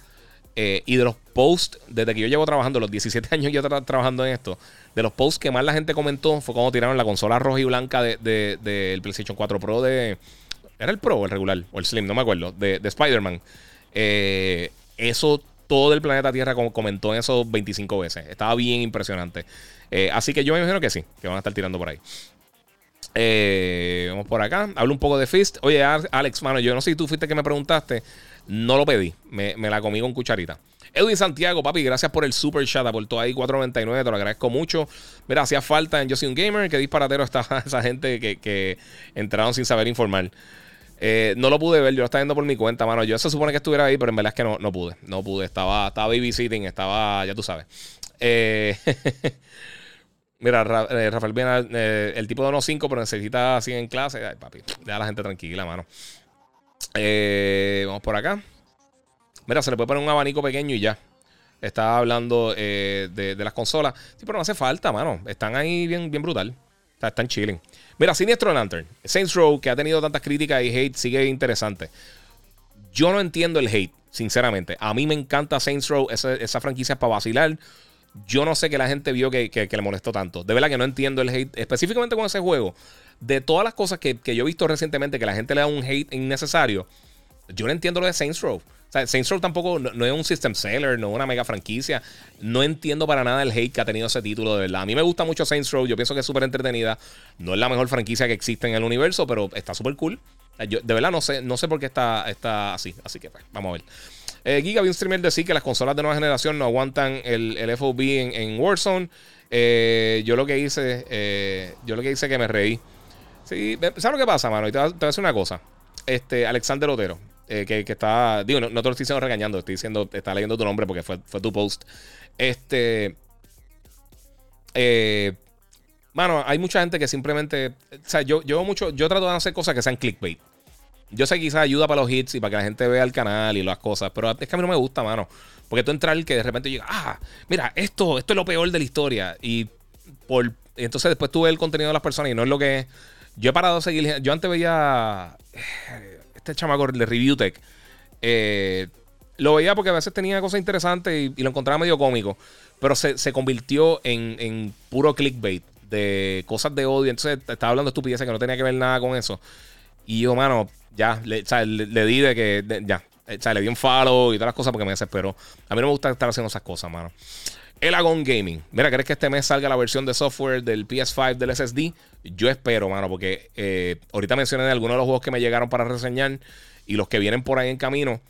eh, y de los posts, desde que yo llevo trabajando, los 17 años yo trabajando en esto, de los posts que más la gente comentó fue cuando tiraron la consola roja y blanca del de, PlayStation 4 Pro de... ¿Era el Pro o el regular? O el Slim, no me acuerdo. De, Spider-Man. Eh, eso todo el planeta Tierra comentó en esos 25 veces. Estaba bien impresionante. Eh, así que yo me imagino que sí, que van a estar tirando por ahí. Vamos por acá. Hablo un poco de Fist. Oye, Alex, mano, yo no sé si tú fuiste que me preguntaste. No lo pedí. Me, la comí con cucharita. Edwin Santiago, papi, gracias por el super chat. Aportó ahí 4.99. Te lo agradezco mucho. Mira, hacía falta en Yo soy un gamer. Qué disparatero está esa gente que, entraron sin saber informar. Eh, no lo pude ver, yo lo estaba viendo por mi cuenta, mano. Yo se supone que estuviera ahí, pero en verdad es que no, no pude. No pude. Estaba, estaba babysitting, estaba, ya tú sabes. Eh. Mira, eh, Rafael Viena, eh, el tipo de unos 5, pero necesita así en clase. Ay, papi, deja a la gente tranquila, mano. Eh, vamos por acá. Mira, se le puede poner un abanico pequeño y ya. Estaba hablando de, las consolas. Sí, pero no hace falta, mano. Están ahí bien, bien brutal. están chilling. Mira, Sinestro Lantern. Saints Row, que ha tenido tantas críticas y hate, sigue interesante. Yo no entiendo el hate, sinceramente. A mí me encanta Saints Row. Esa, esa franquicia para vacilar. Yo no sé que la gente vio que, le molestó tanto. De verdad que no entiendo el hate, específicamente con ese juego. De todas las cosas que, yo he visto recientemente que la gente le da un hate innecesario, yo no entiendo lo de Saints Row. O sea, Saints Row tampoco no, es un system seller, no es una mega franquicia. No entiendo para nada el hate que ha tenido ese título, de verdad. A mí me gusta mucho Saints Row, yo pienso que es súper entretenida. No es la mejor franquicia que existe en el universo, pero está súper cool. Yo, de verdad no sé, no sé por qué está, está así. Así que pues, vamos a ver. Eh, Giga, vi un streamer decir que las consolas de nueva generación no aguantan el, FOB en, Warzone. Eh, yo lo que hice, eh, yo lo que hice que me reí. Sí, ¿Sabes lo que pasa, mano? Y te voy, a decir una cosa. Este, Alexander Otero, que, que, está. Digo, no, te lo estoy diciendo regañando, estoy diciendo, está leyendo tu nombre porque fue, fue tu post. Este. mano, hay mucha gente que simplemente. O sea, yo, yo, mucho, yo trato de hacer cosas que sean clickbait. Yo sé que quizás ayuda para los hits y para que la gente vea el canal y las cosas, pero es que a mí no me gusta, mano. Porque tú entrar que de repente llega, ah, mira, esto, esto es lo peor de la historia. Y por entonces después tuve el contenido de las personas y no es lo que. Yo he parado de seguir. Yo antes veía. Este chamaco de Review Tech. Eh, lo veía porque a veces tenía cosas interesantes y, lo encontraba medio cómico. Pero se, convirtió en, puro clickbait de cosas de odio. Entonces estaba hablando de estupideces que no tenía que ver nada con eso. Y yo, mano, ya, le, le, di de que. ya. O sea, le di un follow y todas las cosas porque me desesperó. A mí no me gusta estar haciendo esas cosas, mano. Elagon Gaming. Mira, ¿crees que este mes salga la versión de software del PS5 del SSD? Yo espero, mano, porque eh, ahorita mencioné algunos de los juegos que me llegaron para reseñar y los que vienen por ahí en camino.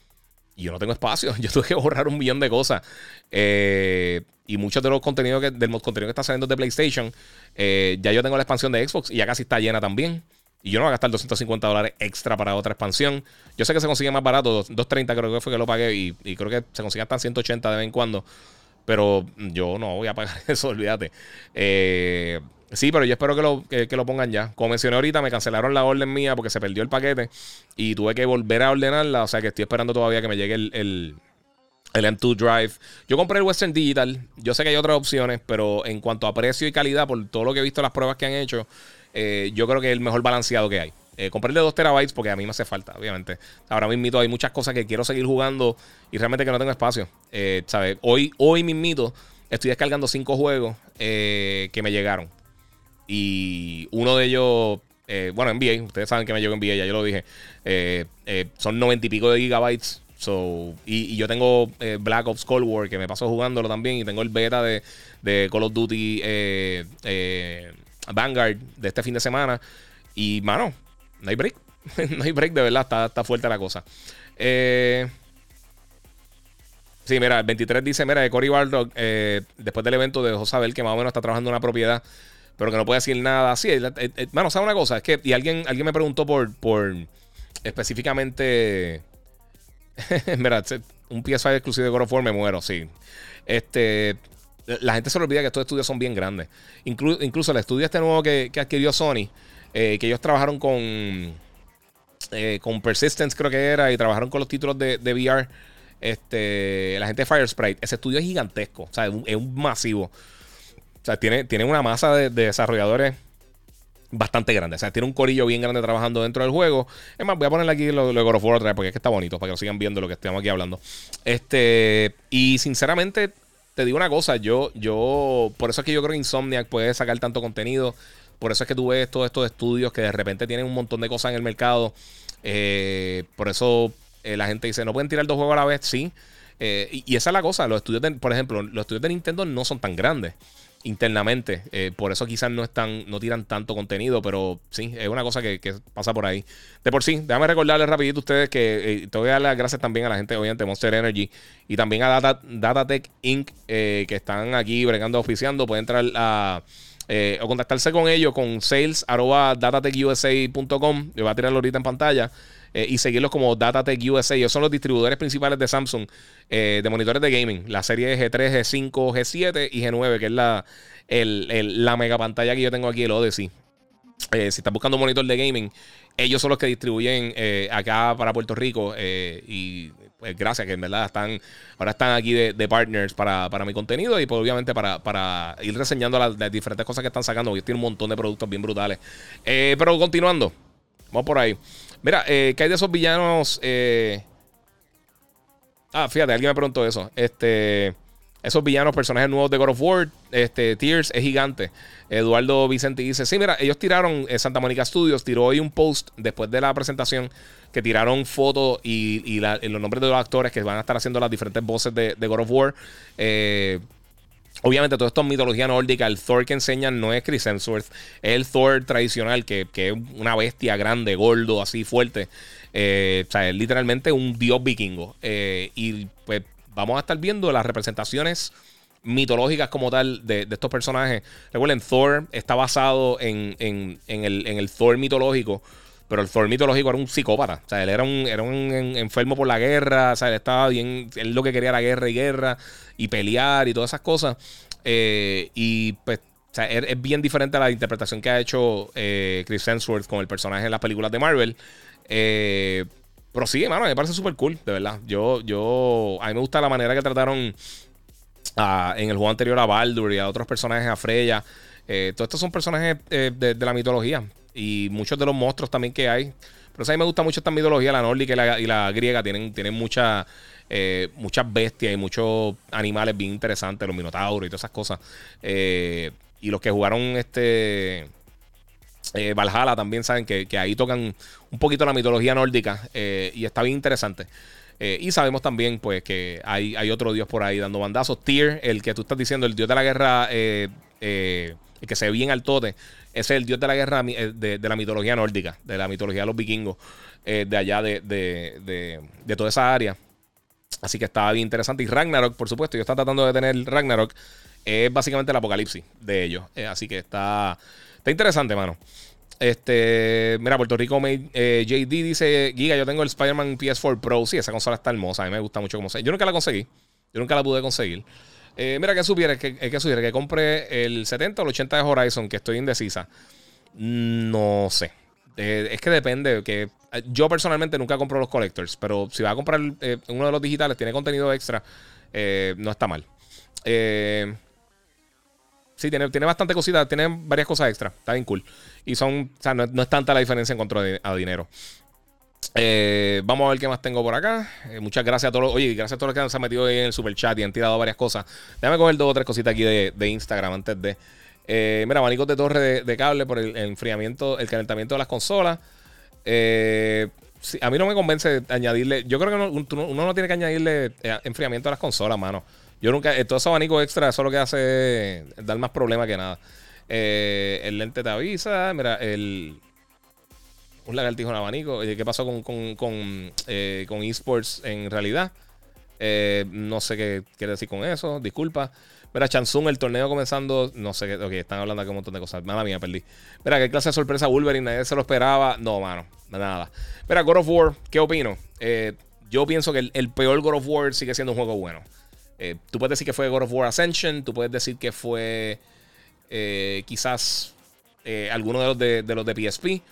Y yo no tengo espacio. Yo tuve que borrar un millón de cosas. Eh, y muchos de los contenidos que, del contenido que está saliendo de PlayStation, eh, ya yo tengo la expansión de Xbox y ya casi está llena también. Y yo no voy a gastar 250 dólares extra para otra expansión. Yo sé que se consigue más barato, 230 creo que fue que lo pagué y, y creo que se consigue hasta 180 de vez en cuando. Pero yo no voy a pagar eso, olvídate. Eh, sí, pero yo espero que lo, que, lo pongan ya. Como mencioné ahorita, me cancelaron la orden mía porque se perdió el paquete y tuve que volver a ordenarla. O sea que estoy esperando todavía que me llegue el, el, M2 Drive. Yo compré el Western Digital. Yo sé que hay otras opciones, pero en cuanto a precio y calidad, por todo lo que he visto, las pruebas que han hecho, eh, yo creo que es el mejor balanceado que hay. Eh, compré de 2 terabytes porque a mí me hace falta, obviamente. Ahora mismo hay muchas cosas que quiero seguir jugando y realmente que no tengo espacio. Eh, ¿sabes? Hoy, hoy mismito estoy descargando 5 juegos eh, que me llegaron. Y uno de ellos, eh, bueno, NBA, ustedes saben que me llegó NBA, ya yo lo dije. son 90 y pico de gigabytes. So, y, yo tengo Black Ops Cold War que me paso jugándolo también. Y tengo el beta de, de Call of Duty Vanguard de este fin de semana. Y, mano, no hay break. no hay break, de verdad. Está, fuerte la cosa. Eh, sí, mira, el 23 dice: Mira, de Cory Barlog, eh, después del evento, dejó saber que más o menos está trabajando en una propiedad, pero que no puede decir nada. Sí, bueno, ¿sabes una cosa? Es que, y alguien, alguien me preguntó por, por específicamente. mira, un PS5 exclusivo de God of me muero, sí. Este. La gente se le olvida que estos estudios son bien grandes. incluso el estudio este nuevo que adquirió Sony eh, que ellos trabajaron con, eh, con Persistence, creo que era, y trabajaron con los títulos de, de VR. Este, la gente de Fire Sprite. Ese estudio es gigantesco, o sea, es un, masivo. O sea, tiene, tiene una masa de, desarrolladores bastante grande. O sea, tiene un corillo bien grande trabajando dentro del juego. Es más, voy a ponerle aquí lo, de God of War otra vez porque es que está bonito, para que lo sigan viendo lo que estamos aquí hablando. Este, y sinceramente, te digo una cosa, yo, yo, por eso es que yo creo que Insomniac puede sacar tanto contenido. Por eso es que tú ves todos estos estudios que de repente tienen un montón de cosas en el mercado. Eh, por eso eh, la gente dice, no pueden tirar dos juegos a la vez, sí. Eh, y, esa es la cosa. Los estudios, de, por ejemplo, los estudios de Nintendo no son tan grandes internamente. por eso quizás no están, no tiran tanto contenido, pero sí, es una cosa que, pasa por ahí. De por sí, déjame recordarles rapidito a ustedes que te voy a dar las gracias también a la gente, obviamente, Monster Energy y también a Data, Datatech Inc., que están aquí bregando, oficiando. Pueden entrar a eh, o contactarse con ellos con sales.datatechusa.com. Le voy a tirarlo ahorita en pantalla. Eh, y seguirlos como Datatech USA. Ellos son los distribuidores principales de Samsung eh, de monitores de gaming. La serie G3, G5, G7 y G9, que es la, la mega pantalla que yo tengo aquí, el Odyssey. si estás buscando un monitor de gaming, ellos son los que distribuyen acá para Puerto Rico. y pues gracias, que en verdad están, ahora están aquí de, partners para, mi contenido y pues obviamente para, ir reseñando las, diferentes cosas que están sacando, porque tiene un montón de productos bien brutales. Eh, pero continuando, vamos por ahí. Mira, eh, ¿qué hay de esos villanos? Eh? Ah, fíjate, alguien me preguntó eso. Este, esos villanos, personajes nuevos de God of War, este, Tears es gigante. Eduardo Vicente dice, sí, mira, ellos tiraron, Santa Mónica Studios tiró hoy un post después de la presentación que tiraron fotos y, los nombres de los actores que van a estar haciendo las diferentes voces de, God of War. Eh, obviamente, todo esto es mitología nórdica. El Thor que enseñan no es Chris Hemsworth, es el Thor tradicional, que, es una bestia grande, gordo, así fuerte. Eh, o sea, es literalmente un dios vikingo. Eh, y pues vamos a estar viendo las representaciones mitológicas como tal de, estos personajes. Recuerden, Thor está basado en, en, el, en el Thor mitológico pero el Thor mitológico era un psicópata. O sea, él era un, era un enfermo por la guerra. O sea, él estaba bien. Él lo que quería era guerra y guerra. Y pelear y todas esas cosas. Eh, y pues. O sea, es, bien diferente a la interpretación que ha hecho eh, Chris Hemsworth con el personaje en las películas de Marvel. Eh, pero sí, hermano, me parece súper cool, de verdad. Yo, yo, a mí me gusta la manera que trataron en el juego anterior a Baldur y a otros personajes, a Freya. Eh, todos estos son personajes eh, de, la mitología y muchos de los monstruos también que hay. Pero a mí me gusta mucho esta mitología, la nórdica y la, griega tienen, tienen mucha, eh, muchas bestias y muchos animales bien interesantes, los minotauros y todas esas cosas. y los que jugaron este Valhalla también saben que, que, ahí tocan un poquito la mitología nórdica y está bien interesante. Eh, y sabemos también, pues, que hay, hay, otro dios por ahí dando bandazos. Tyr, el que tú estás diciendo, el dios de la guerra, eh, eh, el que se ve bien al tote, es el dios de la guerra de, la mitología nórdica, de la mitología de los vikingos, de allá de, de, toda esa área. Así que estaba bien interesante. Y Ragnarok, por supuesto, yo estaba tratando de tener Ragnarok, es básicamente el apocalipsis de ellos. así que está, está interesante, mano. Este, mira, Puerto Rico eh, JD dice: Giga, yo tengo el Spider-Man PS4 Pro. Sí, esa consola está hermosa. A mí me gusta mucho como se. Yo nunca la conseguí. Yo nunca la pude conseguir. Eh, mira, que sugiere que, que, sugiere que compre el 70 o el 80 de Horizon, que estoy indecisa. No sé. Eh, es que depende. que Yo personalmente nunca compro los collectors, pero si va a comprar uno de los digitales, tiene contenido extra, no está mal. Eh. Sí, tiene, tiene bastante cositas, tiene varias cosas extra. Está bien cool. Y son, o sea, no, es tanta la diferencia en cuanto a, dinero. Eh, vamos a ver qué más tengo por acá. Eh, muchas gracias a todos. Oye, gracias a todos los que se han metido en el super chat y han tirado varias cosas. Déjame coger dos o tres cositas aquí de, Instagram antes de. Eh, mira, abanicos de torre de, cable por el, enfriamiento, el calentamiento de las consolas. a mí no me convence añadirle. Yo creo que uno no tiene que añadirle enfriamiento a las consolas, mano. Yo nunca, eh, todo ese abanico extra, eso lo que hace dar más problemas que nada. Eh, el lente te avisa, mira, el. Un lagartijo en abanico. ¿Qué pasó con, con, con, eh, con esports en realidad? no sé qué quiere decir con eso, disculpa. Mira, Chansung, el torneo comenzando. No sé qué. Ok, están hablando aquí un montón de cosas. Mala mía, perdí. Mira, qué clase de sorpresa Wolverine. Nadie se lo esperaba. No, mano. Nada. Mira, God of War, ¿qué opino? yo pienso que el, peor God of War sigue siendo un juego bueno. Eh, tú puedes decir que fue God of War Ascension, tú puedes decir que fue eh, quizás eh, alguno de los de, los de PSP.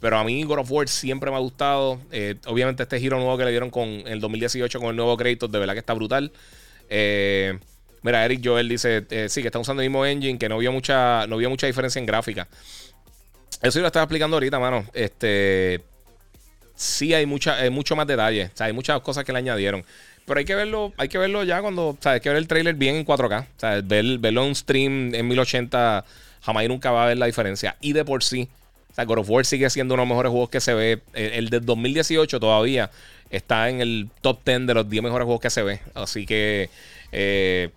pero a mí God of War siempre me ha gustado. obviamente este giro nuevo que le dieron con el 2018 con el nuevo Kratos, de verdad que está brutal. mira, Eric Joel dice, sí, que está usando el mismo engine, que no vio mucha, no vio mucha diferencia en gráfica. Eso yo lo estaba explicando ahorita, mano. Este, sí hay mucha, mucho más detalle. O sea, hay muchas cosas que le añadieron. Pero hay que verlo, hay que verlo ya cuando, o sea, hay que ver el trailer bien en 4K. O sea, verlo en stream en 1080 jamás y nunca va a ver la diferencia. Y de por sí, o sea, God of War sigue siendo uno de los mejores juegos que se ve. El, del 2018 todavía está en el top 10 de los 10 mejores juegos que se ve. Así que, eh,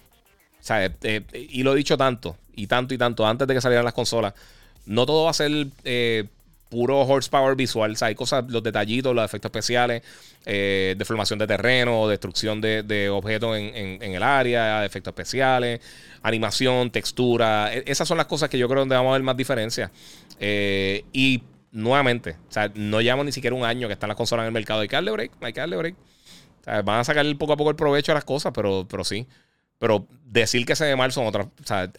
eh, eh, y lo he dicho tanto, y tanto y tanto, antes de que salieran las consolas. No todo va a ser puro horsepower visual. O sea, hay cosas, los detallitos, los efectos especiales, eh, deformación de terreno, destrucción de, objetos en, el área, efectos especiales, animación, textura. E, esas son las cosas que yo creo donde vamos a ver más diferencia. Eh, y nuevamente, o sea, no llevamos ni siquiera un año que están las consolas en el mercado. Hay que darle break, hay que darle break. Van a sacar poco a poco el provecho de las cosas, pero, pero sí. Pero decir que se ve mal son otras. O sea,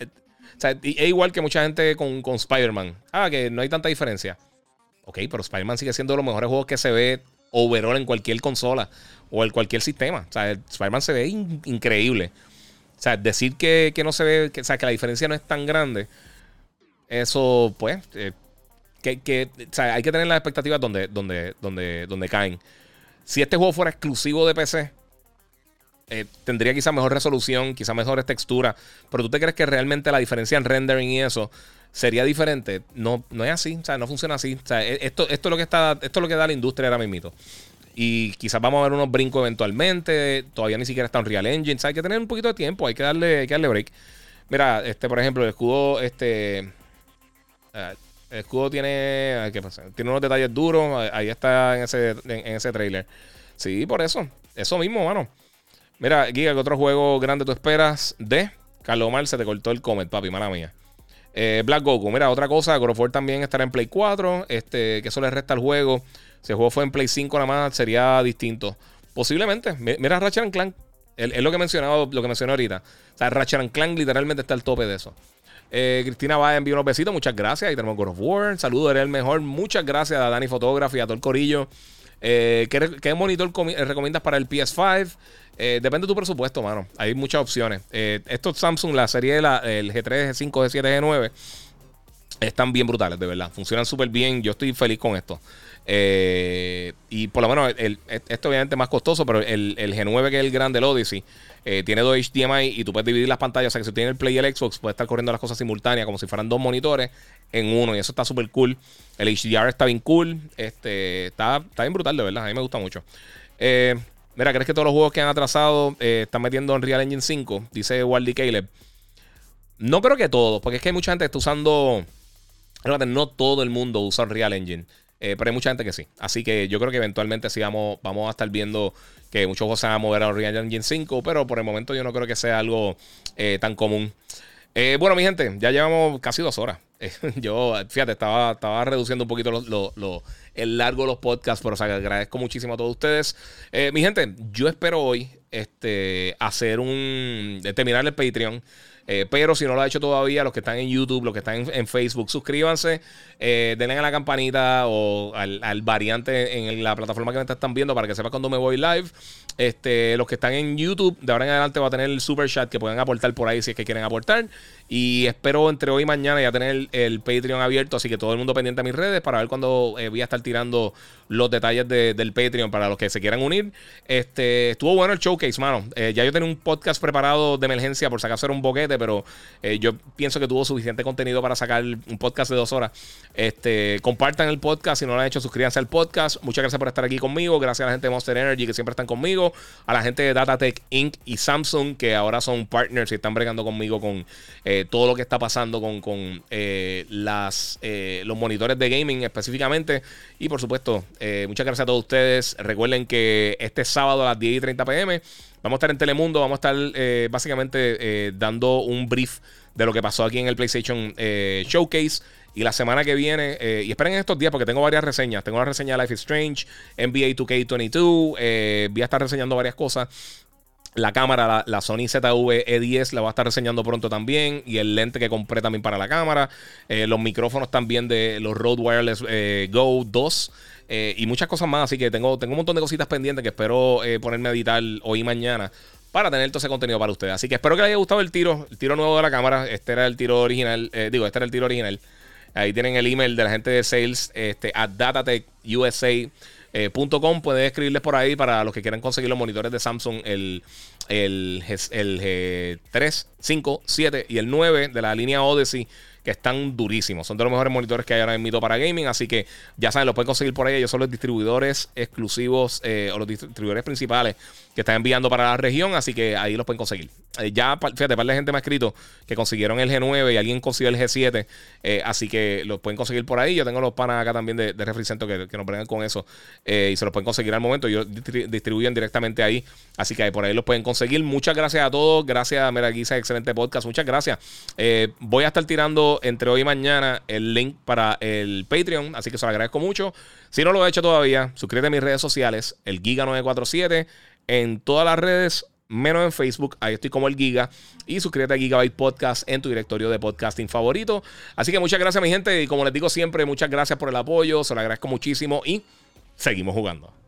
es igual que mucha gente con, con Spider-Man. Ah, que no hay tanta diferencia. Ok, pero Spider-Man sigue siendo los mejores juegos que se ve overall en cualquier consola o en cualquier sistema. O sea, Spider-Man se ve increíble. O sea, decir que, no se ve, que, o sea, que la diferencia no es tan grande, eso, pues, eh, que, o sea, hay que tener las expectativas donde, donde, donde, donde caen. Si este juego fuera exclusivo de PC, eh, tendría quizá mejor resolución, quizá mejores texturas, pero tú te crees que realmente la diferencia en rendering y eso sería diferente. No, no es así, o sea, no funciona así. O sea, e, esto, esto es lo que está, esto es lo que da la industria ahora mismo. Y quizás vamos a ver unos brincos eventualmente. Todavía ni siquiera está un Real Engine. O sea, hay que tener un poquito de tiempo, hay que darle, que darle break. Mira, este, por ejemplo, el escudo, este. Eh, el escudo tiene. ¿Qué pasa? Tiene unos detalles duros. Ahí está en ese, en, ese trailer. Sí, por eso. Eso mismo, mano. Mira, Giga, ¿qué otro juego grande tú esperas de? Carlos se te cortó el comet, papi, mala mía. Eh, Black Goku, mira, otra cosa, God of War también estará en Play 4, este, que eso le resta al juego. Si el juego fue en Play 5 nada más, sería distinto. Posiblemente. Mira Ratchet Clank, es lo que mencionaba, lo que mencioné ahorita. O sea, Ratchet Clank literalmente está al tope de eso. Eh, Cristina va enviar unos besitos, muchas gracias. Ahí tenemos God of War. Saludos, eres el mejor. Muchas gracias a Dani Photography, a todo el corillo. Eh, ¿qué, monitor recomiendas para el PS5? depende de tu presupuesto, mano. Hay muchas opciones. estos Samsung, la serie de la, el G3, G5, G7, G9, están bien brutales, de verdad. Funcionan súper bien. Yo estoy feliz con esto. Eh, y por lo menos, el, esto obviamente es más costoso, pero el, G9, que es el grande, el Odyssey, eh, tiene dos HDMI y tú puedes dividir las pantallas. O sea que si tienes el Play y el Xbox, puedes estar corriendo las cosas simultáneas como si fueran dos monitores en uno. Y eso está súper cool. El HDR está bien cool. Este, está, está bien brutal, de verdad. A mí me gusta mucho. Eh, mira, ¿crees que todos los juegos que han atrasado están metiendo en Real Engine 5? Dice Waldy Caleb. No creo que todos, porque es que hay mucha gente que está usando. No todo el mundo usa Real Engine. Eh, pero hay mucha gente que sí. Así que yo creo que eventualmente sí vamos, vamos a estar viendo que muchos juegos se van a mover a Unreal Engine 5, pero por el momento yo no creo que sea algo eh, tan común. Eh, bueno, mi gente, ya llevamos casi dos horas. yo, fíjate, estaba, estaba reduciendo un poquito el largo de los podcasts, pero os agradezco muchísimo a todos ustedes. mi gente, yo espero hoy este, hacer un. terminar el Patreon. Eh, pero si no lo ha hecho todavía, los que están en YouTube, los que están en, Facebook, suscríbanse, eh, denle a la campanita o al, variante en la plataforma que me están viendo para que sepa cuando me voy live. Este, los que están en YouTube, de ahora en adelante va a tener el super chat que pueden aportar por ahí si es que quieren aportar. Y espero entre hoy y mañana ya tener el, Patreon abierto, así que todo el mundo pendiente a mis redes para ver cuando eh, voy a estar tirando los detalles del Patreon para los que se quieran unir. Este, estuvo bueno el showcase, mano. Eh, ya yo tenía un podcast preparado de emergencia por sacar hacer un boquete, pero eh, yo pienso que tuvo suficiente contenido para sacar un podcast de dos horas. Este, compartan el podcast, si no lo han hecho, suscríbanse al podcast. Muchas gracias por estar aquí conmigo. Gracias a la gente de Monster Energy que siempre están conmigo. A la gente de Datatech Inc. y Samsung que ahora son partners y están bregando conmigo con todo lo que está pasando con, con eh, las, eh, los monitores de gaming específicamente. Y por supuesto, eh, muchas gracias a todos ustedes. Recuerden que este sábado a las 10 y 30 pm vamos a estar en Telemundo, vamos a estar básicamente dando un brief de lo que pasó aquí en el PlayStation Showcase. Y la semana que viene, y esperen estos días porque tengo varias reseñas. Tengo la reseña de Life is Strange, NBA 2K22. voy a estar reseñando varias cosas. La cámara, la, Sony ZV E10 la va a estar reseñando pronto también. Y el lente que compré también para la cámara. Eh, los micrófonos también de los Rode Wireless eh, Go 2. Eh, y muchas cosas más. Así que tengo, tengo un montón de cositas pendientes que espero ponerme a editar hoy y mañana. Para tener todo ese contenido para ustedes. Así que espero que les haya gustado el tiro. El tiro nuevo de la cámara. Este era el tiro original. digo, este era el tiro original. Ahí tienen el email de la gente de sales. Este, at Datatech USA. Eh, .com puede escribirles por ahí para los que quieran conseguir los monitores de Samsung, el, el, el, 3, 5, 7 y el 9 de la línea Odyssey que están durísimos. Son de los mejores monitores que hay ahora mismo para gaming. Así que ya saben, los pueden conseguir por ahí. Ellos son los distribuidores exclusivos eh, o los distribuidores principales que están enviando para la región, así que ahí los pueden conseguir. Eh, ya, fíjate, par de gente me ha escrito que consiguieron el G9 y alguien consiguió el G7, eh, así que los pueden conseguir por ahí. Yo tengo los panas acá también de, de que, que nos brindan con eso eh, y se los pueden conseguir al momento. Ellos distribuyen directamente ahí, así que por ahí los pueden conseguir. Muchas gracias a todos. Gracias, Mera Guisa, excelente podcast. Muchas gracias. voy a estar tirando entre hoy y mañana el link para el Patreon, así que se lo agradezco mucho. Si no lo he hecho todavía, suscríbete a mis redes sociales, el Giga947 en todas las redes, menos en Facebook. Ahí estoy como el Giga. Y suscríbete a Gigabyte Podcast en tu directorio de podcasting favorito. Así que muchas gracias, mi gente. Y como les digo siempre, muchas gracias por el apoyo. Se lo agradezco muchísimo y seguimos jugando.